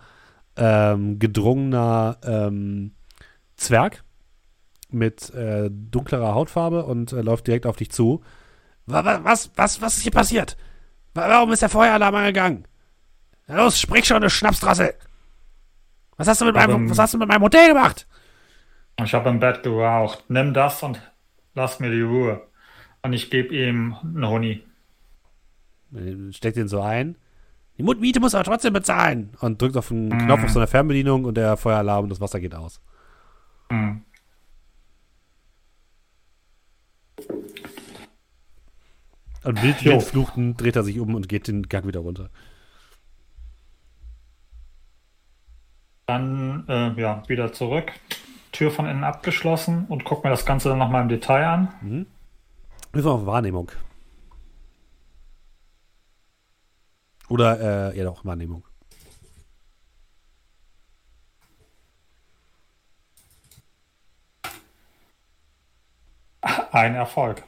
A: ähm, gedrungener ähm, Zwerg mit äh, dunklerer Hautfarbe und äh, läuft direkt auf dich zu. Wa- wa- Was, was, was ist hier passiert? Wa- Warum ist der Feueralarm angegangen? Na Los, sprich schon, du Schnapsdrassel! Was hast du mit meinem, was hast du mit meinem Hotel gemacht?
C: Ich habe im Bett geraucht. Nimm das und lass mir die Ruhe. Und ich gebe ihm einen Honig.
A: Steckt den so ein. Die Miete muss aber trotzdem bezahlen. Und drückt auf einen Knopf auf so einer Fernbedienung und der Feueralarm und das Wasser geht aus.
C: Hm.
A: Und wild, wild fluchend dreht er sich um und geht den Gang wieder runter.
C: Dann äh, ja, wieder zurück. Tür von innen abgeschlossen und guck mir das Ganze dann nochmal im Detail an.
A: Wir sind auf Wahrnehmung. Oder, äh, ja doch, Wahrnehmung.
C: Ein Erfolg.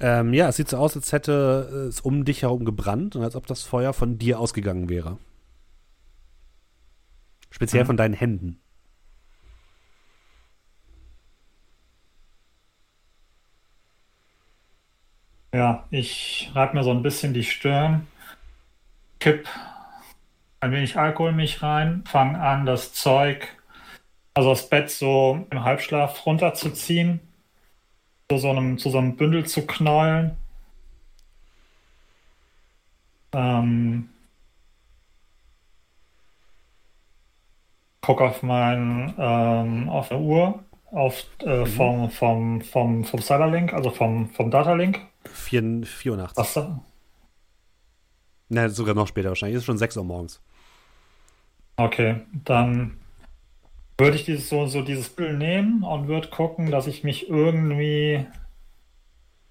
A: Ähm, ja, es sieht so aus, als hätte es um dich herum gebrannt und als ob das Feuer von dir ausgegangen wäre. Speziell
C: Mhm.
A: von deinen Händen.
C: Ja, ich reibe mir so ein bisschen die Stirn, kipp ein wenig Alkohol in mich rein, fange an, das Zeug, also das Bett so im Halbschlaf runterzuziehen, zu so einem, zu so einem Bündel zu knäulen. Ähm, guck auf mein, ähm, auf der Uhr, auf, äh, vom, vom, vom, vom Cyberlink, also vom, vom Datalink.
A: 4, 84.
C: Was da?
A: Sogar noch später wahrscheinlich. Es ist schon 6 Uhr morgens.
C: Okay, dann würde ich dieses, so, so dieses Bild nehmen und würde gucken, dass ich mich irgendwie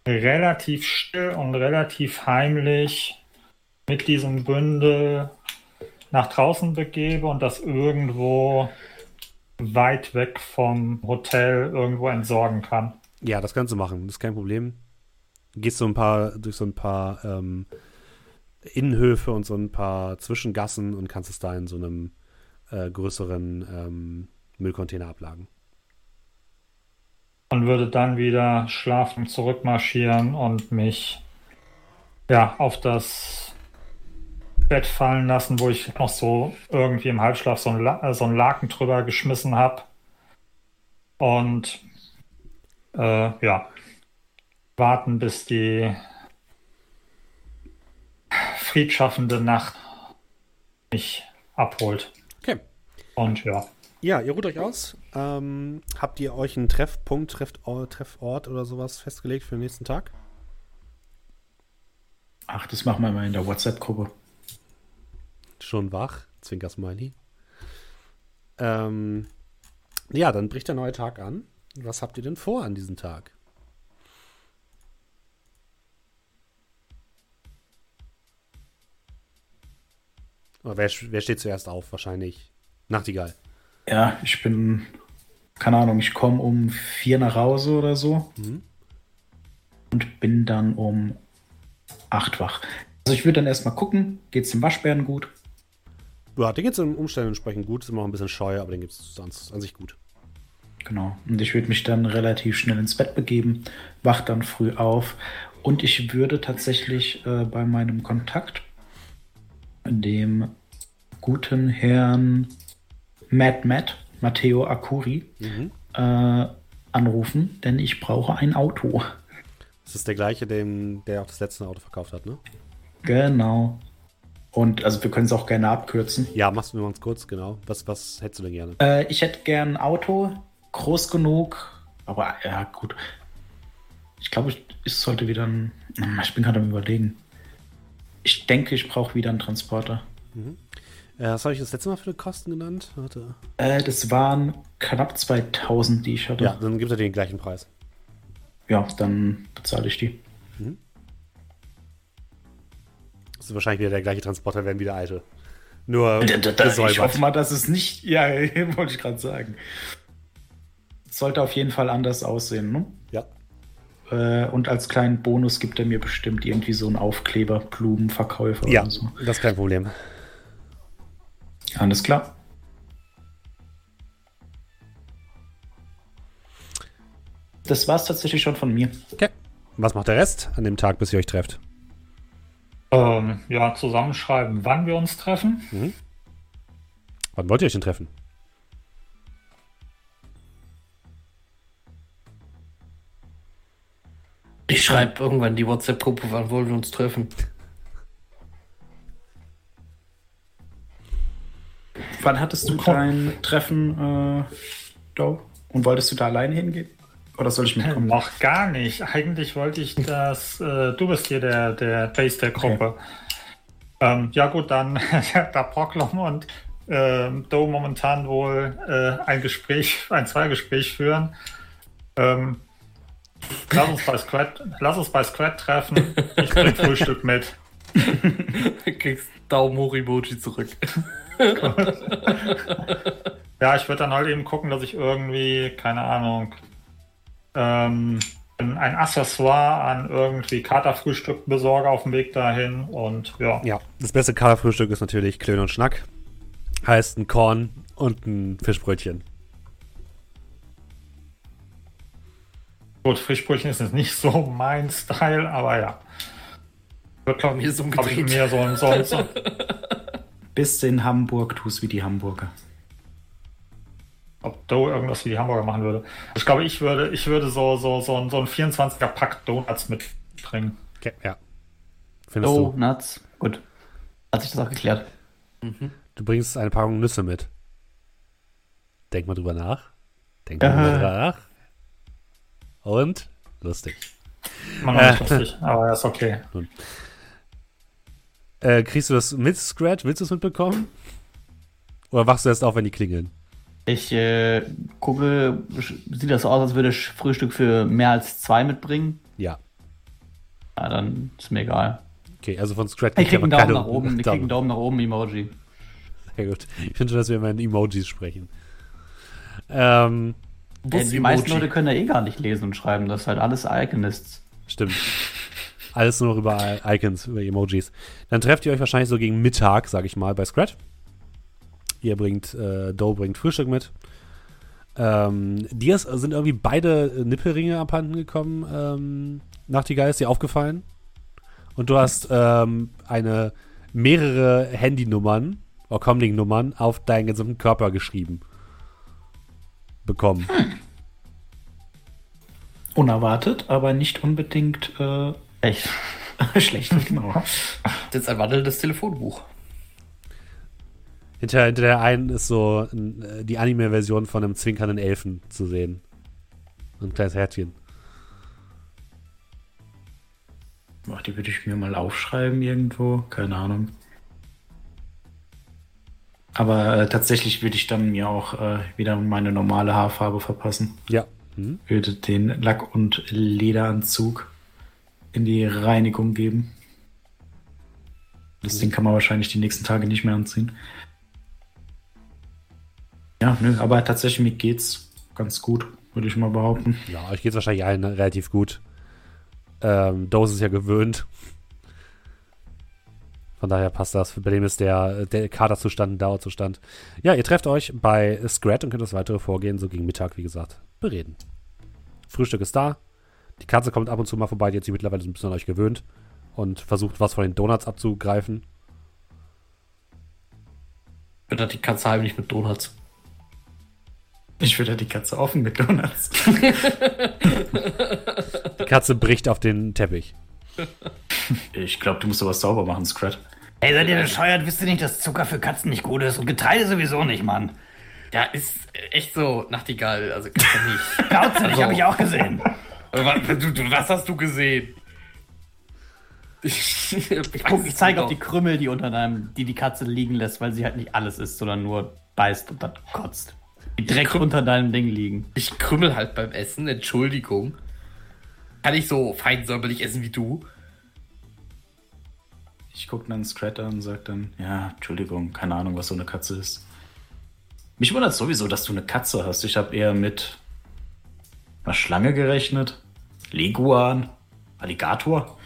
C: relativ still und relativ heimlich mit diesem Bündel nach draußen begebe und das irgendwo weit weg vom Hotel irgendwo entsorgen kann.
A: Ja, das kannst du machen, das ist kein Problem. Gehst so ein paar, durch so ein paar ähm, Innenhöfe und so ein paar Zwischengassen und kannst es da in so einem äh, größeren ähm, Müllcontainer ablagen.
C: Und würde dann wieder schlafen zurückmarschieren und mich ja auf das Bett fallen lassen, wo ich noch so irgendwie im Halbschlaf so äh, so ein Laken drüber geschmissen habe. Und äh, ja, warten, bis die friedschaffende Nacht mich abholt.
A: Okay.
C: Und ja.
A: Ja, ihr ruht euch aus. Ähm, habt ihr euch einen Treffpunkt, Treffort, Treffort oder sowas festgelegt für den nächsten Tag?
D: Ach, das machen wir mal in der WhatsApp-Gruppe.
A: Schon wach? Zwinker Smiley. Ähm, ja, dann bricht der neue Tag an. Was habt ihr denn vor an diesem Tag? Wer, wer steht zuerst auf? Wahrscheinlich Nachtigall.
D: Ja, ich bin, keine Ahnung, ich komme um vier nach Hause oder so
A: Mhm.
D: und bin dann um acht wach. Also ich würde dann erstmal gucken, geht's dem Waschbären gut?
A: Ja, den geht es im Umständen entsprechend gut. Ist immer ein bisschen scheu, aber den gibt es sonst an sich gut.
D: Genau. Und ich würde mich dann relativ schnell ins Bett begeben, wach dann früh auf und ich würde tatsächlich äh, bei meinem Kontakt, dem guten Herrn Matt Matt, Matteo Akuri,
A: Mhm.
D: äh, anrufen, denn ich brauche ein Auto.
A: Das ist der gleiche, dem, der auch das letzte Auto verkauft hat, ne?
D: Genau. Und also wir können es auch gerne abkürzen.
A: Ja, machst du mir ganz kurz, genau. Was, was hättest du denn gerne?
D: Äh, ich hätte gern ein Auto, groß genug, aber ja, gut. Ich glaube, ich, ich sollte wieder ein. Ich bin gerade am Überlegen. Ich denke, ich brauche wieder einen Transporter.
A: Äh, was habe ich das letzte Mal für Kosten genannt? Warte.
D: Äh, das waren knapp 2000, die ich hatte.
A: Ja, dann gibt er den gleichen Preis.
D: Ja, dann bezahle ich die.
A: Das ist wahrscheinlich wieder der gleiche Transporter, werden wieder alte. Nur
D: Ich
A: gesäubert.
D: hoffe mal, dass es nicht. (laughs) Ja, (laughs) wollte ich gerade sagen. Sollte auf jeden Fall anders aussehen, ne?
A: Ja.
D: Äh, und als kleinen Bonus gibt er mir bestimmt irgendwie so einen Aufkleber, Blumenverkäufer
A: Ja,
D: oder so.
A: das ist kein Problem.
D: Alles klar. Das war's tatsächlich schon von mir.
A: Okay. Was macht der Rest an dem Tag, bis ihr euch trefft?
C: Ähm, ja, zusammenschreiben, wann wir uns treffen.
A: Wann wollt ihr euch denn treffen?
B: Ich schreibe irgendwann die WhatsApp-Gruppe, wann wollen wir uns treffen?
D: Wann hattest du dein Treffen, äh, Doe? Und wolltest du da alleine hingehen? Oder soll ich mitkommen?
C: Noch gar nicht. Eigentlich wollte ich das. Äh, du bist hier der, der Base der Gruppe. Ähm, ja, gut, dann (laughs) da Proklom und ähm, Do momentan wohl äh, ein Gespräch, ein Zweigespräch führen. Ähm, lass, uns bei Squad, lass uns bei Squad treffen. Ich bring (laughs) Frühstück mit.
B: Du kriegst Daumen hoch Emoji zurück. (laughs)
C: Ja, ich würde dann halt eben gucken, dass ich irgendwie, keine Ahnung, ähm, ein Accessoire an irgendwie Katerfrühstück besorge auf dem Weg dahin und ja.
A: Ja, das beste Kaderfrühstück ist natürlich Klön und Schnack. Heißt ein Korn und ein Fischbrötchen.
C: Gut, Frischbrötchen ist jetzt nicht so mein Style, aber ja. Wird, glaube ich, mir so ein, so ein, so (laughs)
D: Bis in Hamburg tust wie die Hamburger.
C: ob Dough irgendwas wie die Hamburger machen würde. Ich glaube, ich würde, ich würde so, so, so, ein- so ein 24er Pack Donuts mitbringen.
A: Okay, ja. Findest
E: Oh,
A: du?
E: Nuts. Gut. Hat sich das auch geklärt.
A: Du bringst eine Packung Nüsse mit. Denk mal drüber nach. Denk mal
E: Äh.
A: drüber nach. Und lustig.
C: Noch nicht lustig, aber ist okay.
A: Äh, kriegst du das mit Scratch? Willst du es mitbekommen? Oder wachst du erst auf, wenn die klingeln?
E: Ich äh, gucke, sieht das so aus, als würde ich Frühstück für mehr als zwei mitbringen?
A: Ja.
E: Ja, dann ist mir egal.
A: Okay, also von Scratch
E: Ich krieg einen Daumen nach oben, ich krieg einen Daumen nach oben, Emoji.
A: Sehr gut. Ich finde schon, dass wir immer in Emojis sprechen. Ähm,
E: Ja, die meisten Leute können ja eh gar nicht lesen und schreiben. Das ist halt alles Iconists.
A: Stimmt. Alles nur über Icons, über Emojis. Dann trefft ihr euch wahrscheinlich so gegen Mittag, sag ich mal, bei Scrat. Ihr bringt, äh, Doe bringt Frühstück mit. Ähm, dir sind irgendwie beide Nippelringe abhanden gekommen, ähm, Nachtigall, ist dir aufgefallen. Und du hast ähm, eine mehrere Handynummern, oder Comlink-Nummern, auf deinen gesamten Körper geschrieben. Bekommen. Hm.
D: Unerwartet, aber nicht unbedingt äh,
E: echt (laughs)
D: schlecht. Genau.
B: Das ist ein wandelndes Telefonbuch.
A: Hinter, hinter der einen ist so ein, die Anime-Version von einem zwinkernden Elfen zu sehen. Ein kleines Herzchen.
D: Ach, die würde ich mir mal aufschreiben irgendwo. Keine Ahnung. Aber äh, tatsächlich würde ich dann mir auch äh, wieder meine normale Haarfarbe verpassen.
A: Ja.
D: Mhm. Würde den Lack- und Lederanzug in die Reinigung geben. Das mhm. Ding kann man wahrscheinlich die nächsten Tage nicht mehr anziehen. Ja, nö, aber tatsächlich mir geht's ganz gut, würde ich mal behaupten.
A: Ja, euch geht's wahrscheinlich allen relativ gut. Ähm, Dose ist ja gewöhnt. Von daher passt das. Bei dem ist der, der Kaderzustand ein Dauerzustand. Ja, ihr trefft euch bei Scrat und könnt das weitere Vorgehen so gegen Mittag, wie gesagt, bereden. Frühstück ist da. Die Katze kommt ab und zu mal vorbei, die hat sich mittlerweile so ein bisschen an euch gewöhnt und versucht, was von den Donuts abzugreifen.
B: Wird die Katze heimlich mit Donuts?
D: Ich würde die Katze offen mit Donuts. (laughs)
A: die Katze bricht auf den Teppich.
D: Ich glaube, du musst sowas sauber machen, Scrat.
E: Ey, seid ihr bescheuert? Wisst ihr nicht, dass Zucker für Katzen nicht gut ist? Und Getreide sowieso nicht, Mann.
B: Ja, ist echt so Nachtigall. Also, Katze nicht.
E: Nicht, also. habe ich auch gesehen.
B: Was hast du gesehen?
E: Ich, ich, ich zeige auf die Krümmel, die unter deinem, die die Katze liegen lässt, weil sie halt nicht alles isst, sondern nur beißt und dann kotzt. Die direkt unter deinem Ding liegen.
B: Ich krümmel halt beim Essen, Entschuldigung. Kann ich so fein säuberlich essen wie du?
D: Ich gucke dann Scratter und sage dann, ja, Entschuldigung, keine Ahnung, was so eine Katze ist. Mich wundert sowieso, dass du eine Katze hast. Ich habe eher mit einer Schlange gerechnet. Leguan, Alligator.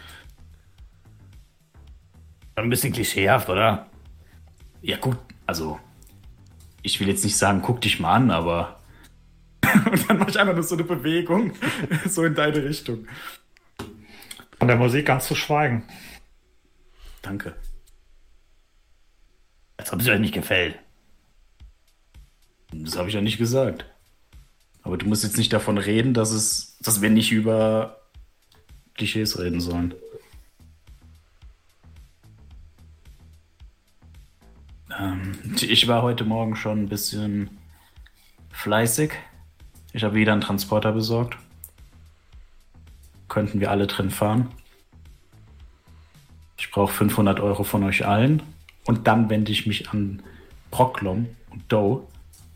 E: Ein bisschen klischeehaft, oder?
D: Ja, gut, also ich will jetzt nicht sagen, guck dich mal an, aber. (laughs) Und dann mache ich einfach nur so eine Bewegung, (laughs) so in deine Richtung.
C: Von der Musik ganz zu schweigen.
D: Danke.
E: Als ob es euch nicht gefällt.
D: Das habe ich ja nicht gesagt. Aber du musst jetzt nicht davon reden, dass es, dass wir nicht über Klischees reden sollen. Ähm, ich war heute Morgen schon ein bisschen fleißig. Ich habe wieder einen Transporter besorgt. Könnten wir alle drin fahren. Ich brauche 500 Euro von euch allen. Und dann wende ich mich an Proclom und Doe.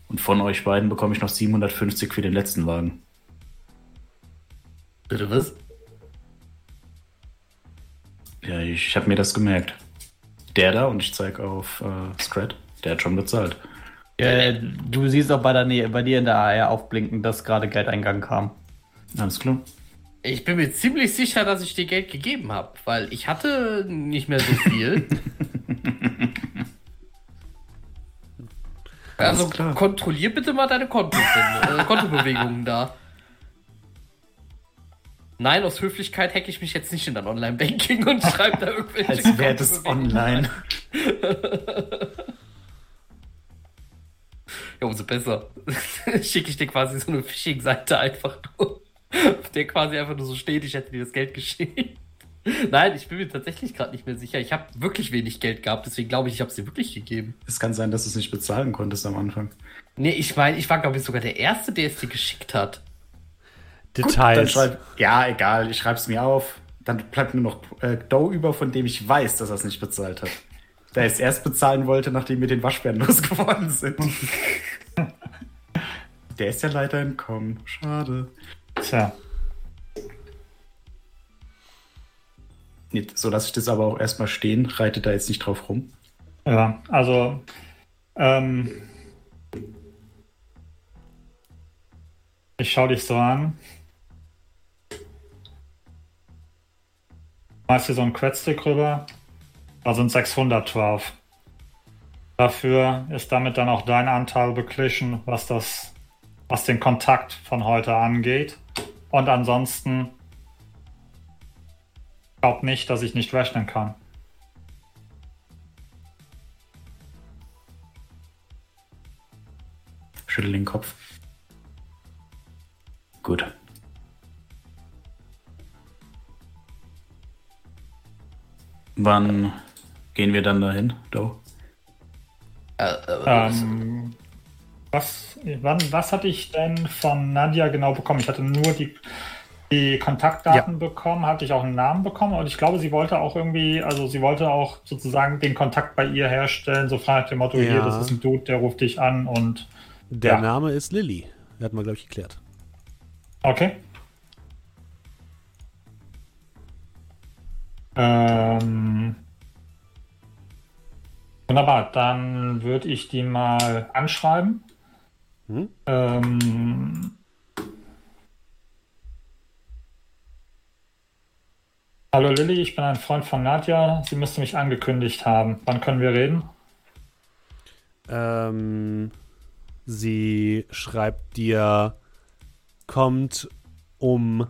D: Und von euch beiden bekomme ich noch 750 für den letzten Wagen.
B: Bitte was?
D: Ja, ich habe mir das gemerkt der da und ich zeige auf äh, Scrat, der hat schon bezahlt.
E: Äh, du siehst auch bei, der Nähe, bei dir in der AR aufblinken, dass gerade Geldeingang kam.
D: Alles klar.
B: Ich bin mir ziemlich sicher, dass ich dir Geld gegeben habe, weil ich hatte nicht mehr so viel. (laughs) also kontrollier bitte mal deine Konto äh, Kontobewegungen da. Nein, aus Höflichkeit hacke ich mich jetzt nicht in dein Online-Banking und schreibe da irgendwelche
D: Als wäre das online.
B: ja, umso besser. (laughs) Schicke ich dir quasi so eine Phishing-Seite einfach nur, auf der quasi einfach nur so steht, ich hätte dir das Geld geschickt. (laughs) Nein, ich bin mir tatsächlich gerade nicht mehr sicher. Ich habe wirklich wenig Geld gehabt, deswegen glaube ich, ich habe es dir wirklich gegeben.
D: Es kann sein, dass du es nicht bezahlen konntest am Anfang.
B: Nee, ich meine, ich war, glaube ich, sogar der Erste, der es dir geschickt hat.
A: Details.
D: Gut, schreib, ja, egal, ich schreibe es mir auf. Dann bleibt nur noch äh, Doe über, von dem ich weiß, dass er es nicht bezahlt hat. Der es erst bezahlen wollte, nachdem wir den Waschbären (laughs) losgeworden sind. (laughs) Der ist ja leider entkommen. Schade.
C: Tja.
D: So lasse ich das aber auch erstmal stehen, reite da jetzt nicht drauf rum.
C: Ja, also ähm, Ich schau dich so an. Machst dir so ein Quetstick rüber. Da sind 600 drauf. Dafür ist damit dann auch dein Anteil beglichen, was das, was den Kontakt von heute angeht. Und ansonsten glaub nicht, dass ich nicht rechnen kann.
D: Schüttel den Kopf. Gut. Wann gehen wir dann dahin, Do?
B: Äh, äh,
C: Ähm, was, wann, was hatte ich denn von Nadja genau bekommen? Ich hatte nur die, die Kontaktdaten bekommen, hatte ich auch einen Namen bekommen und ich glaube, sie wollte auch irgendwie, also sie wollte auch sozusagen den Kontakt bei ihr herstellen, so frei nach dem Motto,
A: Ja.
C: hier, das ist ein Dude, der ruft dich an und
A: Der
C: Ja.
A: Name ist Lilly. Hat man, glaube ich, geklärt.
C: okay. Ähm, wunderbar, dann würde ich die mal anschreiben.
A: Hm?
C: Ähm, Hallo Lilly, ich bin ein Freund von Nadja. Sie müsste mich angekündigt haben. Wann können wir reden?
A: Ähm, sie schreibt dir, kommt um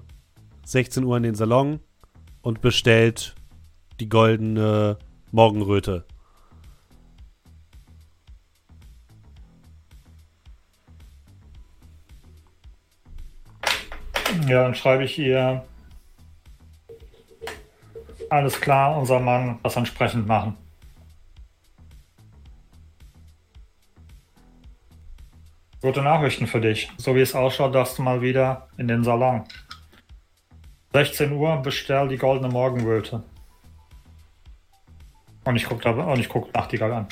A: 16 Uhr in den Salon und bestellt die goldene Morgenröte.
C: Ja, dann schreibe ich ihr. Alles klar, unser Mann, das entsprechend machen. Gute Nachrichten für dich. So wie es ausschaut, darfst du mal wieder in den Salon. 16 Uhr, bestell die goldene Morgenröte. Und ich gucke und ich guck Nachtigall an.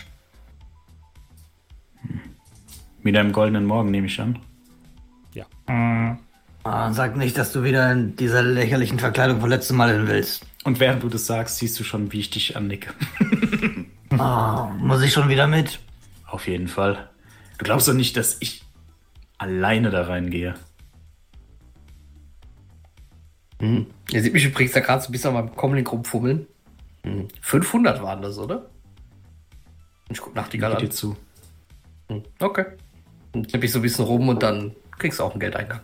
D: Wieder im goldenen Morgen, nehme ich an.
C: Mm,
E: Ah, sag nicht, dass du wieder in dieser lächerlichen Verkleidung von letztem Mal hin willst.
D: Und während du das sagst, siehst du schon, wie ich dich annicke. (laughs)
E: Ah, muss ich schon wieder mit?
D: Auf jeden Fall. Du glaubst doch nicht, dass ich alleine da reingehe.
B: Ihr seht mich übrigens da gerade so ein bisschen an meinem Comlink rumfummeln. Hm. 500 waren das, oder? Ich guck nach die
D: Geht dir zu.
B: Okay. Dann tippe ich so ein bisschen rum und dann kriegst du auch einen Geldeingang.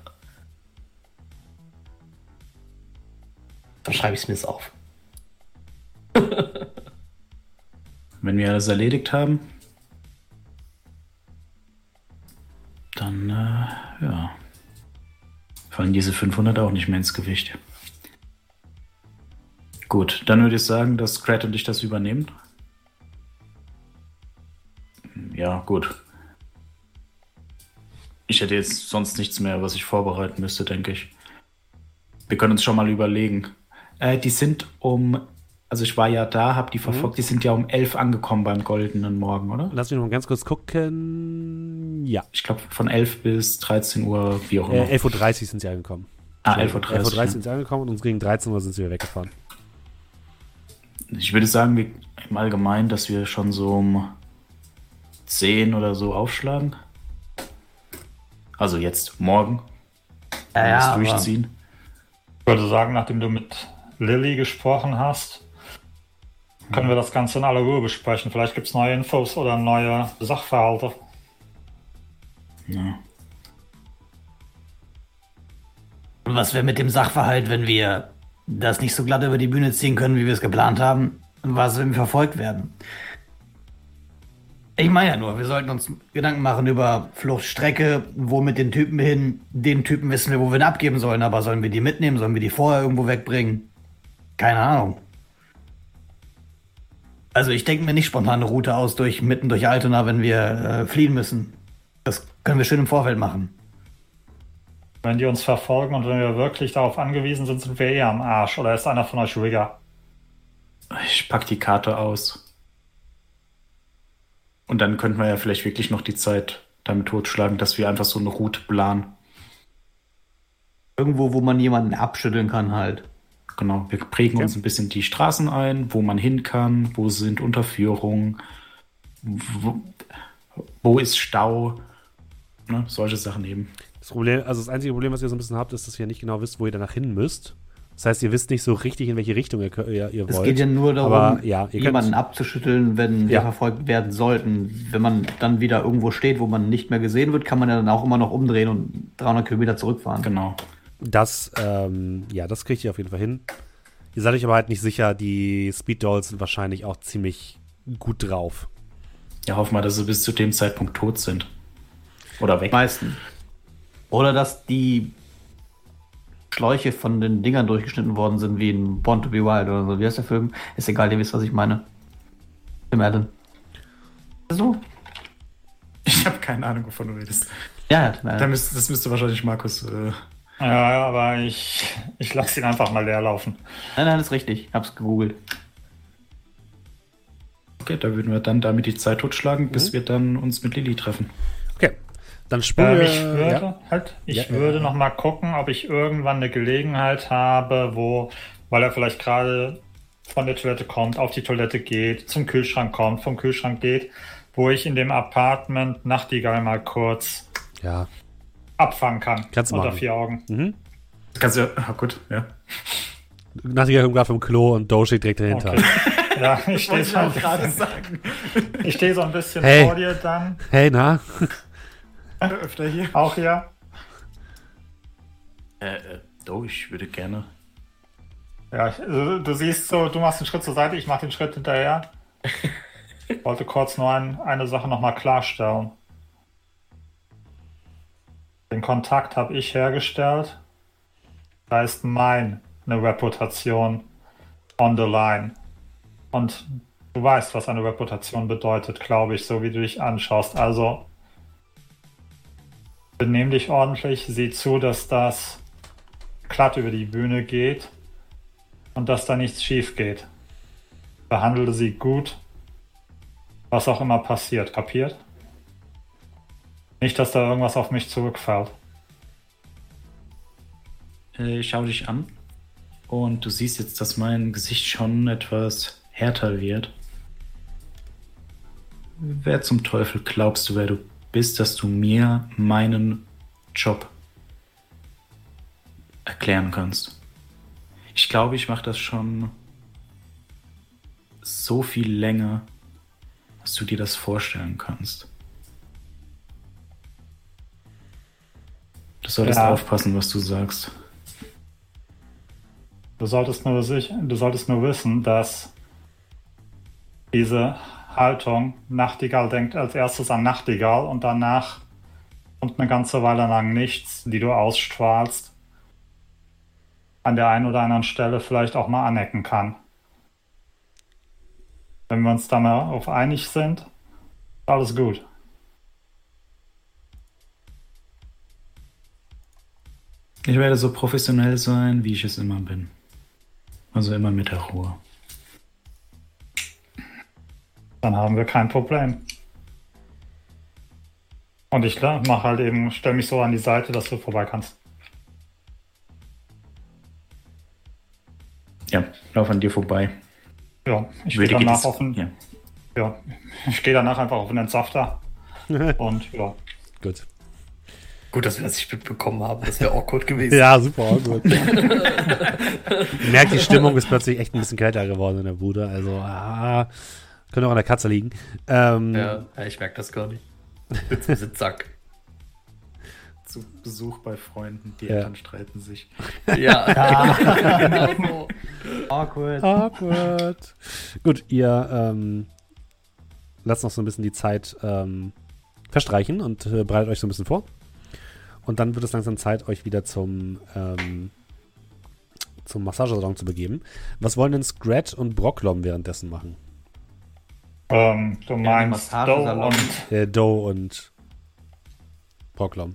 B: Dann schreibe ich es mir jetzt auf. (laughs)
D: Wenn wir alles erledigt haben, dann, äh, ja, fallen diese 500 auch nicht mehr ins Gewicht. Gut, dann würde ich sagen, dass Crat und ich das übernehmen. Ja, gut. Ich hätte jetzt sonst nichts mehr, was ich vorbereiten müsste, denke ich. Wir können uns schon mal überlegen. Äh, die sind um, also ich war ja da, hab die verfolgt, die sind ja um 11 angekommen beim Goldenen Morgen, oder?
A: Lass mich noch mal ganz kurz gucken. Ja.
D: Ich glaube von 11 bis 13 Uhr, wie auch immer.
A: Äh, 11.30 Uhr sind sie angekommen.
D: ah, 11.30 Uhr.
A: 11.30 Uhr
D: ja.
A: sind sie angekommen und uns gegen 13 Uhr sind sie wieder weggefahren.
D: Ich würde sagen, wir, im Allgemeinen, dass wir schon so um 10 oder so aufschlagen. Also jetzt morgen.
E: Ja, ja,
D: durchziehen.
C: Ich würde sagen, nachdem du mit Lilly gesprochen hast, können wir das Ganze in aller Ruhe besprechen. Vielleicht gibt es neue Infos oder neue Sachverhalte.
D: Ja.
E: Was wäre mit dem Sachverhalt, wenn wir das nicht so glatt über die Bühne ziehen können, wie wir es geplant haben? Was, wenn wir verfolgt werden? Ich meine ja nur, wir sollten uns Gedanken machen über Fluchtstrecke, wo mit den Typen hin. Den Typen wissen wir, wo wir ihn abgeben sollen, aber sollen wir die mitnehmen? Sollen wir die vorher irgendwo wegbringen? Keine Ahnung. Also ich denke mir nicht spontan eine Route aus durch mitten durch Altona, wenn wir äh, fliehen müssen. Das können wir schön im Vorfeld machen.
C: Wenn die uns verfolgen und wenn wir wirklich darauf angewiesen sind, sind wir eher am Arsch. Oder ist einer von euch Rigger?
D: Ich pack die Karte aus. Und dann könnten wir ja vielleicht wirklich noch die Zeit damit totschlagen, dass wir einfach so eine Route planen.
E: Irgendwo, wo man jemanden abschütteln kann halt.
D: Genau, wir prägen uns ein bisschen die Straßen ein, wo man hin kann, wo sind Unterführungen, wo, wo ist Stau, ne, solche Sachen eben.
A: Das Problem, also das einzige Problem, was ihr so ein bisschen habt, ist, dass ihr nicht genau wisst, wo ihr danach hin müsst. Das heißt, ihr wisst nicht so richtig, in welche Richtung ihr, ihr, ihr
E: Es
A: wollt.
E: geht ja nur darum,
A: Aber, ja,
E: jemanden
A: könnt-
E: abzuschütteln, wenn wir
A: Ja.
E: verfolgt werden sollten. Wenn man dann wieder irgendwo steht, wo man nicht mehr gesehen wird, kann man ja dann auch immer noch umdrehen und 300 Kilometer zurückfahren.
D: Genau.
A: Das, ähm, ja, das kriegt ihr auf jeden Fall hin. Ihr seid euch aber halt nicht sicher, die Speed Dolls sind wahrscheinlich auch ziemlich gut drauf.
D: Ja, hoffen wir, dass sie bis zu dem Zeitpunkt tot sind. Oder weg.
E: Meisten. Oder dass die Schläuche von den Dingern durchgeschnitten worden sind, wie in Born to be Wild oder so. Wie heißt der Film? Ist egal, ihr wisst, was ich meine. Tim Allen. So?
D: Ich habe keine Ahnung, wovon du redest.
E: Ja, ja, Tim
D: Da
E: Allen.
D: das müsste wahrscheinlich Markus. Äh,
C: Ja, aber ich, ich lasse ihn einfach mal leer laufen.
E: Nein, nein, ist richtig. Ich hab's gegoogelt.
D: okay, da würden wir dann damit die Zeit totschlagen, bis
A: Mhm.
D: wir dann uns mit Lilly treffen.
A: Okay, dann
C: Ähm,
A: wir.
C: ich würde
A: ja.
C: halt, ich
A: ja,
C: würde
A: ja.
C: noch mal gucken, ob ich irgendwann eine Gelegenheit habe, wo, weil er vielleicht gerade von der Toilette kommt, auf die Toilette geht, zum Kühlschrank kommt, vom Kühlschrank geht, wo ich in dem Apartment Nachtigall mal kurz
A: ja.
C: Abfangen kann.
A: Kannst du
C: unter
A: machen.
C: vier Augen.
A: Mhm.
D: Das kannst du ja. Ah, gut, ja.
A: Nachtigall kommt gerade vom Klo und Doe steht direkt dahinter.
C: Okay. ja, ich stehe so, steh so ein bisschen
A: Hey.
C: vor dir dann.
A: Hey, na?
D: Öfter hier.
C: Auch hier.
D: Äh, äh, Do, ich würde gerne.
C: Ja, ich- du, du siehst so, du machst einen Schritt zur Seite, ich mache den Schritt hinterher. Ich (laughs) wollte kurz nur ein, eine Sache nochmal klarstellen. Den Kontakt habe ich hergestellt. Da ist meine Reputation on the line. Und du weißt, was eine Reputation bedeutet, glaube ich, so wie du dich anschaust. Also benimm dich ordentlich, sieh zu, dass das glatt über die Bühne geht und dass da nichts schief geht. Behandle sie gut, was auch immer passiert, kapiert? Nicht, dass da irgendwas auf mich zurückfällt.
D: Äh, ich schaue dich an und du siehst jetzt, dass mein Gesicht schon etwas härter wird. Wer zum Teufel glaubst du, wer du bist, dass du mir meinen Job erklären kannst? Ich glaube, ich mache das schon so viel länger, dass du dir das vorstellen kannst. Du solltest
C: Ja.
D: aufpassen, was du sagst.
C: Du solltest nur, sich, du solltest nur wissen, dass diese Haltung, Nachtigall denkt als erstes an Nachtigall und danach kommt eine ganze Weile lang nichts, die du ausstrahlst, an der einen oder anderen Stelle vielleicht auch mal anecken kann. Wenn wir uns da mal auf einig sind, alles gut.
D: Ich werde so professionell sein, wie ich es immer bin. Also immer mit der Ruhe.
C: Dann haben wir kein Problem. Und ich mache halt eben, stell mich so an die Seite, dass du vorbei kannst.
D: Ja, lauf an dir vorbei.
C: Ja, ich gehe danach auf den,
D: ja.
C: ja, ich gehe danach einfach auf den Entsafter. (laughs) und ja,
A: Gut.
B: Gut, dass wir das nicht mitbekommen haben. Das wäre awkward gewesen.
A: Ja, super, gut. Merkt, die Stimmung ist plötzlich echt ein bisschen kälter geworden in der Bude. Also, ah, könnte auch an der Katze liegen. Ähm,
B: Ja, ja, ich merke das gar nicht. Sitz im Sitzsack. (laughs)
D: Zu Besuch bei Freunden, die
A: Ja.
D: Eltern streiten sich.
B: Ja, (laughs) genau so. (laughs)
E: Awkward.
A: Awkward. Gut, ihr ähm, lasst noch so ein bisschen die Zeit ähm, verstreichen und äh, bereitet euch so ein bisschen vor. Und dann wird es langsam Zeit, euch wieder zum, ähm, zum Massagesalon zu begeben. Was wollen denn Scrat und Brocklom währenddessen machen?
C: ähm, du meinst Doe und
A: Äh, Doe und Brocklom.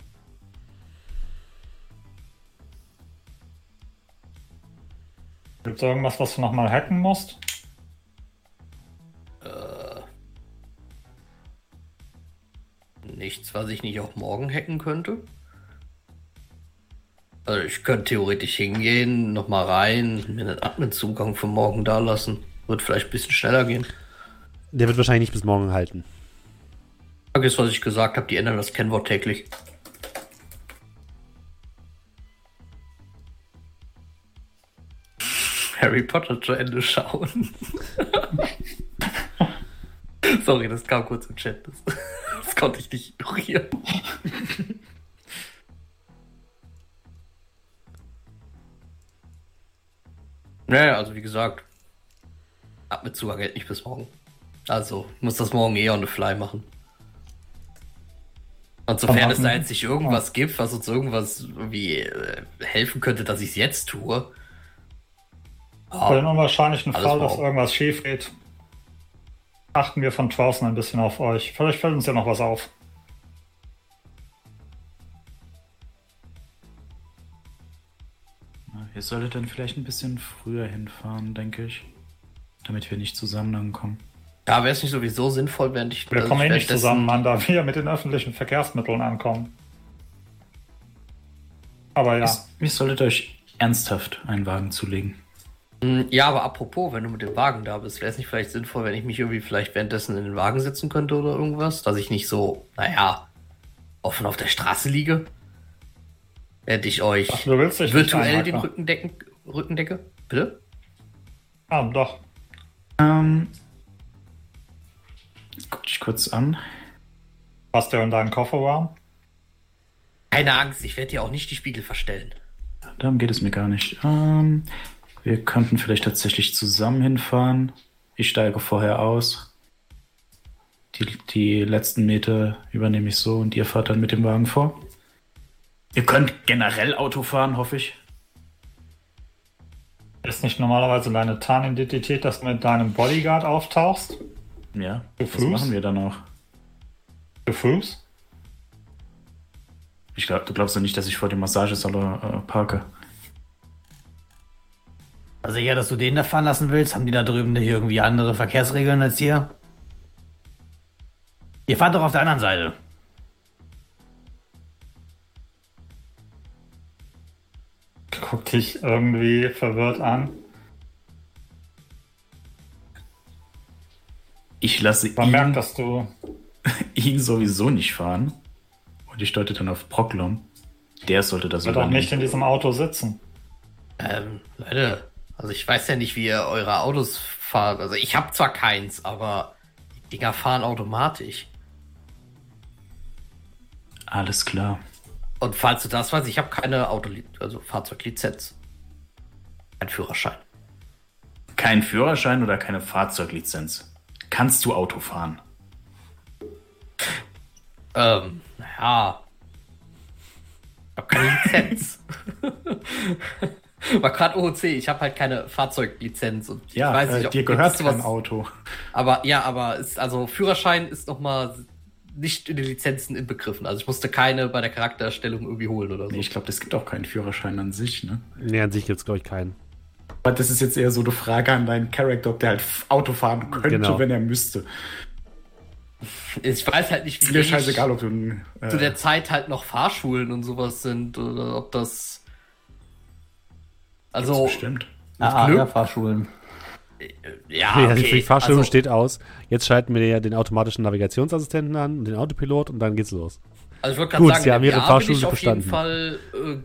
C: gibt es irgendwas, was du nochmal hacken musst?
B: Nichts, was ich nicht auch morgen hacken könnte. Also ich könnte theoretisch hingehen, nochmal rein, mir den Admin-Zugang für morgen da lassen. Wird vielleicht ein bisschen schneller gehen.
A: Der wird wahrscheinlich nicht bis morgen halten.
B: Vergiss, was ich gesagt habe, die ändern das Kennwort täglich. (laughs) Harry Potter zu Ende schauen. (laughs) Sorry, das kam kurz im Chat. Das, (laughs) das konnte ich nicht ignorieren. Naja, also wie gesagt, ab mit Zuckergeld nicht bis morgen. Also, muss das morgen eh on the fly machen. Und sofern es da jetzt nicht irgendwas gibt, was uns irgendwas irgendwie äh, helfen könnte, dass ich es jetzt tue.
C: Für den unwahrscheinlichen Fall, dass irgendwas schief geht, achten wir von draußen ein bisschen auf euch. Vielleicht fällt uns ja noch was auf.
D: Ihr solltet dann vielleicht ein bisschen früher hinfahren, denke ich. Damit wir nicht zusammen ankommen.
B: Ja, wäre es nicht sowieso sinnvoll, wenn ich.
C: Wir kommen
B: ich
C: eh nicht zusammen, Mann, da wir mit den öffentlichen Verkehrsmitteln ankommen. Aber ja,
D: Ihr, ihr solltet euch ernsthaft einen Wagen zulegen.
B: Hm, Ja, aber apropos, wenn du mit dem Wagen da bist, wäre es nicht vielleicht sinnvoll, wenn ich mich irgendwie vielleicht währenddessen in den Wagen setzen könnte oder irgendwas? Dass ich nicht so, naja, offen auf der Straße liege? Während ich euch
C: Ach, du willst dich nicht
B: virtuell den
C: einhaken.
B: Rücken, decken, Rücken decke? Bitte?
C: ah, doch.
D: Ähm. Guck dich kurz an.
C: Was der in deinem Kofferraum?
B: Keine Angst, ich werde dir auch nicht die Spiegel verstellen.
D: Darum geht es mir gar nicht. Ähm, wir könnten vielleicht tatsächlich zusammen hinfahren. Ich steige vorher aus. Die, die letzten Meter übernehme ich so und ihr fahrt dann mit dem Wagen vor. Ihr könnt generell Auto fahren, hoffe ich.
C: Ist nicht normalerweise deine Tarnidentität, dass du mit deinem Bodyguard auftauchst?
D: Ja, das
C: Fuß?
D: machen wir dann auch.
C: Fuß?
D: Ich glaub, du glaubst doch nicht, dass ich vor dem Massagesalon äh, parke.
E: Also sicher, dass du den da fahren lassen willst? Haben die da drüben nicht irgendwie andere Verkehrsregeln als hier? Ihr fahrt doch auf der anderen Seite.
C: Guck dich irgendwie verwirrt an.
D: Ich lasse
C: Man
D: ihn,
C: merkt, dass du. (laughs)
D: ihn sowieso nicht fahren. Und ich deute dann auf Proklon. Der sollte das
C: wird auch nicht in diesem Auto sitzen.
B: Ähm, Leute, also ich weiß ja nicht, wie ihr eure Autos fahrt. Also ich habe zwar keins, aber die Dinger fahren automatisch.
D: Alles klar.
B: Und falls du das weißt, ich habe keine Auto also Fahrzeuglizenz. Kein Führerschein.
D: Kein Führerschein oder keine Fahrzeuglizenz. Kannst du Auto fahren?
B: Ähm, naja. Ich habe keine Lizenz. (laughs) War gerade OOC, ich habe halt keine Fahrzeuglizenz und
D: Ja,
B: ich weiß
D: äh,
B: nicht, ob
D: dir gehört kein
B: was-
D: Auto.
B: Aber ja, aber ist, also Führerschein ist nochmal nicht in den Lizenzen inbegriffen. Also ich musste keine bei der Charaktererstellung irgendwie holen oder so.
D: Nee, ich glaube, es gibt auch keinen Führerschein an sich, ne?
A: Nee, an sich gibt es, glaube ich, keinen.
D: Aber das ist jetzt eher so eine Frage an deinen Charakter, ob der halt Auto fahren könnte,
A: Genau.
D: wenn er müsste.
B: Ich weiß halt nicht, wie
D: Ist mir scheißegal, ob du äh,
B: zu der Zeit halt noch Fahrschulen und sowas sind oder ob das. Also,
D: bestimmt.
E: Ah,
B: Glück.
E: ja, Fahrschulen.
B: Ja,
A: Ja,
B: okay.
A: die Fahrschule
B: also,
A: steht aus. Jetzt schalten wir ja den automatischen Navigationsassistenten an und den Autopilot und dann geht's los.
B: Also ich wollte gerade
A: Gut,
B: sagen,
A: Sie haben Ihre
B: Jahr
A: Fahrschule
B: bin ich auf jeden
A: bestanden.
B: Fall,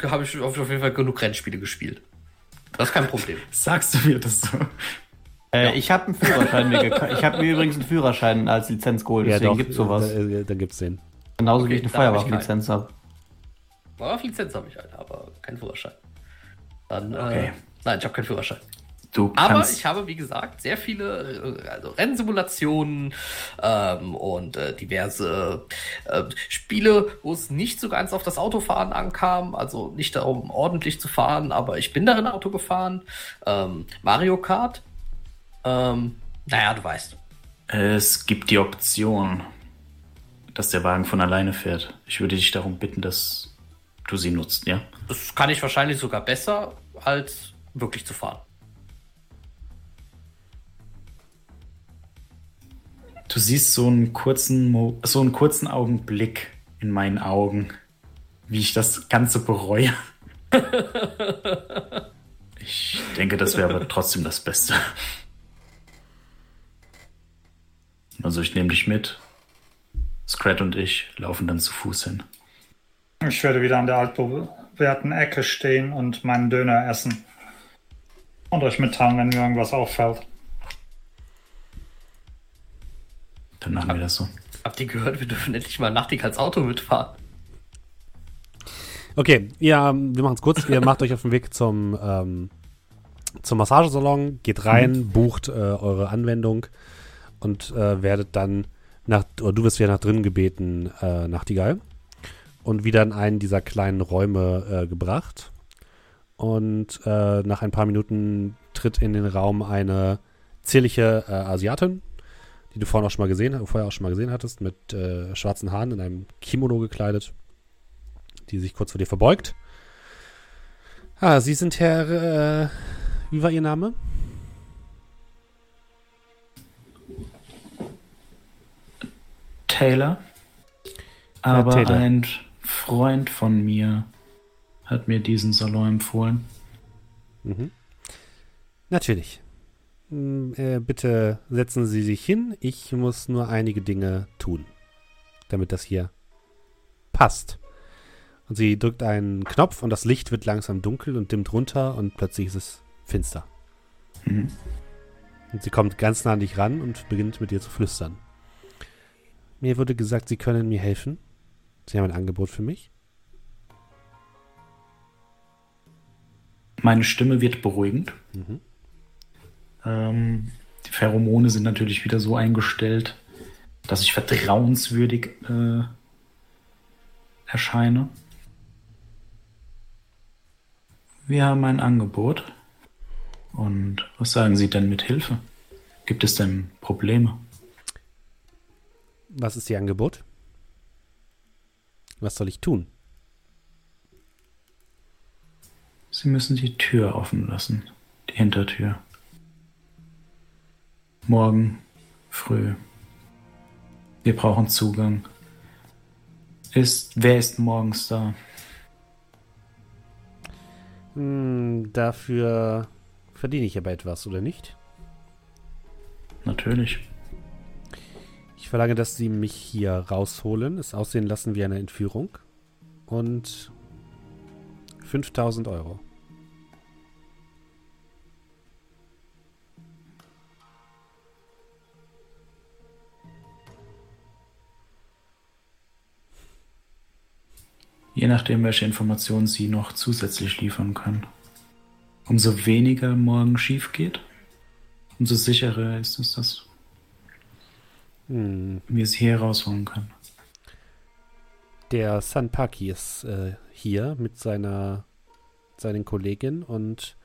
B: äh, habe ich auf jeden Fall genug Rennspiele gespielt. Das ist kein Problem. (laughs)
D: Sagst du mir das so?
E: Äh, Ich habe einen Führerschein mir geka- Ich habe mir übrigens einen Führerschein als Lizenz geholt,
A: Ja,
E: deswegen
A: doch,
E: gibt's sowas.
A: Äh, dann gibt's den.
E: Genauso
B: okay,
E: wie ich eine Feuerwaffenlizenz habe.
B: Aber Lizenz habe ich halt, aber keinen Führerschein. Dann,
D: Okay.
B: äh, nein, ich habe keinen Führerschein.
D: Du
B: Aber ich habe, wie gesagt, sehr viele äh, also Rennsimulationen ähm, und äh, diverse äh, Spiele, wo es nicht so ganz auf das Autofahren ankam, also nicht darum, ordentlich zu fahren, aber ich bin darin Auto gefahren. Ähm, Mario Kart. Ähm, naja, du weißt.
D: Es gibt die Option, dass der Wagen von alleine fährt. Ich würde dich darum bitten, dass du sie nutzt, ja?
B: Das kann ich wahrscheinlich sogar besser, als wirklich zu fahren.
D: Du siehst so einen kurzen, Mo so einen kurzen Augenblick in meinen Augen, wie ich das Ganze bereue. (laughs) ich denke, das wäre aber trotzdem das Beste. Also ich nehme dich mit. Scrat und ich laufen dann zu Fuß hin.
C: Ich werde wieder an der altbewährten Ecke stehen und meinen Döner essen. Und euch mitteilen, wenn mir irgendwas auffällt.
D: Dann machen wir das so.
B: Habt ihr gehört, wir dürfen endlich mal Nachtig als Auto mitfahren?
A: Okay, ja, wir machen es kurz. Ihr macht euch auf den Weg zum, ähm, zum Massagesalon, geht rein, bucht äh, eure Anwendung und äh, werdet dann nach, oder du wirst wieder nach drinnen gebeten, äh, Nachtigall. Und wieder in einen dieser kleinen Räume äh, gebracht. Und äh, nach ein paar Minuten tritt in den Raum eine zierliche äh, Asiatin, die du vorhin auch schon mal gesehen, vorher auch schon mal gesehen hattest, mit äh, schwarzen Haaren in einem Kimono gekleidet, die sich kurz vor dir verbeugt. Ah, Sie sind Herr, äh, wie war Ihr Name?
D: Taylor. Aber
A: Taylor.
D: ein Freund von mir hat mir diesen Salon empfohlen.
A: Mhm. Natürlich. Äh, bitte setzen Sie sich hin. Ich muss nur einige Dinge tun, damit das hier passt. Und sie drückt einen Knopf und das Licht wird langsam dunkel und dimmt runter und plötzlich ist es finster.
D: Mhm.
A: Und sie kommt ganz nah an dich ran und beginnt mit dir zu flüstern. Mir wurde gesagt, Sie können mir helfen. Sie haben ein Angebot für mich.
D: Meine Stimme wird beruhigend.
A: Mhm.
D: Ähm, die Pheromone sind natürlich wieder so eingestellt, dass ich vertrauenswürdig äh, erscheine. Wir haben ein Angebot. Und was sagen Sie denn mit Hilfe? Gibt es denn Probleme?
A: Was ist Ihr Angebot? Was soll ich tun?
D: Sie müssen die Tür offen lassen, die Hintertür. Morgen früh. Wir brauchen Zugang. Ist, wer ist morgens da?
A: Hm, dafür verdiene ich aber etwas, oder nicht?
D: Natürlich.
A: Ich verlange, dass Sie mich hier rausholen, es aussehen lassen wie eine Entführung und 5000 Euro.
D: Je nachdem, welche Informationen Sie noch zusätzlich liefern können. Umso weniger morgen schief geht, umso sicherer ist es, dass
A: Hm,
D: wir Sie hier rausholen können.
A: der Sanpaki ist äh, hier mit seiner seinen Kollegin und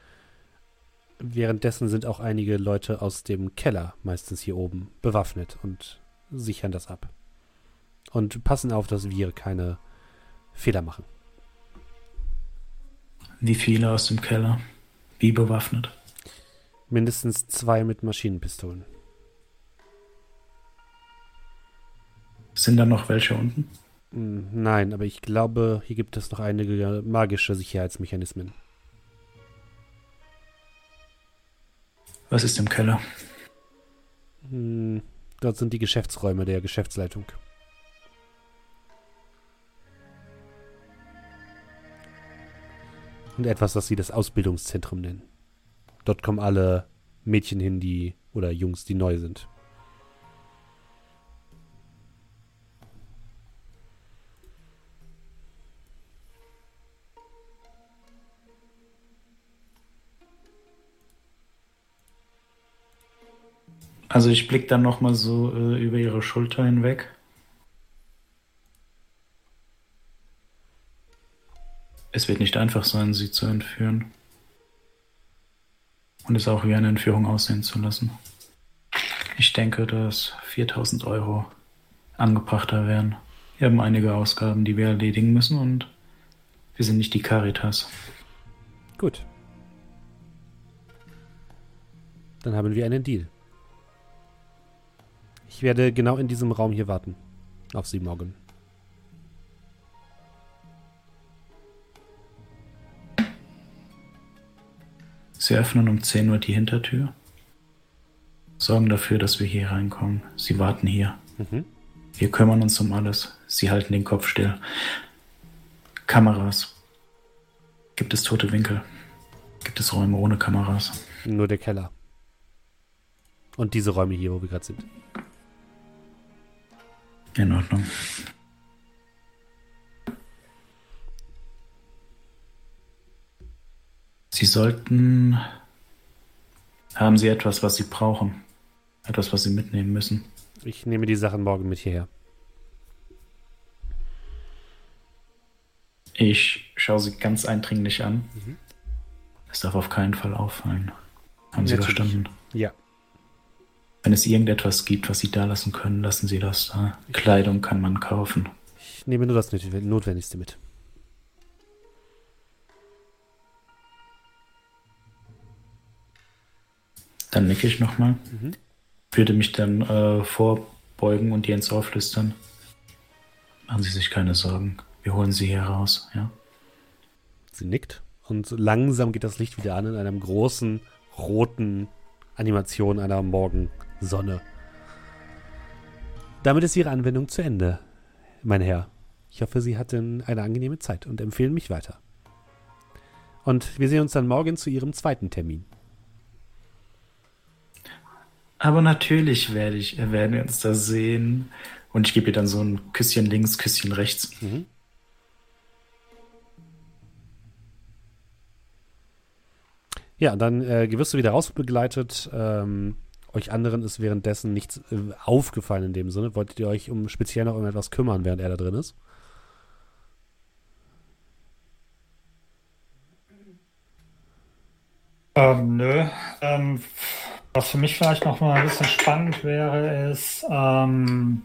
A: währenddessen sind auch einige Leute aus dem Keller meistens hier oben bewaffnet und sichern das ab. Und passen auf, dass wir keine Fehler machen.
D: Wie viele aus dem Keller? Wie bewaffnet?
A: Mindestens zwei mit Maschinenpistolen.
D: Sind da noch welche unten?
A: Hm, Nein, aber ich glaube, hier gibt es noch einige magische Sicherheitsmechanismen.
D: Was ist im Keller?
A: Hm, Dort sind die Geschäftsräume der Geschäftsleitung. Und etwas, das sie das Ausbildungszentrum nennen. Dort kommen alle Mädchen hin, die oder Jungs, die neu sind.
D: Also ich blicke dann noch mal so äh, über ihre Schulter hinweg. Es wird nicht einfach sein, sie zu entführen. Und es auch wie eine Entführung aussehen zu lassen. Ich denke, dass 4000 Euro angebrachter wären. Wir haben einige Ausgaben, die wir erledigen müssen und wir sind nicht die Caritas.
A: Gut. Dann haben wir einen Deal. Ich werde genau in diesem Raum hier warten. Auf Sie morgen.
D: Sie öffnen um 10 Uhr die Hintertür, sorgen dafür, dass wir hier reinkommen. Sie warten hier.
A: Mhm.
D: Wir kümmern uns um alles. Sie halten den Kopf still. Kameras. Gibt es tote Winkel? Gibt es Räume ohne Kameras?
A: Nur der Keller. Und diese Räume hier, wo wir gerade sind.
D: In Ordnung. Sie sollten. Haben Sie etwas, was Sie brauchen? Etwas, was Sie mitnehmen müssen?
A: Ich nehme die Sachen morgen mit hierher.
D: Ich schaue Sie ganz eindringlich an. Es darf auf keinen Fall auffallen. Haben Sie
A: Natürlich.
D: verstanden?
A: Ja.
D: Wenn es irgendetwas gibt, was Sie da lassen können, lassen Sie das da. Kleidung kann man kaufen.
A: Ich nehme nur das Notwendigste mit.
D: Dann nicke ich nochmal.
A: Mhm.
D: Würde mich dann äh, vorbeugen und ihr ins Ohr flüstern. Machen Sie sich keine Sorgen. Wir holen Sie hier raus, ja?
A: Sie nickt und langsam geht das Licht wieder an in einem großen roten Animation einer Morgensonne. Damit ist Ihre Anwendung zu Ende, mein Herr. Ich hoffe, Sie hatten eine angenehme Zeit und empfehlen mich weiter. Und wir sehen uns dann morgen zu Ihrem zweiten Termin.
D: Aber natürlich werde ich, werden wir uns da sehen. Und ich gebe ihr dann so ein Küsschen links, Küsschen rechts.
A: Ja, dann äh, wirst du wieder rausbegleitet. Ähm, euch anderen ist währenddessen nichts äh, aufgefallen in dem Sinne. Wolltet ihr euch um speziell noch um etwas kümmern, während er da drin ist?
C: Ähm, nö. Ähm, was für mich vielleicht noch mal ein bisschen spannend wäre, ist, ähm,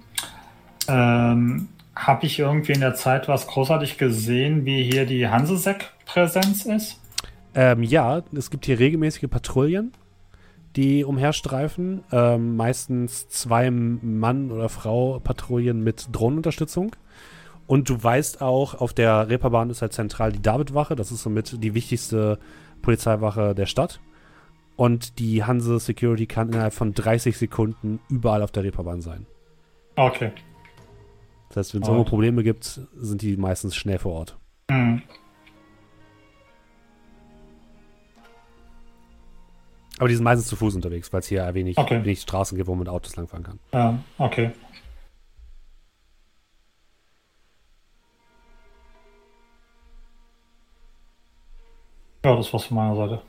C: ähm, habe ich irgendwie in der Zeit was großartig gesehen, wie hier die Hansesek-Präsenz ist?
A: Ähm, ja, es gibt hier regelmäßige Patrouillen, die umherstreifen. Ähm, meistens zwei Mann oder Frau Patrouillen mit Drohnenunterstützung. Und du weißt auch, auf der Reeperbahn ist halt zentral die Davidwache. Das ist somit die wichtigste Polizeiwache der Stadt. Und die Hanse Security kann innerhalb von 30 Sekunden überall auf der Reeperbahn sein.
C: Okay.
A: Das heißt, wenn es irgendwo Probleme gibt, sind die meistens schnell vor Ort.
C: Hm.
A: Aber die sind meistens zu Fuß unterwegs, weil es hier wenig,
C: Okay.
A: wenig Straßen gibt, wo man mit Autos langfahren kann.
C: Ja, okay. Ja, das war's von meiner Seite.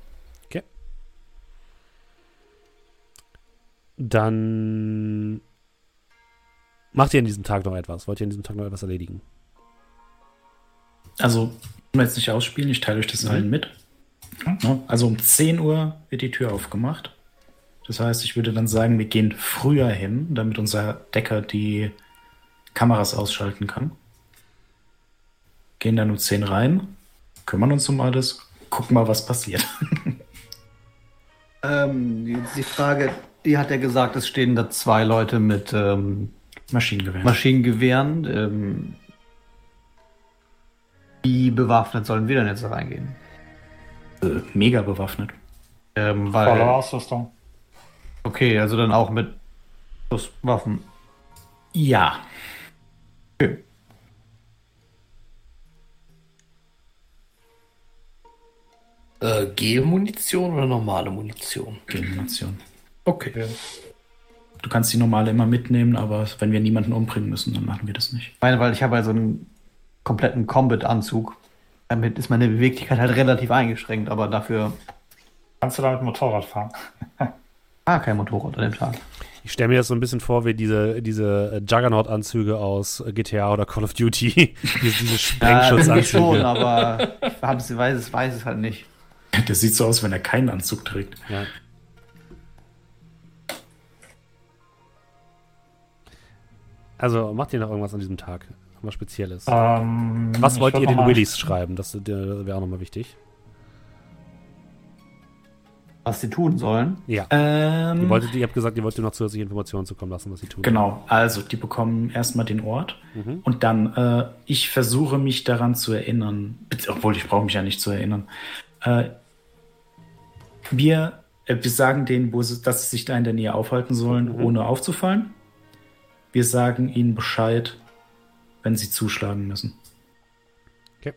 A: Dann macht ihr an diesem Tag noch etwas? Wollt ihr an diesem Tag noch etwas erledigen?
D: Also, wir jetzt nicht ausspielen, ich teile euch das
A: Mhm.
D: allen mit. Ja, also um 10 Uhr wird die Tür aufgemacht. Das heißt, ich würde dann sagen, wir gehen früher hin, damit unser Decker die Kameras ausschalten kann. Gehen dann um 10 rein, kümmern uns um alles, gucken mal, was passiert. (laughs)
E: Ähm, die Frage, die hat ja gesagt, es stehen da zwei Leute mit ähm,
D: Maschinengewehr.
E: Maschinengewehren. Ähm, wie bewaffnet sollen wir denn jetzt da reingehen?
D: äh, mega bewaffnet.
E: Ähm,
C: Volle
E: weil,
C: Ausrüstung.
E: okay, also dann auch mit Waffen.
D: Ja.
E: Okay.
B: Äh, Gel-Munition oder normale Munition?
D: Gegenation.
B: Okay.
D: Du kannst die normale immer mitnehmen, aber wenn wir niemanden umbringen müssen, dann machen wir das nicht.
E: Ich meine, weil ich habe halt so einen kompletten Combat-Anzug. Damit ist meine Beweglichkeit halt relativ eingeschränkt, aber dafür
C: Kannst du damit Motorrad fahren? (laughs)
E: ah, kein Motorrad an dem Tag.
A: Ich stelle mir das so ein bisschen vor wie diese, diese Juggernaut-Anzüge aus GTA oder Call of Duty. (laughs) diese, diese
E: Ja,
A: Sprengschutzanzüge.
E: schon, aber ich weiß, es, weiß es halt nicht.
D: Das sieht so aus, wenn er keinen Anzug trägt.
A: Ja. Also macht ihr noch irgendwas an diesem Tag? Was Spezielles?
C: Ähm,
A: Was wollt ihr den Willis schreiben? Das äh, wäre auch nochmal wichtig.
E: Was sie tun sollen.
A: Ja.
D: Ähm,
A: Ihr, wolltet, ihr habt gesagt, ihr wolltet noch zusätzliche Informationen zukommen lassen, was sie tun.
D: Genau, also die bekommen erstmal den Ort
A: Mhm.
D: und dann, äh, ich versuche mich daran zu erinnern, bitte, obwohl ich brauche mich ja nicht zu erinnern. Äh, wir, äh, wir sagen denen, wo sie, dass sie sich da in der Nähe aufhalten sollen,
A: Mhm.
D: ohne aufzufallen. Wir sagen ihnen Bescheid, wenn sie zuschlagen müssen.
A: Okay.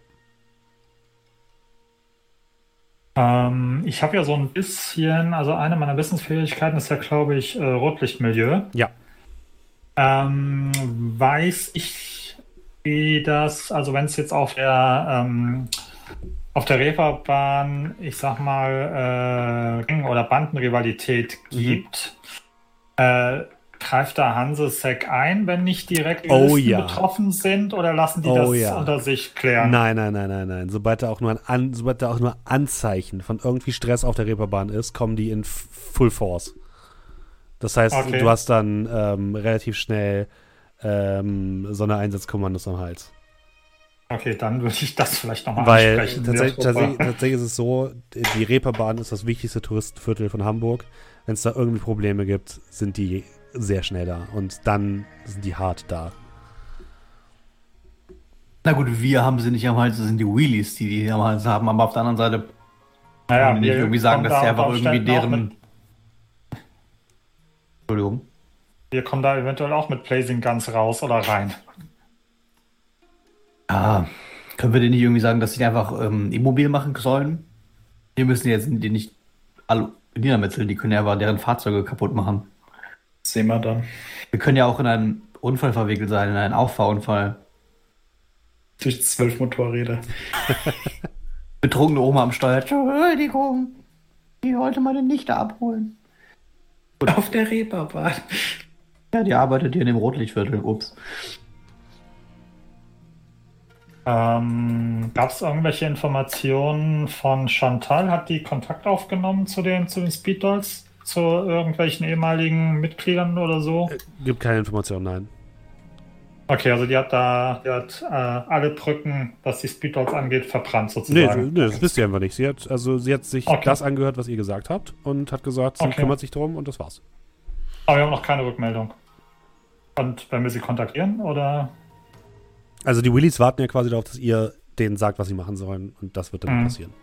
C: Ähm, ich habe ja so ein bisschen, also eine meiner Wissensfähigkeiten ist ja, glaube ich, äh, Rotlichtmilieu.
A: Ja.
C: Ähm, weiß ich, wie das, also wenn es jetzt auf der ähm, auf der Reeperbahn, ich sag mal, äh, oder Bandenrivalität
A: Mhm.
C: gibt, äh, greift da Hansesek ein, wenn nicht direkt die
A: Oh ja.
C: betroffen sind, oder lassen die
A: Oh
C: das
A: ja.
C: unter sich klären?
A: Nein, nein, nein, nein, nein. Sobald da auch nur ein An sobald da auch nur Anzeichen von irgendwie Stress auf der Reeperbahn ist, kommen die in Full Force. Das heißt,
C: Okay.
A: du hast dann ähm, relativ schnell ähm, Sondereinsatzkommandos am Hals.
C: Okay, dann würde ich das vielleicht nochmal
A: Weil
C: ansprechen.
A: tatsächlich, tatsächlich, tatsächlich ist es so, die Reeperbahn ist das wichtigste Touristenviertel von Hamburg. Wenn es da irgendwie Probleme gibt, sind die sehr schnell da. Und dann sind die hart da.
E: Na gut, wir haben sie nicht am Hals, das sind die Wheelies, die die am Hals haben, aber auf der anderen Seite
C: naja,
E: kann man nicht
C: wir
E: irgendwie sagen, dass
C: da
E: sie einfach irgendwie deren. Entschuldigung.
C: wir kommen da eventuell auch mit Blazing Guns raus oder rein.
E: Ja, können wir denen nicht irgendwie sagen, dass sie die einfach ähm, immobil machen sollen? Wir müssen jetzt die nicht alle niedermetzeln, die können ja aber deren Fahrzeuge kaputt machen.
D: Sehen wir dann.
E: Wir können ja auch in einen Unfall verwickelt sein, in einen Auffahrunfall.
D: Durch zwölf Motorräder. (laughs)
E: Betrunkene Oma am Steuer. Entschuldigung, ich wollte meine Nichte abholen.
D: Auf der Reeperbahn.
E: Ja, die arbeitet hier in dem Rotlichtviertel. Ups.
C: Ähm, Gab es irgendwelche Informationen von Chantal? Hat die Kontakt aufgenommen zu den, zu den Speed Dolls? Zu irgendwelchen ehemaligen Mitgliedern oder so?
A: Gibt keine Informationen, nein.
C: Okay, also die hat da die hat, äh, alle Brücken, was die Speed Dolls angeht, verbrannt
A: Nee,
C: sozusagen.
A: nee, das wisst ihr einfach nicht. Sie hat, also, sie hat sich
C: Okay.
A: das angehört, was ihr gesagt habt und hat gesagt, sie
C: Okay.
A: kümmert sich drum und das war's.
C: Aber wir haben noch keine Rückmeldung. Und wenn wir sie kontaktieren oder?
A: Also die Willies warten ja quasi darauf, dass ihr denen sagt, was sie machen sollen und das wird dann
C: Mhm.
A: passieren.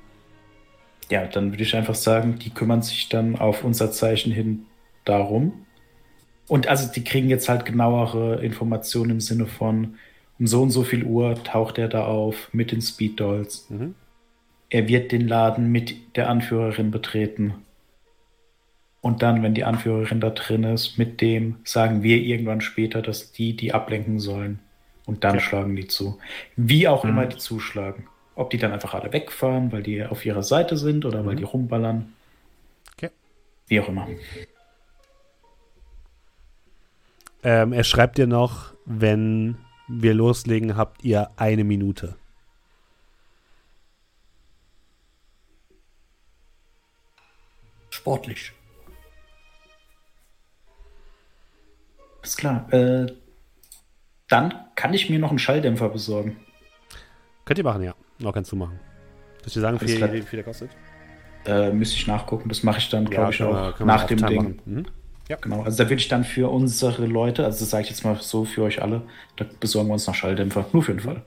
D: Ja, dann würde ich einfach sagen, die kümmern sich dann auf unser Zeichen hin darum. Und also die kriegen jetzt halt genauere Informationen im Sinne von, um so und so viel Uhr taucht er da auf mit den Speed Dolls.
A: Mhm.
D: Er wird den Laden mit der Anführerin betreten. Und dann, wenn die Anführerin da drin ist, mit dem sagen wir irgendwann später, dass die die ablenken sollen. Und dann
C: Ja.
D: schlagen die zu. Wie auch
C: Mhm.
D: immer die zuschlagen. Ob die dann einfach alle wegfahren, weil die auf ihrer Seite sind oder weil
A: Mhm.
D: die rumballern.
A: Okay.
D: Wie auch immer.
A: Ähm, er schreibt dir noch, wenn wir loslegen, habt ihr eine Minute.
B: Sportlich.
D: Ist klar. Äh, dann kann ich mir noch einen Schalldämpfer besorgen.
A: Könnt ihr machen, ja. Noch kannst du machen. Soll ich dir sagen, wie viel, viel der kostet?
D: Äh, müsste ich nachgucken. Das mache ich dann, glaube ich, auch
A: wir
D: nach dem Ding.
A: Mhm.
D: Genau, also da würde ich dann für unsere Leute, also das sage ich jetzt mal so für euch alle, da besorgen wir uns noch Schalldämpfer. Nur für den Fall.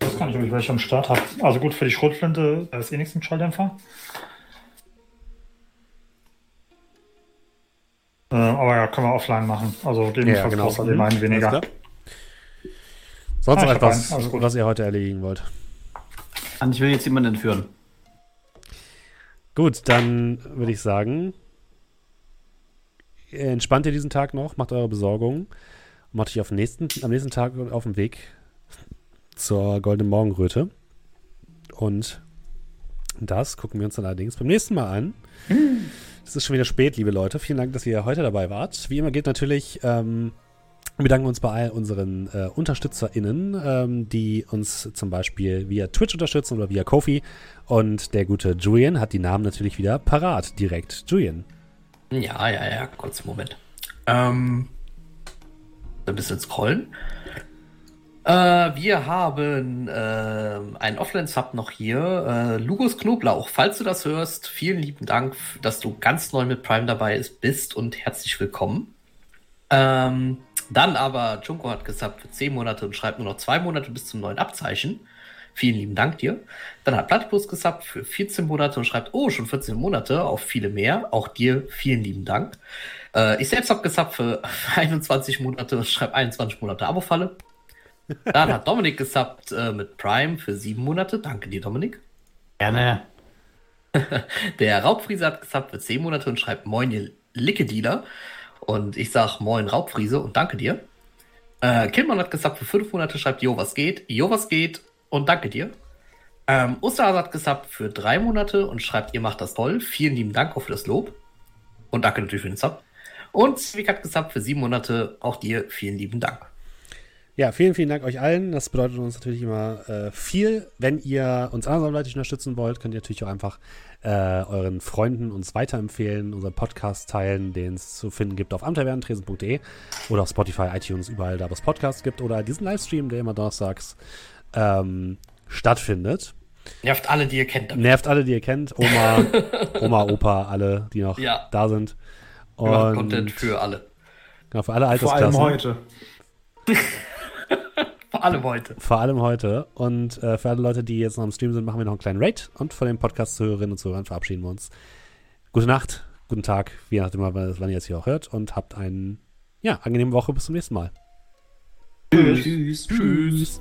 C: Ich weiß gar nicht, ob ich welche am Start habe. Also gut, für die Schrotflinte ist eh nichts mit Schalldämpfer. Äh, aber ja, können wir offline machen. Also gegebenenfalls
A: genau.
C: kostet eben einen weniger.
A: Sonst
C: Ah,
A: noch
C: ich
A: etwas, was ihr heute erledigen wollt.
E: Und ich will jetzt jemanden entführen.
A: Gut, dann würde ich sagen, entspannt ihr diesen Tag noch, macht eure Besorgungen, macht euch auf den nächsten, am nächsten Tag auf den Weg zur Goldenen Morgenröte. Und das gucken wir uns dann allerdings beim nächsten Mal an. Es ist schon wieder spät, liebe Leute. Vielen Dank, dass ihr heute dabei wart. Wie immer geht natürlich, ähm, wir bedanken uns bei all unseren äh, UnterstützerInnen, ähm, die uns zum Beispiel via Twitch unterstützen oder via Kofi. Und der gute Julian hat die Namen natürlich wieder parat, direkt. Julian.
B: Ja, ja, ja, kurz Moment. Ähm, ein bisschen scrollen. Äh, wir haben äh, einen Offline-Sub noch hier. Äh, Lugos Knoblauch, falls du das hörst, vielen lieben Dank, dass du ganz neu mit Prime dabei ist, bist und herzlich willkommen. Ähm, dann aber, Junko hat gesagt, für 10 Monate und schreibt nur noch 2 Monate bis zum neuen Abzeichen. Vielen lieben Dank dir. Dann hat Platypus gesappt für 14 Monate und schreibt, oh, schon 14 Monate, auf viele mehr. Auch dir vielen lieben Dank. Äh, ich selbst habe gesappt für (laughs) 21 Monate und schreibe 21 Monate Abo-Falle. Dann hat Dominik gesappt äh, mit Prime für 7 Monate. Danke dir, Dominik.
E: Gerne. (laughs)
B: Der Raubfriese hat gesagt für 10 Monate und schreibt Moin, ihr Licke-Dealer. Und ich sag Moin, Raubfriese und danke dir. Äh, Killmann hat gesagt für 5 Monate schreibt Jo, was geht? Jo, was geht? Und danke dir. Ähm, Osterhase hat gesagt für 3 Monate und schreibt, ihr macht das toll. Vielen lieben Dank auch für das Lob. Und danke natürlich für den Sub. Und Zwick hat gesagt für 7 Monate auch dir vielen lieben Dank.
A: Ja, vielen, vielen Dank euch allen. Das bedeutet uns natürlich immer äh, viel. Wenn ihr uns anderweitig unterstützen wollt, könnt ihr natürlich auch einfach äh, euren Freunden uns weiterempfehlen, unseren Podcast teilen, den es zu finden gibt auf amtavernentresen.de oder auf Spotify, iTunes, überall da, wo es Podcasts gibt oder diesen Livestream, der immer donnerstags ähm, stattfindet.
B: Nervt alle, die ihr kennt. damit.
A: Nervt alle, die ihr kennt. Oma, (laughs) Oma, Opa, alle, die noch
B: Ja.
A: da sind. Und
B: Content für alle.
A: genau, für alle
D: Vor allem
A: Altersklassen.
D: heute. (laughs)
B: Vor allem heute.
A: Vor allem heute. Und äh, für alle Leute, die jetzt noch im Stream sind, machen wir noch einen kleinen Raid. Und von den Podcast-Zuhörerinnen und Zuhörern verabschieden wir uns. Gute Nacht, guten Tag, je nachdem, wann ihr es hier auch hört. Und habt eine ja, angenehme Woche. Bis zum nächsten Mal. Tschüss.
E: Tschüss.
B: Tschüss.